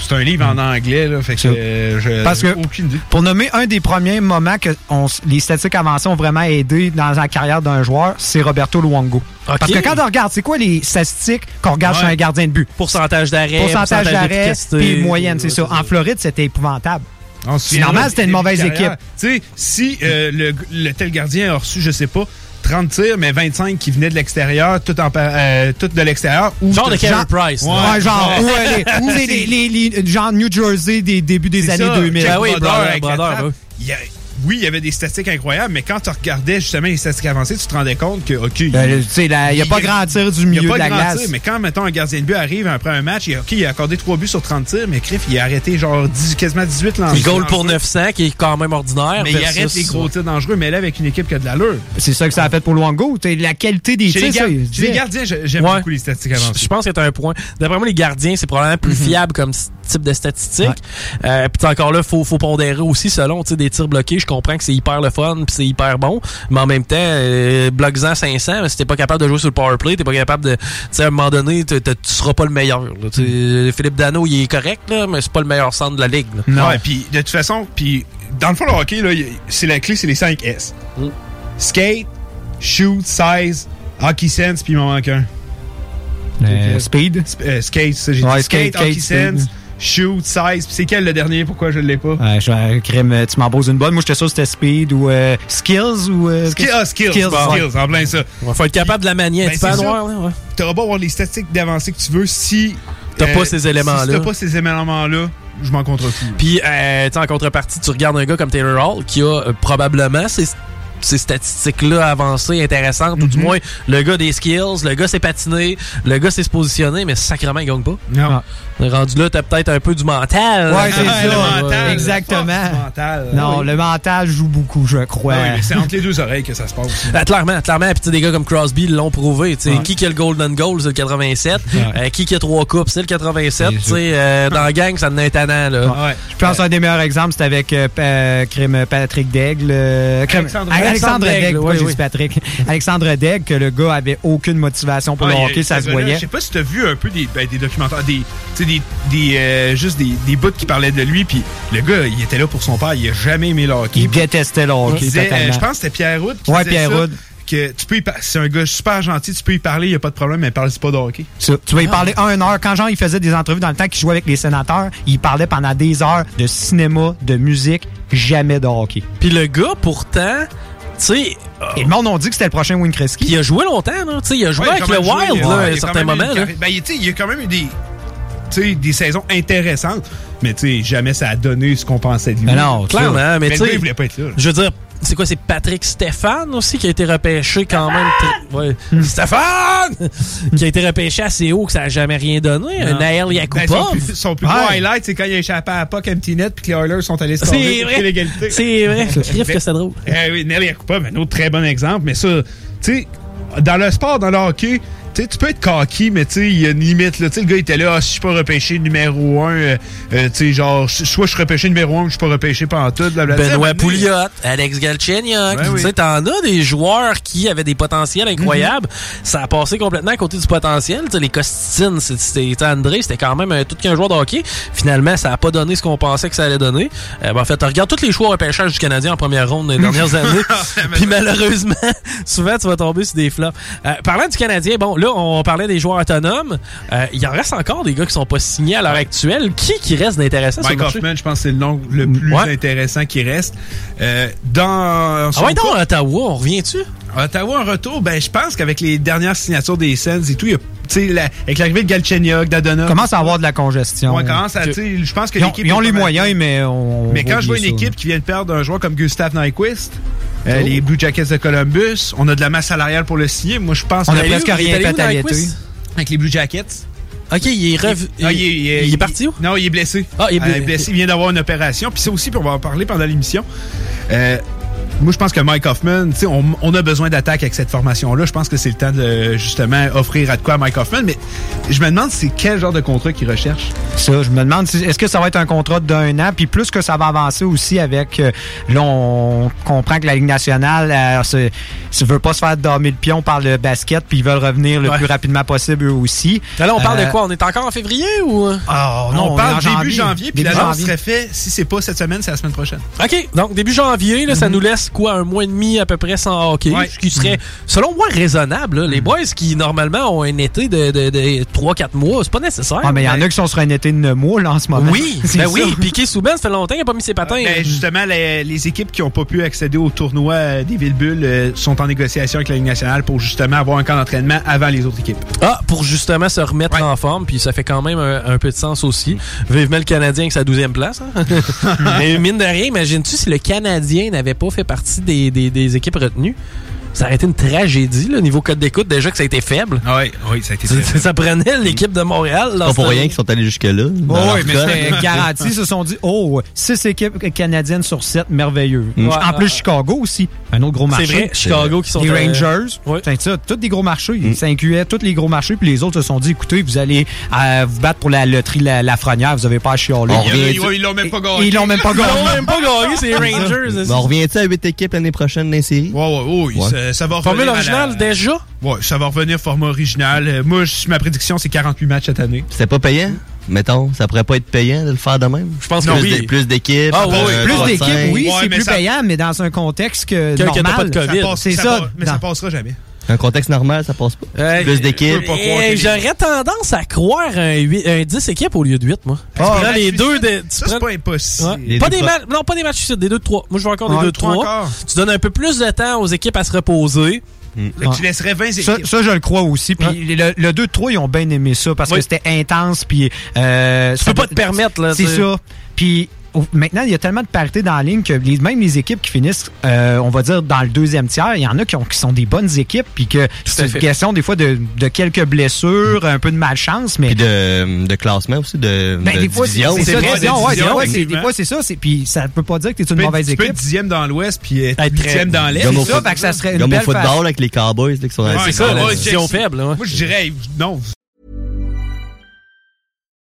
C'est un livre en anglais, là, fait que euh, je- Parce que, aucune idée. pour nommer un des premiers moments que on s- les statistiques avancées ont vraiment aidé dans la carrière d'un joueur, c'est Roberto Luongo. Parce que quand on regarde, c'est quoi les statistiques qu'on regarde Ouais. chez un gardien de but? Pourcentage d'arrêt, Pourcentage d'arrêt, d'efficacité. puis moyenne, c'est ça. En Floride, c'était épouvantable. On se C'est normal, souviendra c'était une du mauvaise équipe. Tu sais, si euh, le, le tel gardien a reçu, je sais pas, 30 tirs, mais 25 qui venaient de l'extérieur, tout, en, euh, tout de l'extérieur. ou Genre de Carey Price, Ouais, genre, Ouais. ou, euh, les, *laughs* ou les- les- les- les- genre New Jersey des débuts des années ça, 2000. Jack Ah oui. Il y a- oui, il y avait des statistiques incroyables, mais quand tu regardais justement les statistiques avancées, tu te rendais compte que, OK. tu là, il y a pas grand tir du il y milieu a pas de la grand glace. tir, mais quand, mettons, un gardien de but arrive après un match, il a, OK, il a accordé 3 buts sur 30 tirs, mais Criff, il a arrêté genre 10, quasiment 18 lancers. Il goal pour 900, qui est quand même ordinaire. Mais il arrête les gros tirs dangereux, mais là, avec une équipe qui a de l'allure. C'est ça que ça a fait pour. T'sais, La qualité des tirs, les gardiens, j'ai- j'aime Ouais. beaucoup les statistiques avancées. je pense que t'as un point. D'après moi, les gardiens, c'est probablement plus Mhm. fiable comme type de statistiques. Euh, puis encore là, faut, faut pondérer aussi selon tu sais, des tirs bloqués. Je comprends que c'est hyper le fun puis c'est hyper bon, mais en même temps, euh, bloc-en 500, mais si t'es pas capable de jouer sur le power play, t'es pas capable de, tu sais, à un moment donné, tu seras pas le meilleur. là. Sais, Philippe Dano, il est correct là, mais c'est pas le meilleur centre de la ligue. là. Ouais, puis de toute façon, puis dans le fond, le hockey, là, c'est la clé, c'est les 5 S. Skate, shoot, size, hockey sense, puis il m'en manque un. Euh, speed? euh, skate, ça, j'ai Ouais, dit skate, skate, hockey skate, sense, speed. Shoot, size. Puis c'est quel le dernier? Pourquoi je l'ai pas? Ouais, je crème, euh, tu m'en poses une bonne. Moi, j'étais sûr que c'était speed ou euh, skills ou. euh, Skill- ah, skills, skills, bon, ouais. skills, en plein ça. Il faut être capable de la manier un Ben, petit peu c'est à ça. noir. ouais. T'auras beau avoir les statistiques d'avancée que tu veux si. T'as pas ces éléments-là. Si t'as pas ces éléments-là, je m'en contrefous. Puis, euh, tu sais, en contrepartie, tu regardes un gars comme Taylor Hall qui a euh, probablement ces, ces statistiques-là avancées, intéressantes, ou du moins, le gars des skills, le gars s'est patiné, le gars s'est se positionner, mais sacrément, il gagne pas. Non. Rendu là, t'as peut-être un peu du mental. Ouais, c'est le ça. mental, Exactement. Non, Oui. le mental joue beaucoup, je crois. Ah oui, mais c'est entre les deux oreilles que ça se passe. Ah, clairement, clairement. Puis tu sais, des gars comme Crosby l'ont prouvé. tu sais. Ouais. Qui qui a le Golden Goal, c'est le 87. Ouais. Euh, qui qui a trois coupes, c'est le 87. Tu sais, euh, dans la gang, ça en est un tannant, là. Je pense un des meilleurs exemples, c'était avec euh, Pa- crème Patrick Daigle. euh, Alexandre- Alexandre, Alexandre Daigle, oui, oui. Patrick. *laughs* Alexandre Daigle, que le gars avait aucune motivation pour Ouais, le hockey, ça se voyait. Je sais pas si t'as vu un peu des, ben, des documentaires, des, sais, des, des, euh, juste des, des bouts qui parlaient de lui, puis le gars, il était là pour son père, il a jamais aimé le hockey. Il détestait le hockey, disait, euh, je pense que c'était Pierre Roud qui Ouais, disait Pierre ça, Roud. que tu peux y par- c'est un gars super gentil, tu peux y parler, il y a pas de problème, mais parle pas de hockey. Ça, tu vas y parler un heure. Quand Jean il faisait des entrevues dans le temps qu'il jouait avec les sénateurs, il parlait pendant des heures de cinéma, de musique, jamais de hockey. Puis le gars, pourtant, tu sais. Et le monde a dit que c'était le prochain Wayne Gretzky. Il a joué longtemps, là. Tu sais, il a joué Ouais, avec le Wild, joué, là, ouais, à un certain moment, là. Ben, il, il a quand même eu des, des saisons intéressantes, mais tu sais, jamais ça a donné ce qu'on pensait de lui. Ben non, clairement, mais sais. il voulait pas être là. Je veux dire, c'est quoi, c'est Patrick Stéphane aussi qui a été repêché quand même. très- Ouais. *laughs* Stéphane! *laughs* qui a été repêché assez haut que ça a jamais rien donné. Un Non. Naël Ben, Yakupov. son plus, son plus gros highlight, c'est quand il a échappé à Puck Empty Net puis que les Oilers sont allés se C'est vrai. l'égalité. C'est vrai. *laughs* Crif que c'est drôle. Eh oui, Nelly Yakupov, un autre très bon exemple, mais ça, tu sais, dans le sport, dans le hockey, tu sais, tu peux être cocky, mais tu sais, il y a une limite. Là. Tu le gars il était là, ah, si je suis pas repêché numéro un, euh, euh, tu sais, genre, soit je suis repêché numéro un, ou je suis pas repêché pendant tout. blablabla. Benoît Pouliot, Alex Galchenyuk. Ben tu sais, oui. t'en as des joueurs qui avaient des potentiels incroyables. Ça a passé complètement à côté du potentiel. Tu sais, les Costitines, c'était André, c'était quand même un, tout qu'un joueur de hockey. Finalement, ça a pas donné ce qu'on pensait que ça allait donner. Euh, ben, en fait, regarde tous les choix repêchage du Canadien en première ronde des dernières *laughs* années. Puis malheureusement, *laughs* souvent, tu vas tomber sur des flops. Euh, parlant du Canadien, bon, là, on parlait des joueurs autonomes. Euh, il en reste encore des gars qui sont pas signés à l'heure actuelle. Qui qui reste d'intéressant Mike? Hoffman, je pense que c'est le nom le plus Ouais. intéressant qui reste. Euh, dans Ah ouais, donc, Ottawa, on revient-tu? Ottawa, en retour, ben, je pense qu'avec les dernières signatures des Sens et tout, il y a, tu sais, la- avec l'arrivée de Galchenyuk, d'Adona. commence à avoir de la congestion. Ouais, commence à, je pense que Ils ont, l'équipe. ils ont est les moyens, mais on. Mais quand je vois une équipe qui vient de perdre un joueur comme Gustav Nyquist, euh, les Blue Jackets de Columbus, on a de la masse salariale pour le signer. Moi, je pense On a presque rien fait à l'été. Avec les Blue Jackets. Ok, il est rev... Il, est, il est parti où? Non, il est blessé. Ah, il est Euh, blessé. blessé. Il vient d'avoir une opération. Puis ça aussi, puis on va en parler pendant l'émission. Euh, moi, je pense que Mike Hoffman, tu sais, on, on a besoin d'attaque avec cette formation-là. Je pense que c'est le temps de justement offrir à de quoi à Mike Hoffman. Mais je me demande c'est quel genre de contrat qu'il recherche. Ça, je me demande, si- est-ce que ça va être un contrat d'un an? Puis plus que ça va avancer aussi avec... euh, là, on comprend que la Ligue nationale euh, se, se veut pas se faire dormir le pion par le basket, puis ils veulent revenir le Ouais. plus rapidement possible eux aussi. Là, on parle Euh, de quoi? On est encore en février ou? Oh, non, on est parle début janvier. janvier, puis l'annonce janvier. serait fait, si c'est pas cette semaine, c'est la semaine prochaine. OK, donc début janvier, là, ça nous laisse quoi, un mois et demi à peu près sans hockey, Ouais. ce qui serait, selon moi, raisonnable. là. Les boys qui, normalement, ont un été de, de, de 3-4 mois, c'est pas nécessaire. Ah, mais il y en a qui sont sur un été de 9 mois, là, en ce moment. Oui, *laughs* C'est ben ça. oui. Piqué Souben, ça fait longtemps qu'il n'a pas mis ses patins. Ben, justement, les, les équipes qui n'ont pas pu accéder au tournoi euh, des Villes-Bulles euh, sont en négociation avec la Ligue nationale pour justement avoir un camp d'entraînement avant les autres équipes. Ah, pour justement se remettre en forme, puis ça fait quand même un, un peu de sens aussi. Vivement le Canadien avec sa 12e place. hein. *laughs* mais mine de rien, imagines-tu si le Canadien n'avait pas fait partie des, équipes retenues? Ça aurait été une tragédie, le niveau code d'écoute, déjà que ça a été faible. Oui, oui, ça a été Ça, très ça prenait l'équipe de Montréal. Pas pour rien qu'ils sont allés jusque-là. Oh, oui, mais c'était *laughs* garanti. Ils se sont dit, oh, six équipes canadiennes sur sept, merveilleux. Mm. En plus, Chicago aussi, un autre gros C'est marché. vrai, Chicago qui sont Les Rangers, c'est ça, tous des gros marchés. Ça incluait tous les gros marchés, puis les autres se sont dit, écoutez, vous allez euh, vous battre pour la loterie La, la Lafrenière, vous avez pas à chialer. Ils ils l'ont même pas gagné. Ils l'ont même pas Ils gagné. l'ont même pas gagné, c'est les Rangers. On revient-tu à 8 équipes l'année prochaine dans les séries? Ouais, ouais, oui, Ça, va revenir. Formule la- originale déjà? Ouais, ça va revenir format original. Euh, Moi, ma prédiction, c'est 48 matchs cette année. C'était pas payant? Mettons, ça pourrait pas être payant de le faire de même? Je pense que oui. Plus d'équipes. Ah, oui, euh. Plus d'équipes, oui, Ouais, c'est plus ça- payant, mais dans un contexte que Que- pas de COVID. Ça passe- C'est ça mais ça passera jamais. Un contexte normal, ça passe pas. Euh, plus d'équipes. J'aurais tendance à croire un, huit- un 10 équipes au lieu de 8, moi. Tu Ah, prends match les deux de. tu Ça, prends- c'est pas impossible. Ouais. Pas des non, pas des matchs suicides, des 2 de 3. Moi, je veux encore des Ah, 2 de trois 3. encore. Tu donnes un peu plus de temps aux équipes à se reposer. Que Tu laisserais 20 équipes. Ça, ça, je le crois aussi. Puis le, le 2-3, ils ont bien aimé ça parce Oui. que c'était intense. Puis euh, Tu ça- peux pas te permettre, là. C'est tu ça. Puis maintenant, il y a tellement de parité dans la ligne que les- même les équipes qui finissent, euh, on va dire, dans le deuxième tiers, il y en a qui, ont- qui sont des bonnes équipes. Puis que c'est une fait. question des fois de, de quelques blessures, un peu de malchance. Mais Puis de, de classement aussi, de, ben, de des fois, c'est division. c'est C'est ça, division, ouais, division, des fois, c'est- effectivement. des fois, c'est ça. c'est- Puis ça peut pas dire que tu es une mauvaise tu peux équipe. être dixième dans l'Ouest puis être huitième dans l'Est. Comme au C'est ça, foot- fait que ça serait une Comme au football avec les Cowboys là, qui sont dans Ouais, la C'est ça, la ouais, division faible. ouais. Moi, je dirais, non,